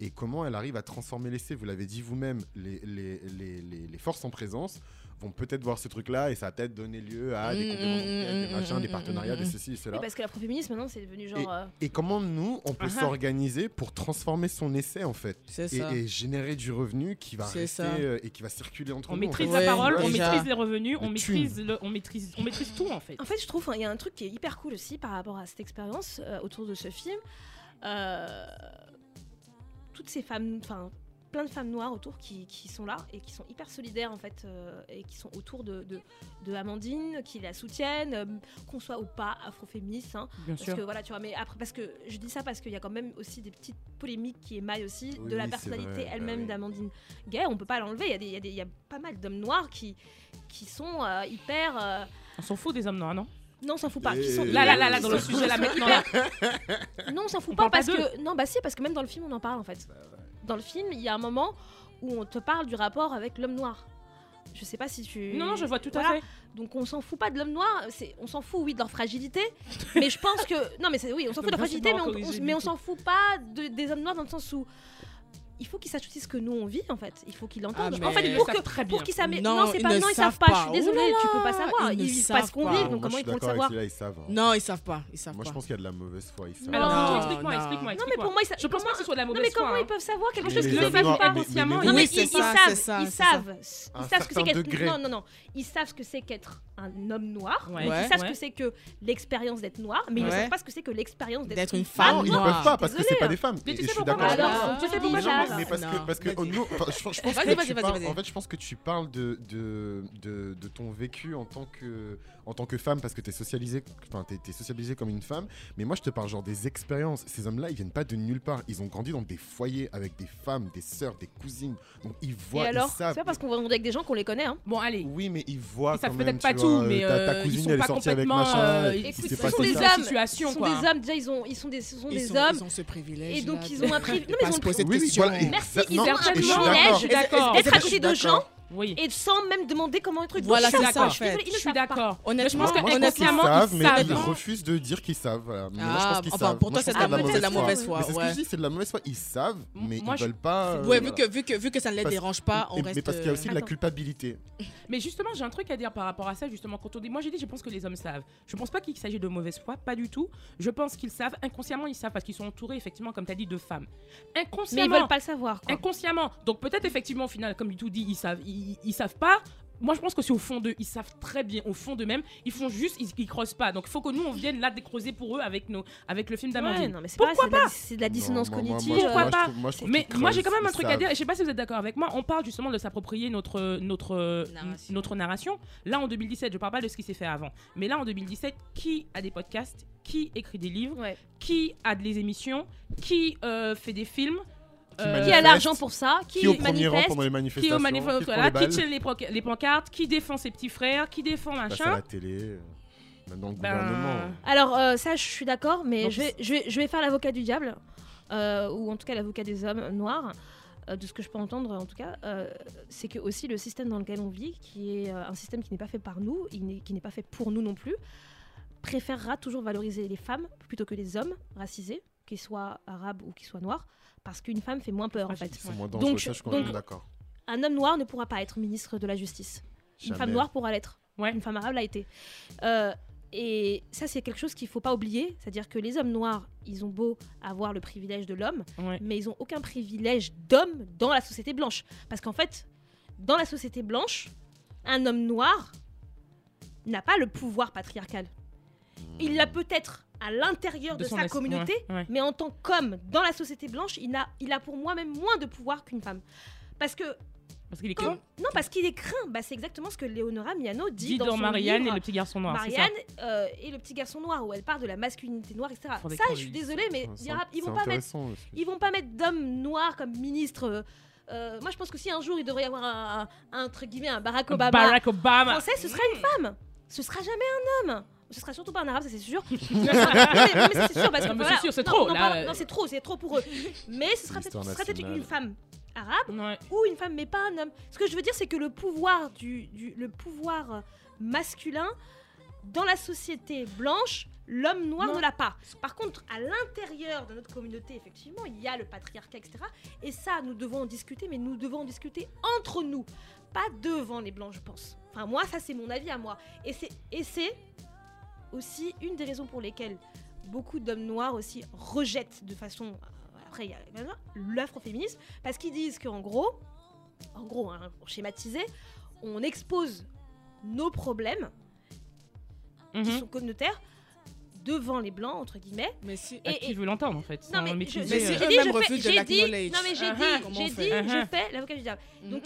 E: Et comment elle arrive à transformer l'essai. Vous l'avez dit vous-même, les, les, les, les, les forces en présence vont peut-être voir ce truc-là et ça va peut-être donner lieu à des
I: Mhm,
E: compléments d'enquête,
I: mhm,
E: des machins, des partenariats, des ceci et cela.
A: Parce que l'afroféminisme maintenant c'est devenu genre. euh,
E: Et comment nous, on peut
D: Ah ah.
E: s'organiser pour transformer son essai en fait
I: C'est
E: et,
I: ça.
E: et générer du revenu qui va
I: C'est
E: rester
I: ça.
E: euh, et qui va circuler entre
D: On
E: nous. en
D: maîtrise
E: fait.
D: la
I: Ouais,
D: parole, on
I: déjà.
D: maîtrise les revenus, on maîtrise, le, on, maîtrise, on maîtrise tout en fait.
A: En fait, je trouve il y a un truc qui est hyper cool aussi par rapport à cette expérience euh, autour de ce film. Euh, toutes ces femmes, enfin plein de femmes noires autour qui, qui sont là et qui sont hyper solidaires en fait euh, et qui sont autour de, de, de Amandine, qui la soutiennent, euh, qu'on soit ou pas afroféministe. hein.
D: Bien
A: parce
D: sûr.
A: que voilà, tu vois, mais après parce que je dis ça parce qu'il y a quand même aussi des petites polémiques qui émaillent aussi
E: Oui,
A: de la personnalité
E: bah
A: elle-même
E: oui.
A: d'Amandine Gay. On peut pas l'enlever. Il y a des- il y, a des- il y a pas mal d'hommes noirs qui qui sont euh, hyper euh,
D: On s'en fout des hommes noirs, non?
A: Non, on s'en fout pas. Qui sont
E: Et-
D: Là, là, là, là, dans le sujet, là, maintenant,
A: Non, on s'en fout
D: On
A: pas parce
D: pas
A: que non, bah si, parce que même dans le film, on en parle en fait. Dans le film, il y a un moment où on te parle du rapport avec l'homme noir. Je sais pas si tu.
D: Non, non, je vois tout à fait.
A: Donc on s'en fout pas de l'homme noir. C'est, on s'en fout, oui, de leur fragilité. mais je pense que non, mais c'est oui, on s'en fout de leur fragilité, mais on, mais s'en fout pas de- des hommes noirs dans le sens où il faut qu'ils sachent aussi ce que nous on vit en fait. Il faut qu'ils l'entendent.
I: Ah,
A: en fait, pour
D: Ils
A: que
D: savent très
A: pour
D: bien.
A: qu'ils s'amènent.
I: Non,
A: Non, c'est
I: ils
A: pas.
I: ne
A: Non, ils
I: savent
A: savent pas.
I: pas.
A: Je suis
I: Oh
A: désolée,
I: là
A: tu peux pas
I: là,
A: savoir.
I: ils
A: Ils
I: ne
A: vivent pas ce
I: savent
A: qu'on vit,
E: Moi,
A: donc comment ils vont savoir
E: Célia, ils savent. hein.
I: Non, ils savent pas. Ils savent
E: Moi, je pense qu'il y a de la mauvaise foi. Ils savent.
D: Alors,
I: Non,
D: explique-moi,
I: non.
D: explique-moi.
A: Non, mais pour moi,
D: Je pense pas que ce soit de la
A: Non,
D: mauvaise
A: mais comment
D: foi,
A: ils
D: hein.
A: peuvent savoir quelque chose qu'ils ne savent pas
D: consciemment,
A: Non, mais ils, savent, ils savent, ils savent ce que c'est qu'être. Non, non, non, ils savent ce que c'est qu'être un homme noir.
D: Ouais.
A: Ils savent
D: Ouais.
A: ce que c'est que l'expérience d'être noir, mais ils ne
I: Ouais.
A: savent pas ce que c'est que l'expérience d'être
I: une femme
E: Non, ils
I: noire.
E: peuvent pas parce que c'est pas
A: hein.
E: des femmes.
D: Mais
E: Et
D: tu
E: je
D: sais
E: suis
D: pourquoi
A: tu sais
D: Mais
A: pourquoi
E: mais parce que, parce que
I: vas-y.
E: oh, nous, enfin, je, je pense
I: Vas-y,
E: que
I: vas-y,
E: tu
I: vas-y,
E: parles-
I: vas-y.
E: en fait, je pense que tu parles de, de, de, de ton vécu en tant que, en tant que femme parce que tu es socialisée, enfin, t'es, t'es socialisée comme une femme. Mais moi, je te parle genre des expériences. Ces hommes-là, ils viennent pas de nulle part. Ils ont grandi dans des foyers avec des femmes, des sœurs, des cousines. Donc ils
A: Et
E: voient,
A: alors,
E: ils savent.
A: c'est pas parce qu'on va demander avec des gens qu'on les connaît. Hein.
D: Bon, allez.
E: Oui, mais ils voient
D: Ils savent peut-être pas tout, mais
E: ta, ta
D: euh, ils
E: cousine,
D: sont
E: elle est
D: pas
E: sortie avec
D: complètement.
E: machin.
D: euh,
E: et
D: ils
E: il
A: Écoute,
E: s'est passé
A: sont des hommes.
D: situation,
A: Ce sont
D: quoi.
A: des hommes, déjà, ils, ont, ils sont des, ce sont
I: Ils
A: des
I: sont-
A: hommes.
I: Ils ont ce privilège.
A: Et donc, ils ont un privilège. Non, mais ils ont
E: voilà, et-
A: Merci, ils ont un
E: et je suis
A: privilège d'être à côté de gens.
D: Oui.
A: et sans même demander comment un truc.
I: Voilà, c'est
A: ils
I: ça, en fait.
A: Ils
D: Je
A: le
D: suis d'accord.
I: Honnêtement,
D: Mais je pense que inconsciemment,
E: savent,
D: ils
E: mais
D: savent.
E: ils refusent de dire qu'ils savent. Voilà. Mais moi, je
I: Ah,
E: pense qu'ils
I: enfin,
E: savent.
I: pour toi, c'est de la de la mauvaise
E: Mais
I: foi.
E: c'est ce que je dis, c'est de la mauvaise foi. Ils savent, mais
D: Moi,
E: ils veulent pas. euh,
I: Ouais, vu que, vu, que, vu que ça ne les
E: Parce-
I: dérange pas, on
E: Et-
I: reste.
E: Mais parce qu'il y a aussi de la culpabilité.
D: Mais justement, j'ai un truc à dire par rapport à ça. Justement, quand on dit, moi j'ai dit, je pense que les hommes savent. Je pense pas qu'il s'agit de mauvaise foi, pas du tout. Je pense qu'ils savent inconsciemment, ils savent parce qu'ils sont entourés effectivement, comme tu as dit, de femmes.
A: Mais
D: Inconsciemment.
A: ils veulent pas le savoir.
D: inconsciemment. Donc peut-être effectivement au final, comme tout dit, ils savent, ils, ils savent pas. Moi je pense que c'est au fond d'eux, ils savent très bien, au fond d'eux-mêmes, ils font juste, ils, ils creusent pas. Donc il faut que nous on vienne là décreuser pour eux avec nos, avec le film
A: Ouais,
D: d'Amandine.
A: non, mais
D: Pourquoi
A: pas, c'est de la- c'est de la dissonance
E: Non, moi- moi-
A: cognitive.
D: Pourquoi pas Mais moi j'ai quand même un truc à dire, et je sais pas si vous êtes d'accord avec moi, on parle justement de s'approprier notre, notre,
I: Narration.
D: notre narration. Là en 2017, je parle pas de ce qui s'est fait avant, mais là en 2017, qui a des podcasts, qui écrit des livres,
A: Ouais.
D: qui a des émissions, qui euh, fait des films, euh,
A: Qui a l'argent pour ça Qui,
E: Qui au premier rang
A: manifeste
E: pendant les
D: qui
E: manifestations
D: au manif-
E: qui prend
D: voilà,
E: les
D: qui tient les, pancartes, qui défend ses petits frères, qui défend
E: passe à
D: machin.
E: la télé, euh, même dans le
D: Ben,
E: gouvernement.
A: Alors, euh, ça, je suis d'accord, mais
D: Donc,
A: je vais, je, vais, je vais faire l'avocat du diable, euh, ou en tout cas l'avocat des hommes noirs. euh, de ce que je peux entendre, en tout cas, euh, c'est que aussi le système dans lequel on vit, qui est euh, un système qui n'est pas fait par nous, qui n'est pas fait pour nous non plus, préférera toujours valoriser les femmes plutôt que les hommes racisés, qu'ils soient arabes ou qu'ils soient noirs, parce qu'une femme fait moins peur en fait.
E: C'est moins
A: Donc,
E: ça, je
A: donc-. Un homme noir ne pourra pas être ministre de la justice. Une femme noire pourra l'être.
D: Ouais.
A: Une femme arabe l'a été. Euh, et ça, c'est quelque chose qu'il faut pas oublier. C'est-à-dire que les hommes noirs, ils ont beau avoir le privilège de l'homme,
D: Ouais.
A: mais ils ont aucun privilège d'homme dans la société blanche. Parce qu'en fait, dans la société blanche, un homme noir n'a pas le pouvoir patriarcal. Il l'a peut-être à l'intérieur de, sa communauté,
D: ouais, ouais.
A: mais en tant qu'homme dans la société blanche, il a, il a pour moi même moins de pouvoir qu'une femme. Parce que
D: Parce qu'il est craint.
A: non, parce qu'il est craint. Bah, c'est exactement ce que Léonora Miano dit,
D: Dit
A: dans,
D: dans
A: son
D: Marianne
A: livre.
D: et le petit garçon noir. c'est ça.
A: Marianne euh, et le petit garçon noir, où elle parle de la masculinité noire, etc.
D: Faudrait
A: Ça, je suis désolée, mais ils vont pas mettre, ils vont pas mettre d'hommes noirs comme ministre. euh, euh, moi, je pense que si un jour il devrait y avoir un, un- un, entre guillemets un Barack Obama
D: Barack Obama.
A: français, ce sera une femme. Ce sera jamais un homme. Ce sera surtout pas un arabe, ça c'est sûr. non, mais, non, mais ça, c'est sûr parce que
D: Non, mais
A: voilà,
D: c'est sûr, c'est
A: non,
D: trop,
A: on en
D: là,
A: parle-
D: euh.
A: non, c'est trop, c'est trop pour eux. Mais ce sera peut-être une femme arabe
D: Ouais.
A: ou une femme, mais pas un homme. Ce que je veux dire, c'est que le pouvoir du, du- le pouvoir euh, masculin dans la société blanche, l'homme noir
D: Non.
A: ne l'a pas. Par contre, à l'intérieur de notre communauté, effectivement, il y a le patriarcat, etc. Et ça, nous devons en discuter, mais nous devons en discuter entre nous, pas devant les blancs, je pense. Enfin, moi, ça, c'est mon avis à moi. Et c'est aussi une des raisons pour lesquelles beaucoup d'hommes noirs aussi rejettent de façon euh, après il y a l'afroféminisme parce qu'ils disent qu'en gros en gros hein, pour schématiser on expose nos problèmes qui
D: Mhm.
A: sont communautaires devant les blancs entre guillemets
I: Mais si.
D: À
A: et-
D: qui je veux l'entendre en fait.
A: non
D: sans
A: mais je,
I: Mais si
A: dit,
I: eux-mêmes refusent de
A: dit-
I: l'acknowledge.
A: non mais j'ai
D: Uh-huh.
A: dit
I: Comment
A: j'ai dit
I: fait
A: je fais l'avocat du diable
I: Mhm.
A: donc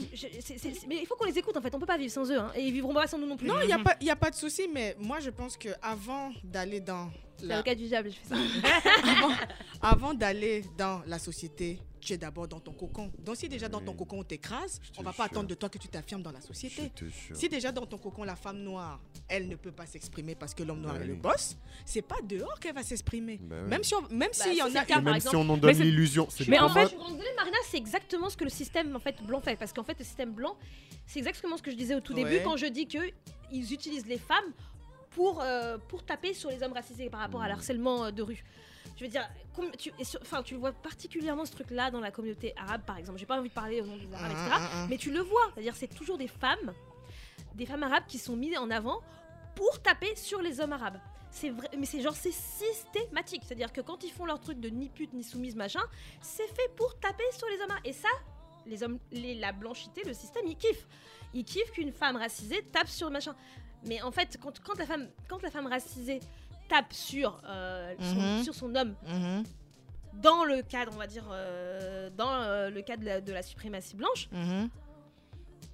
A: mais il faut qu'on les écoute en fait on peut pas vivre sans eux hein, et ils vivront pas sans nous non plus
I: Non, il n'y a, pas- y a pas de souci, mais moi je pense que avant d'aller dans
A: l'avocat du diable je fais ça
I: avant, avant d'aller dans la société, tu es d'abord dans ton cocon. Donc si déjà dans ton cocon on t'écrase, on va pas attendre de toi que tu t'affirmes dans la société. Si déjà dans ton cocon la femme noire, elle ne peut pas s'exprimer parce que l'homme noir
E: Bah
I: est le boss, c'est pas dehors qu'elle va s'exprimer. Même si même s'il y en a
E: même si on en donne l'illusion, c'est
D: Mais en
A: désolée, Marina, c'est exactement ce que le système en fait blanc fait. Parce qu'en fait, le système blanc, c'est exactement ce que je disais au tout début quand je dis que ils utilisent les femmes pour, euh, pour taper sur les hommes racisés par rapport à l'harcèlement euh, de rue. Je veux dire, tu, enfin, tu le vois particulièrement ce truc-là dans la communauté arabe, par exemple. J'ai pas envie de parler au nom des arabes, etc.
I: Ah, ah, ah.
A: Mais tu le vois, c'est-à-dire c'est toujours des femmes, des femmes arabes qui sont mises en avant pour taper sur les hommes arabes. C'est vrai, mais c'est genre c'est systématique, c'est-à-dire que quand ils font leur truc de ni pute ni soumise machin, c'est fait pour taper sur les hommes arabes. Et ça, les hommes, les, la blanchité, le système, ils kiffent. Ils kiffent qu'une femme racisée tape sur machin. Mais en fait, quand, quand la femme, quand la femme racisée tape sur, euh, son,
I: Mhm.
A: sur son homme,
I: Mhm.
A: dans le cadre, on va dire, euh, dans euh, le cadre de la, de la suprématie blanche,
I: Mhm.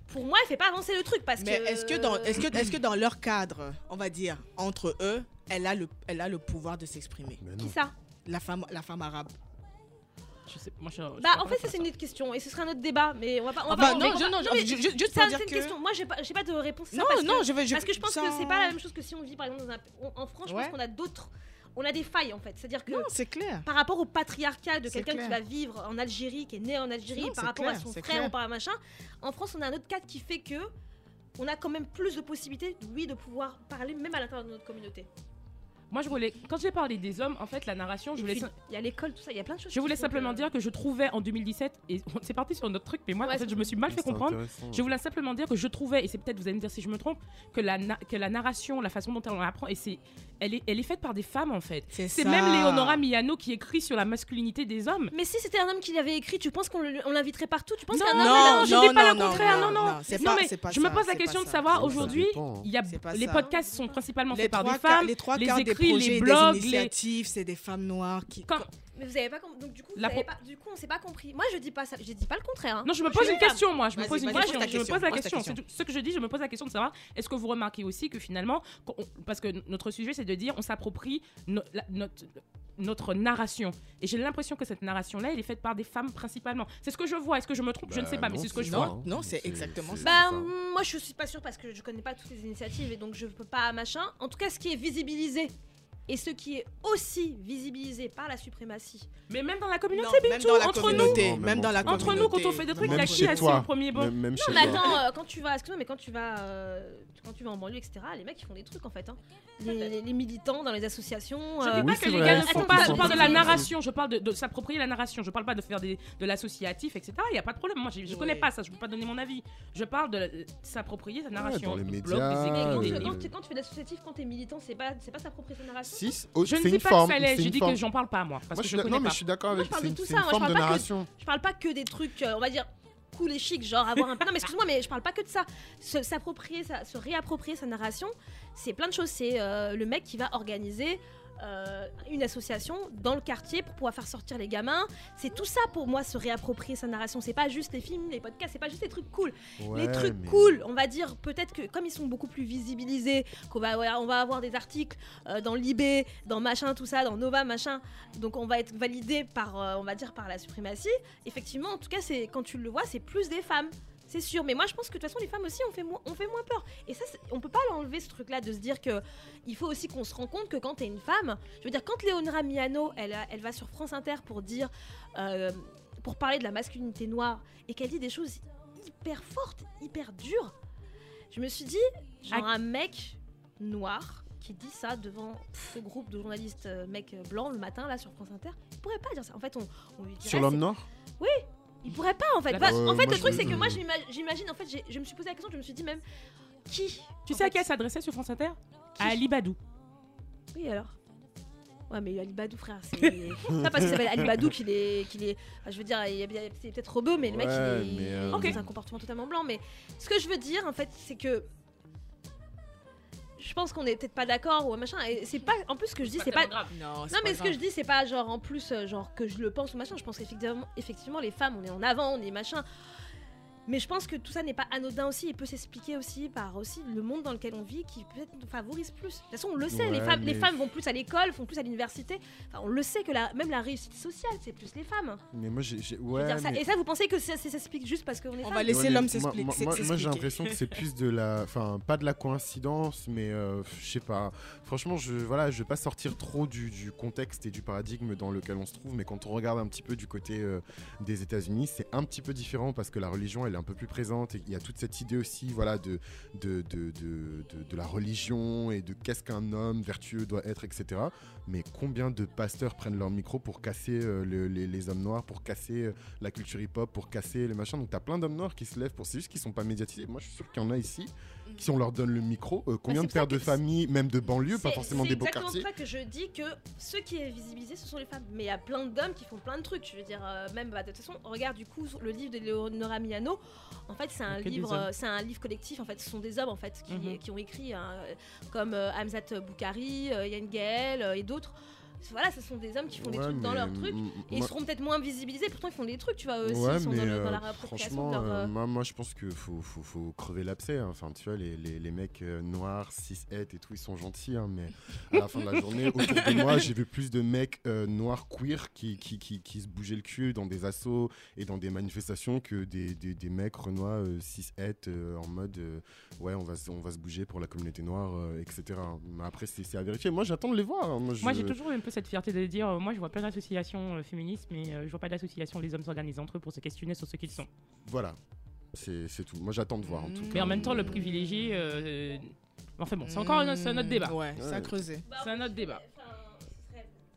A: pour moi, elle fait pas avancer le truc parce
I: Mais
A: que.
I: est-ce que, dans, est-ce, que, est-ce que dans leur cadre, on va dire, entre eux, elle a le, elle a le pouvoir de s'exprimer?
A: Qui ça?
I: La femme, la femme arabe.
D: Je sais, moi, je- je
A: Bah, en
D: pas
A: fait, ça, c'est une autre question et ce sera un autre débat, mais on va pas. On va
I: Ah
A: pas
I: bah
A: on
I: non,
A: va-
I: je- non, ju- ju- juste
A: c'est
I: pour dire que-
A: question. Moi, j'ai pas, j'ai pas de réponse. à ça
I: Non,
A: parce
I: non,
A: que,
I: je veux, je
A: parce que je pense que c'est pas la même chose que si on vit par exemple dans un. on- En France, je pense qu'on a d'autres. On a des failles en fait. C'est-à-dire que
I: Non, c'est clair.
A: par rapport au patriarcat de quelqu'un qui va vivre en Algérie, qui est né en Algérie,
I: Non,
A: par rapport à son frère
I: clair.
A: ou par un machin, en France, on a un autre cadre qui fait que on a quand même plus de possibilités, oui, de pouvoir parler même à l'intérieur de notre communauté.
D: Moi, je voulais. Quand j'ai parlé des hommes, en fait, la narration, je voulais.
A: Il y a l'école, tout ça, il y a plein de choses.
D: Je voulais simplement
A: que-
D: dire que je trouvais en 2017, et c'est parti sur notre truc, mais moi,
A: Ouais,
D: en fait, je me suis mal fait comprendre. Je voulais simplement dire que je trouvais, et c'est peut-être, vous allez me dire si je me trompe, que la, na- que la narration, la façon dont on apprend, et c'est, elle, est, elle est faite par des femmes, en fait.
I: C'est
D: même Leonora Miano qui écrit sur la masculinité des hommes.
A: Mais si c'était un homme qui l'avait écrit, tu penses qu'on l'inviterait partout? Tu penses
D: Non,
A: qu'un
D: non,
A: homme.
D: non,
I: non,
D: je
I: non,
D: dis pas
I: non,
D: le contraire,
I: non,
D: non, non.
I: non,
D: Non,
I: pas-
D: mais je me pose la question de savoir aujourd'hui, les podcasts sont principalement
I: Les
D: faits par des femmes,
I: les des
D: écrits,
I: projets,
D: les
I: des
D: blogs, les
I: initiatives, c'est des femmes noires qui.
D: Quand-
A: Mais vous avez pas com- donc du coup, vous
D: La
A: avez
D: pro-
A: pas- du coup, on s'est pas compris. Moi, je dis pas ça. Je dis pas le contraire. hein.
D: Non, je me pose une question, moi. Je me pose une question. Je me pose la question. Ce que je dis, je me pose la question de savoir est-ce que vous remarquez aussi que finalement, parce que notre sujet, c'est de dire on s'approprie no- la- notre notre narration. Et j'ai l'impression que cette narration-là, elle est faite par des femmes principalement. C'est ce que je vois. Est-ce que je me trompe? Je ne
E: Bah
D: sais pas, mais c'est ce que je vois.
E: hein.
I: Non, c'est exactement ça.
A: Bah, moi, je suis pas sûre parce que je connais pas toutes les initiatives et donc je peux pas machin. En tout cas, ce qui est visibilisé et ce qui est aussi visibilisé par la suprématie.
D: Mais même dans la communauté,
I: Non, même dans la
D: entre
I: communauté,
E: Non,
I: même dans la
E: entre
D: nous, entre nous, quand on fait des trucs, il y a
E: Même
D: qui
E: toi.
D: au premier banc
E: Même, même
A: Non, mais attends, euh, quand tu vas, excuse-moi, mais quand tu vas, euh, quand tu vas en banlieue, etc., les mecs ils font des trucs en fait. hein. Les, les- les militants dans les associations.
D: Je
A: euh,
D: dis
E: Oui,
D: pas
E: c'est
D: que les
E: vrai,
D: gars ne font
E: sont
D: pas. Je parle de la narration. Je parle de, de s'approprier la narration. Je parle pas de faire des, de l'associatif, etc. Il y a pas de problème. Moi, je
I: Ouais.
D: connais pas ça. Je peux pas donner mon avis. Je parle de euh, s'approprier sa narration.
E: dans les médias,
A: quand, tu,
E: euh,
A: tu- tu fais de l'associatif, quand t'es militant, c'est pas, c'est pas s'approprier sa narration.
E: Si, oh,
D: Je ne dis pas
E: forme.
D: que ça l'est.
E: c'est
D: J'ai dit que
E: forme.
D: j'en parle pas moi, parce
E: Moi,
D: que
E: je
D: je
E: non, mais
D: pas.
E: je suis d'accord
A: Moi,
E: avec
A: je parle de tout ça, moi, je parle
E: de
A: pas que-
E: narration.
A: Je parle pas que des trucs, euh, on va dire, cool et chic, genre avoir un. Non, mais excuse-moi, mais je parle pas que de ça. S'approprier, sa- se réapproprier sa narration, c'est plein de choses. C'est euh, le mec qui va organiser. Euh, une association dans le quartier pour pouvoir faire sortir les gamins. C'est tout ça pour moi se réapproprier sa narration. C'est pas juste les films, les podcasts, c'est pas juste les trucs cool. les trucs
E: mais-
A: cool, on va dire peut-être que comme ils sont beaucoup plus visibilisés, qu'on va voilà, on va avoir des articles euh, dans Libé, dans machin tout ça, dans Nova machin, donc on va être validé par euh, on va dire par la suprématie. Effectivement, en tout cas, c'est quand tu le vois, c'est plus des femmes. C'est sûr, mais moi je pense que de toute façon les femmes aussi on fait, moins, on fait moins peur. Et ça, on peut pas l'enlever ce truc-là de se dire que il faut aussi qu'on se rend compte que quand t'es une femme, je veux dire quand Léonora Miano, elle, a- elle va sur France Inter pour dire, euh, pour parler de la masculinité noire et qu'elle dit des choses hyper fortes, hyper dures, je me suis dit, genre un mec noir qui dit ça devant ce groupe de journalistes euh, mecs euh, blancs le matin là sur France Inter, il pourrait pas dire ça. En fait, on, on lui dirait,
E: Sur l'homme noir?
A: Il pourrait pas en fait. Bah, en fait,
E: Euh,
A: le truc c'est que moi j'ima- j'imagine, en fait, je me suis posé la question, je me suis dit même qui
D: Tu sais à qui elle s'adressait sur France Inter
A: Qui
D: À Ali Badou.
A: Oui alors. Ouais mais Ali Badou frère, c'est pas parce qu'il s'appelle Ali Badou qu'il est, qu'il est, enfin, je veux dire, il est bien- c'est peut-être rebeu, mais le mec
E: Ouais,
A: il est,
E: euh,
A: un comportement totalement blanc. Mais ce que je veux dire en fait, c'est que je pense qu'on est peut-être pas d'accord ou machin. Et c'est pas, en plus ce que je dis, c'est pas,
I: Non,
A: non mais ce que je dis c'est pas genre en plus euh, genre que je le pense ou machin, je pense qu'effectivement effectivement les femmes on est en avant, on est machin. Mais je pense que tout ça n'est pas anodin aussi et peut s'expliquer aussi par aussi le monde dans lequel on vit qui peut-être nous favorise plus. De toute façon on le sait, les femmes les femmes vont plus à l'école, font plus à l'université. Enfin, on le sait que la, même la réussite sociale c'est plus les femmes.
E: Mais moi, j'ai. Ouais,
A: ça- Et ça vous pensez que ça, ça s'explique juste parce qu'on est
I: On
A: femmes
I: va laisser
E: Ouais,
I: l'homme s'expliquer.
E: Moi,
I: s'ex-
E: moi, moi, j'ai l'impression que c'est plus de la. Enfin, pas de la coïncidence, mais euh, je sais pas. Franchement, je voilà, je vais pas sortir trop du, du contexte et du paradigme dans lequel on se trouve, mais quand on regarde un petit peu du côté euh, des États-Unis, c'est un petit peu différent parce que la religion, elle est un peu plus présente il y a toute cette idée aussi, voilà, de, de, de, de, de- la religion et de qu'est-ce qu'un homme vertueux doit être, etc. Mais combien de pasteurs prennent leur micro pour casser euh, le- les, les hommes noirs, pour casser euh, la culture hip-hop, pour casser les machins? Donc t'as plein d'hommes noirs qui se lèvent pour c'est juste qu'ils sont pas médiatisés. Moi je suis sûr qu'il y en a ici. Si on leur donne le micro, euh, combien
A: c'est
E: de pères de famille, même de banlieue, pas
A: C'est-
E: forcément des beaux
A: C'est
E: quartiers.
A: exactement pour ça que je dis que ce qui est visibilisé, ce sont les femmes. Mais il y a plein d'hommes qui font plein de trucs. Je veux dire, euh, même bah, de toute façon, regarde du coup le livre de Leonora Miano. En fait, c'est un livre, euh, c'est un livre collectif. En fait, ce sont des hommes en fait qui,
D: Mhm.
A: qui ont écrit, hein, euh, comme euh, Hamzat Boukari, euh, Yann Gaël euh, et d'autres. Voilà, ce sont des hommes qui font des
E: Ouais,
A: trucs dans leur truc. Et ils seront peut-être moins visibilisés, pourtant ils font des trucs, tu vois, eux aussi,
E: Ouais,
A: ils sont
E: mais
A: dans,
E: euh,
A: dans la réappropriation
E: franchement,
A: de leur.
E: euh,
A: euh,
E: moi, moi, je pense qu'il faut, faut, faut crever l'abcès. hein. Enfin, tu vois, les, les, les mecs noirs, cis et tout, ils sont gentils, hein, mais à la fin de la journée, autour de moi, j'ai vu plus de mecs euh, noirs queer qui, qui, qui, qui se bougeaient le cul dans des assauts et dans des manifestations que des, des, des mecs renois euh, cis et en mode euh, ouais, on va, se- on va se bouger pour la communauté noire, euh, etc. Mais après, c'est à vérifier. Moi, j'attends de les voir. hein. Moi, je-
D: j'ai toujours eu un peu cette fierté de dire euh, moi, je vois plein d'associations euh, féministes, mais euh, je vois pas d'associations les hommes s'organisent entre eux pour se questionner sur ce qu'ils sont.
E: Voilà. C'est c'est tout. Moi, j'attends de voir. En tout
D: Mais
E: cas.
D: en même temps, le privilégié. euh, Enfin bon, c'est encore un, c'est un autre débat.
I: Ouais, ça a creusé.
D: C'est un autre débat.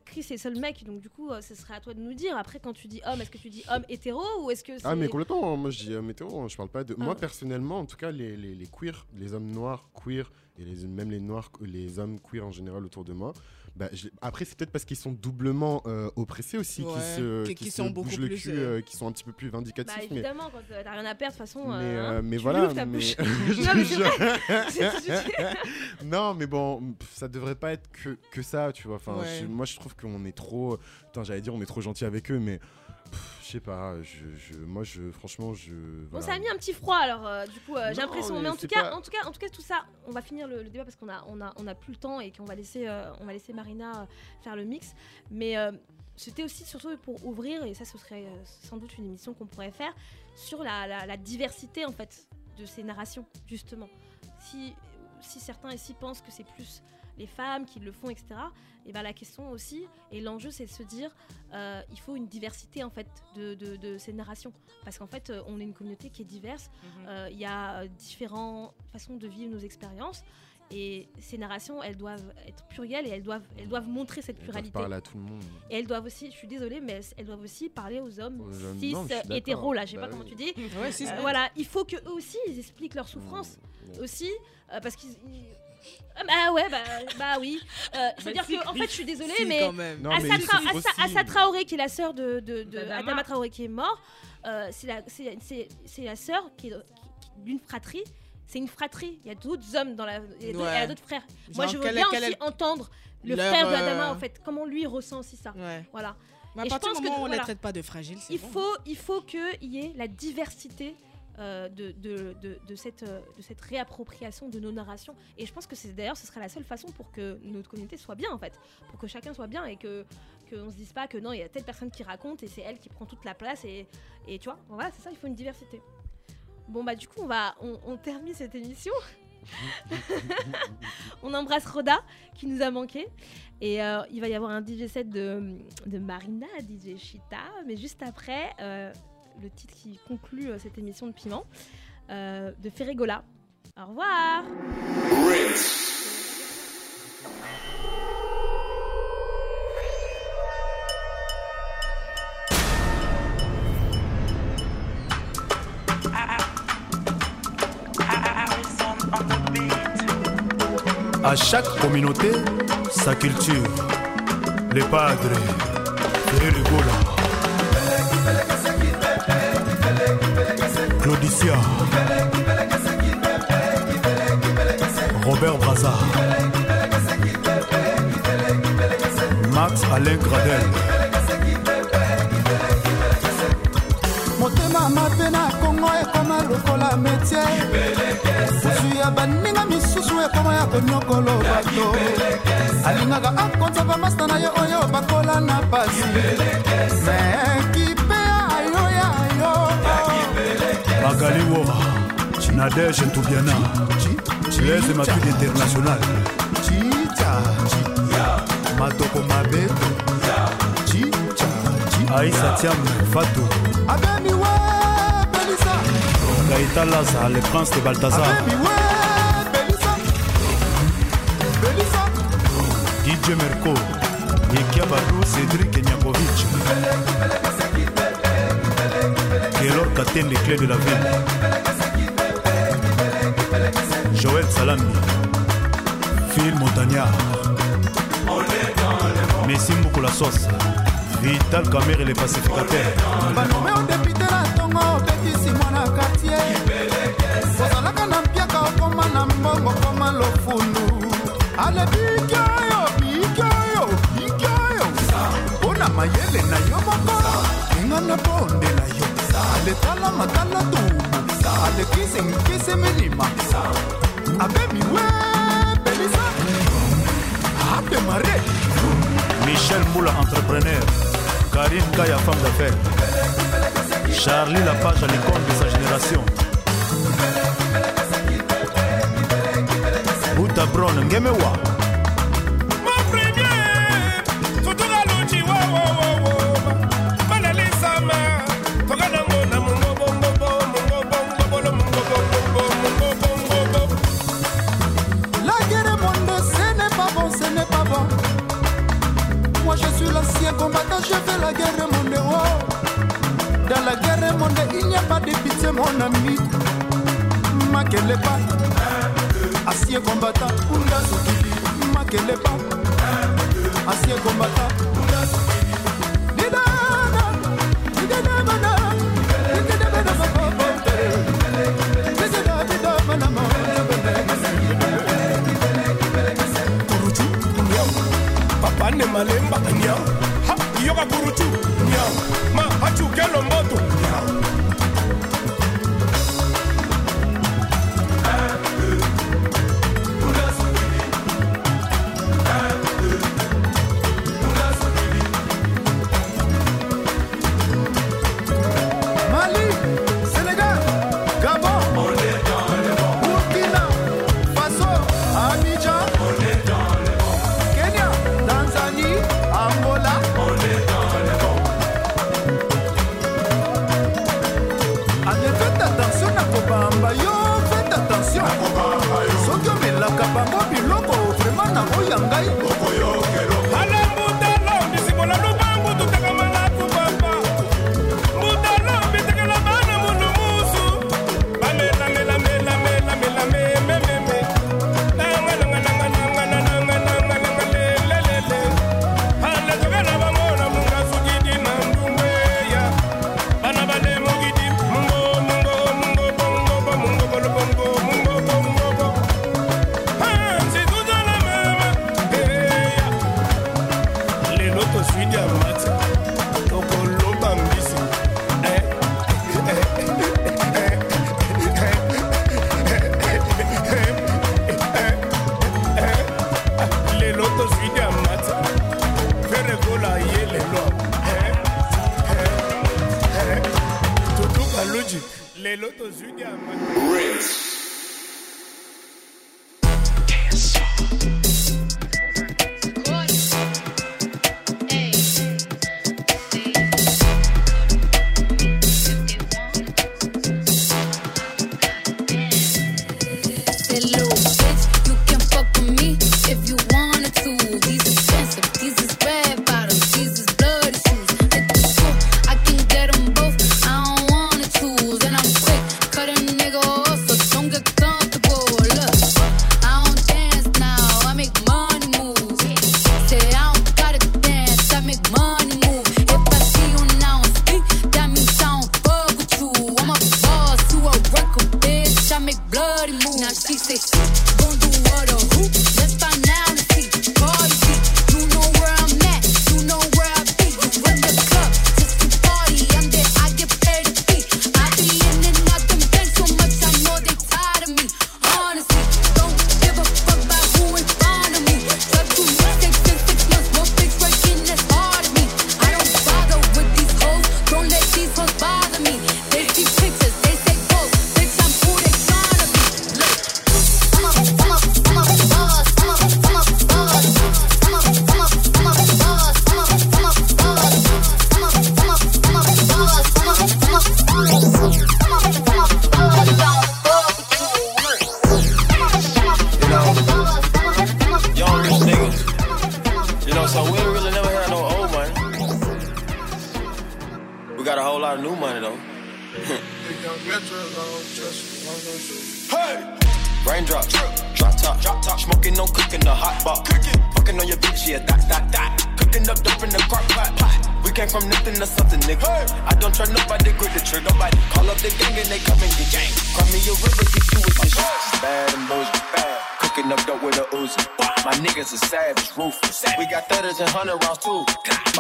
A: Chris est seul mec, donc du coup, euh, ce serait à toi de nous dire. Après, quand tu dis homme, est-ce que tu dis homme hétéro ou est-ce que c'est.
E: Ah mais complètement, moi je dis euh, météo, je parle pas de... Moi
A: Ah.
E: personnellement, en tout cas, les, les, les queers, les hommes noirs queer, et les, même les noirs, les hommes queer en général autour de moi, bah, je- après c'est peut-être parce qu'ils sont doublement euh, oppressés aussi,
I: Ouais,
E: qui se,
I: qui-
E: qui
I: qui
E: se
I: sont beaucoup
E: bougent le
I: plus,
E: cul,
I: euh,
E: euh, qui sont un petit peu plus vindicatifs.
A: Bah
E: mais
A: évidemment, quand euh, t'as rien à perdre, de toute façon.
E: mais,
A: euh, hein,
E: mais
A: tu
E: voilà.
A: ta
E: mais-. Je
A: Non, mais
E: mais bon, ça devrait pas être que, que ça, tu vois. Enfin,
I: Ouais.
E: je- moi, je trouve qu'on est trop. Putain, j'allais dire, on est trop gentil avec eux, mais je sais pas. Je, je- moi, je, franchement, je.
A: Bon,
E: voilà.
A: ça a mis un petit froid alors, euh, du coup, euh, j'ai l'impression.
E: mais
A: Mais en tout, cas,
E: pas-
A: en, tout cas, en tout cas, tout ça, on va finir le, le débat parce qu'on a, on a, on a plus le temps et qu'on va laisser, euh, on va laisser Marina faire le mix. Mais euh, c'était aussi surtout pour ouvrir, et ça, ce serait euh, sans doute une émission qu'on pourrait faire, sur la, la- la diversité en fait de ces narrations, justement. Si, si certains ici pensent que c'est plus les femmes qui le font, etc., et ben la question aussi, et l'enjeu, c'est de se dire, euh, il faut une diversité en fait de, de- de ces narrations. Parce qu'en fait, euh, on est une communauté qui est diverse. Euh, Il y a euh, différentes façons de vivre nos expériences. Et ces narrations, elles doivent être plurielles et elles doivent, elles doivent montrer cette pluralité.
E: parler à tout le monde.
A: Et elles doivent aussi, je suis désolée, mais elles- elles doivent aussi parler aux hommes
E: Aux hommes-
A: cis,
E: non,
A: hétéros, là, je sais
E: Bah
A: pas comment
E: oui.
A: tu dis.
I: Ouais, cis,
A: Euh, voilà, il faut que eux aussi, ils expliquent leur souffrance.
E: Mmh.
A: Aussi, euh, parce qu'ils. Ah bah ouais, bah, bah oui. Euh, C'est-à-dire que, en fait, je suis désolée,
I: Si,
A: mais.
I: quand même.
E: Non, mais
A: Assa,
E: il
A: Tra- Assa- Assa Traoré, qui est la sœur de, de, de
D: D'Adama.
A: Adama Traoré qui est mort, euh, c'est la, c'est, c'est- c'est la sœur est d'une fratrie. C'est une fratrie. Il y a d'autres hommes dans la. Il y a d'autres-
I: Ouais.
A: elle a d'autres frères. Moi, je veux bien aussi entendre le frère de
I: euh,
A: Adama, en fait. Comment lui ressent aussi ça?
I: Ouais.
A: Voilà.
I: Mais à
A: Et je
I: partir
A: pense
I: du
A: que
I: moment où on
A: voilà.
I: les traite pas de fragiles, c'est
A: Il
I: bon.
A: faut, il faut qu'il y ait la diversité euh, de, de, de, cette, euh, de cette réappropriation de nos narrations. Et je pense que c'est d'ailleurs ce serait la seule façon pour que notre communauté soit bien en fait, pour que chacun soit bien et que qu'on se dise pas que non il y a telle personne qui raconte et c'est elle qui prend toute la place et, et tu vois voilà c'est ça il faut une diversité. Bon bah du coup on va on, termine cette émission. on embrasse Roda qui nous a manqué et euh, il va y avoir un DJ set de, de Marina, DJ Chita, mais juste après le titre qui conclut euh, cette émission de Piment euh, de Ferregola. Au revoir.
K: À chaque communauté, sa culture. Les padres, Ferregola. Claudicia. Robert Braza. Max Alain Gradel.
L: motema mabe na kongo ekoma lokola metie ozwi ya baninga misusu ekoma ya konyokolo bato alingaka akonza bamasta na ye oyo bakola na pasi me kipe
K: Magali Wora. Nadège Toubiana. Blaise Matuidi International.
L: chicha
K: Matoko Mabeto. Aïssa Thiam Fatou.
L: abemi we belisa
K: Gaïta Laza, le prince de Balthazar.
L: abemi we belisa belisa
K: DJ Merco. Yekia Badou, Cédric Nyakovic. d'atteindre les clés de la ville. Joël Salambi, Phil Montagnard, Messi Moukoula Sauce, Vital Kamer et les pacificateurs.
L: banome odepitela ntongo obetisi mwana kartier ozalaka na mpiaka okoma na mbongo okoma lofundu alebiki oyo biki oyo biki oyo mpona mayele na yo moko. Ninga na bonde na yo. aletala matala tubu sa alekise nkise milima. Abemiwe belisa. Abemare
K: michel moula entrepreneur. Karim kaya femme d'affaires. Charlie lapage à l'icône de sa génération. Buta bron ngemewa.
L: makelepa asie kombata makelepa asie kombata didana didedamana didedamana makobotere didedamidamana kurucu
B: dunia papane malemba anya ha yoka
M: kurucu are savage, ruthless. We got thudders and hundred rounds too.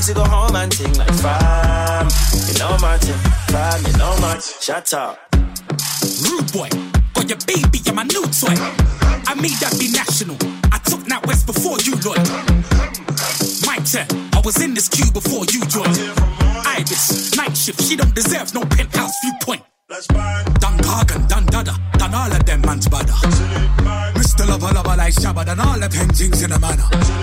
N: Team. Ready to go home and ting. Like fam, you know my team. Fam, you know my team. Shut up.
O: Rude boy, got your baby and my new toy. I made that be national. I took that west before you, Lloyd. My turn, I was in this queue before you joined. Iris, night shift, she don't deserve no penthouse viewpoint. Done Gargan, done Dada, done all of them man's bada. Mr. Lover Lover like Shabba, done all of the paintings in a manner.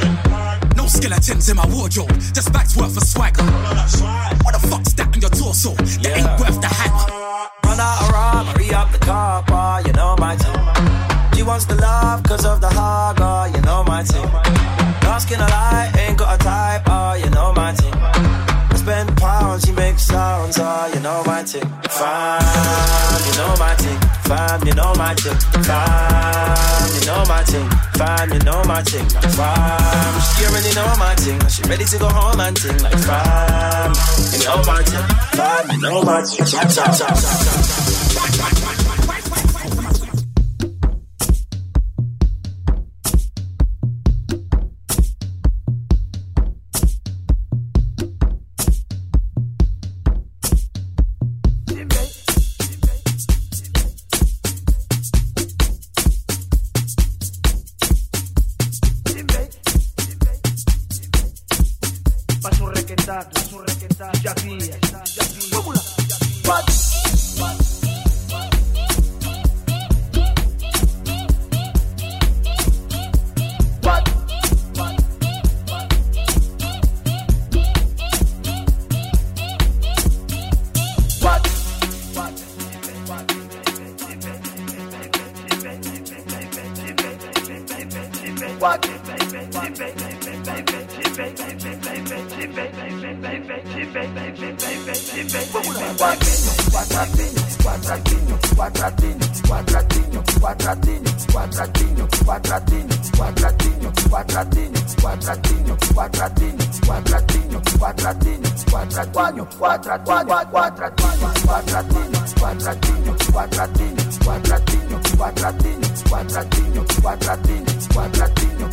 O: Skeletons in my wardrobe, just bags worth of swagger. What the fuck's that on your torso? That ain't worth the hammer.
N: Run out of rum, hurry up the car, bar, you know my team. She wants the love cause of the hog, oh, you know my team. Dark skin alive, ain't got a type, oh, you know my team. I spend pounds, she makes sounds, oh, you know my team. Fam, you know my team. Fam, you know my team. Fam, you know my team. Fam, you know my team. Fam, she already know my team. She ready to go home and ting. Like fam, you know my team. Fam, you know my team. Chop, chop,
L: walk cuadradinho,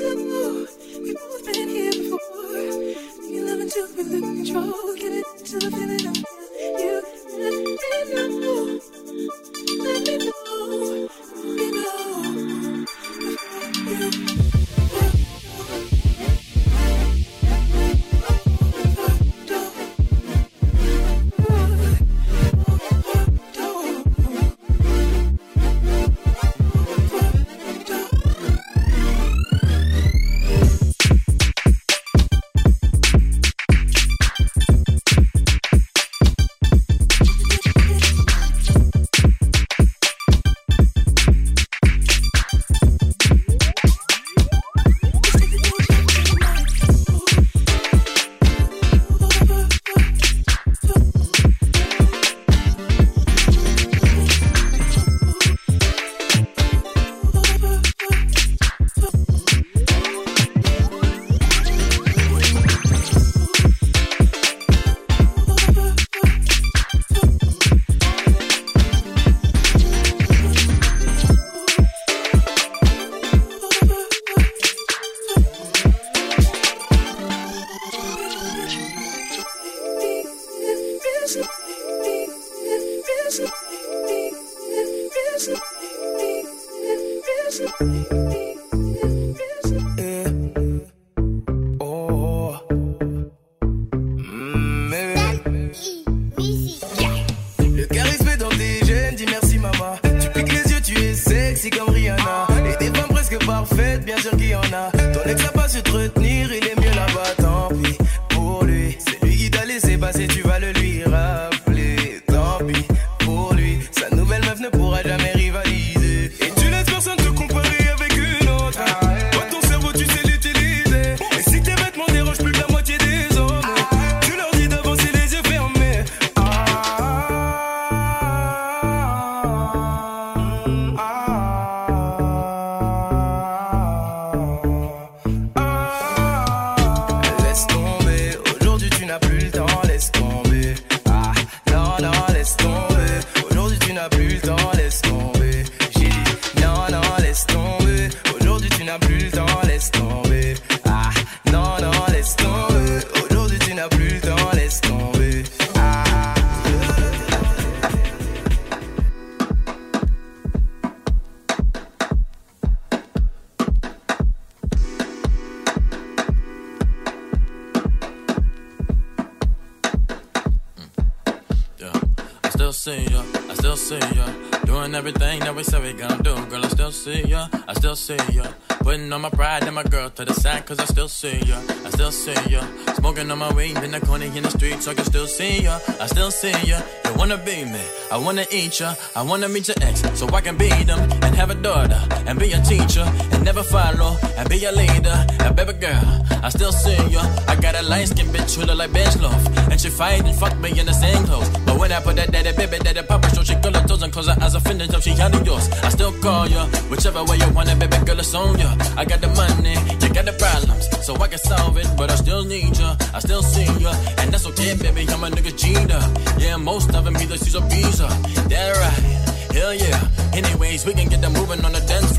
L: impossible. We've both been here before. Making love
P: until we lose control.
Q: see ya, I still see ya. You wanna be me, I wanna eat ya. I wanna meet your ex so I can beat them and have a daughter and be a teacher and never follow and be a leader. And baby girl, I still see ya. I got a light skin bitch who look like bitch love and she fight and fuck me in the same clothes. But when I put that daddy baby daddy papa show she gonna and closer as I finish up. She out of yours. I still call you, whichever way you want it, baby girl, it's on ya. I got the money, you got the problems, so I can solve it. But I still need ya. I still see ya, and that's okay, baby. I'm a nigga cheater. Yeah, most of them either she's a visa. That right, hell yeah. Anyways, we can get them moving on the dance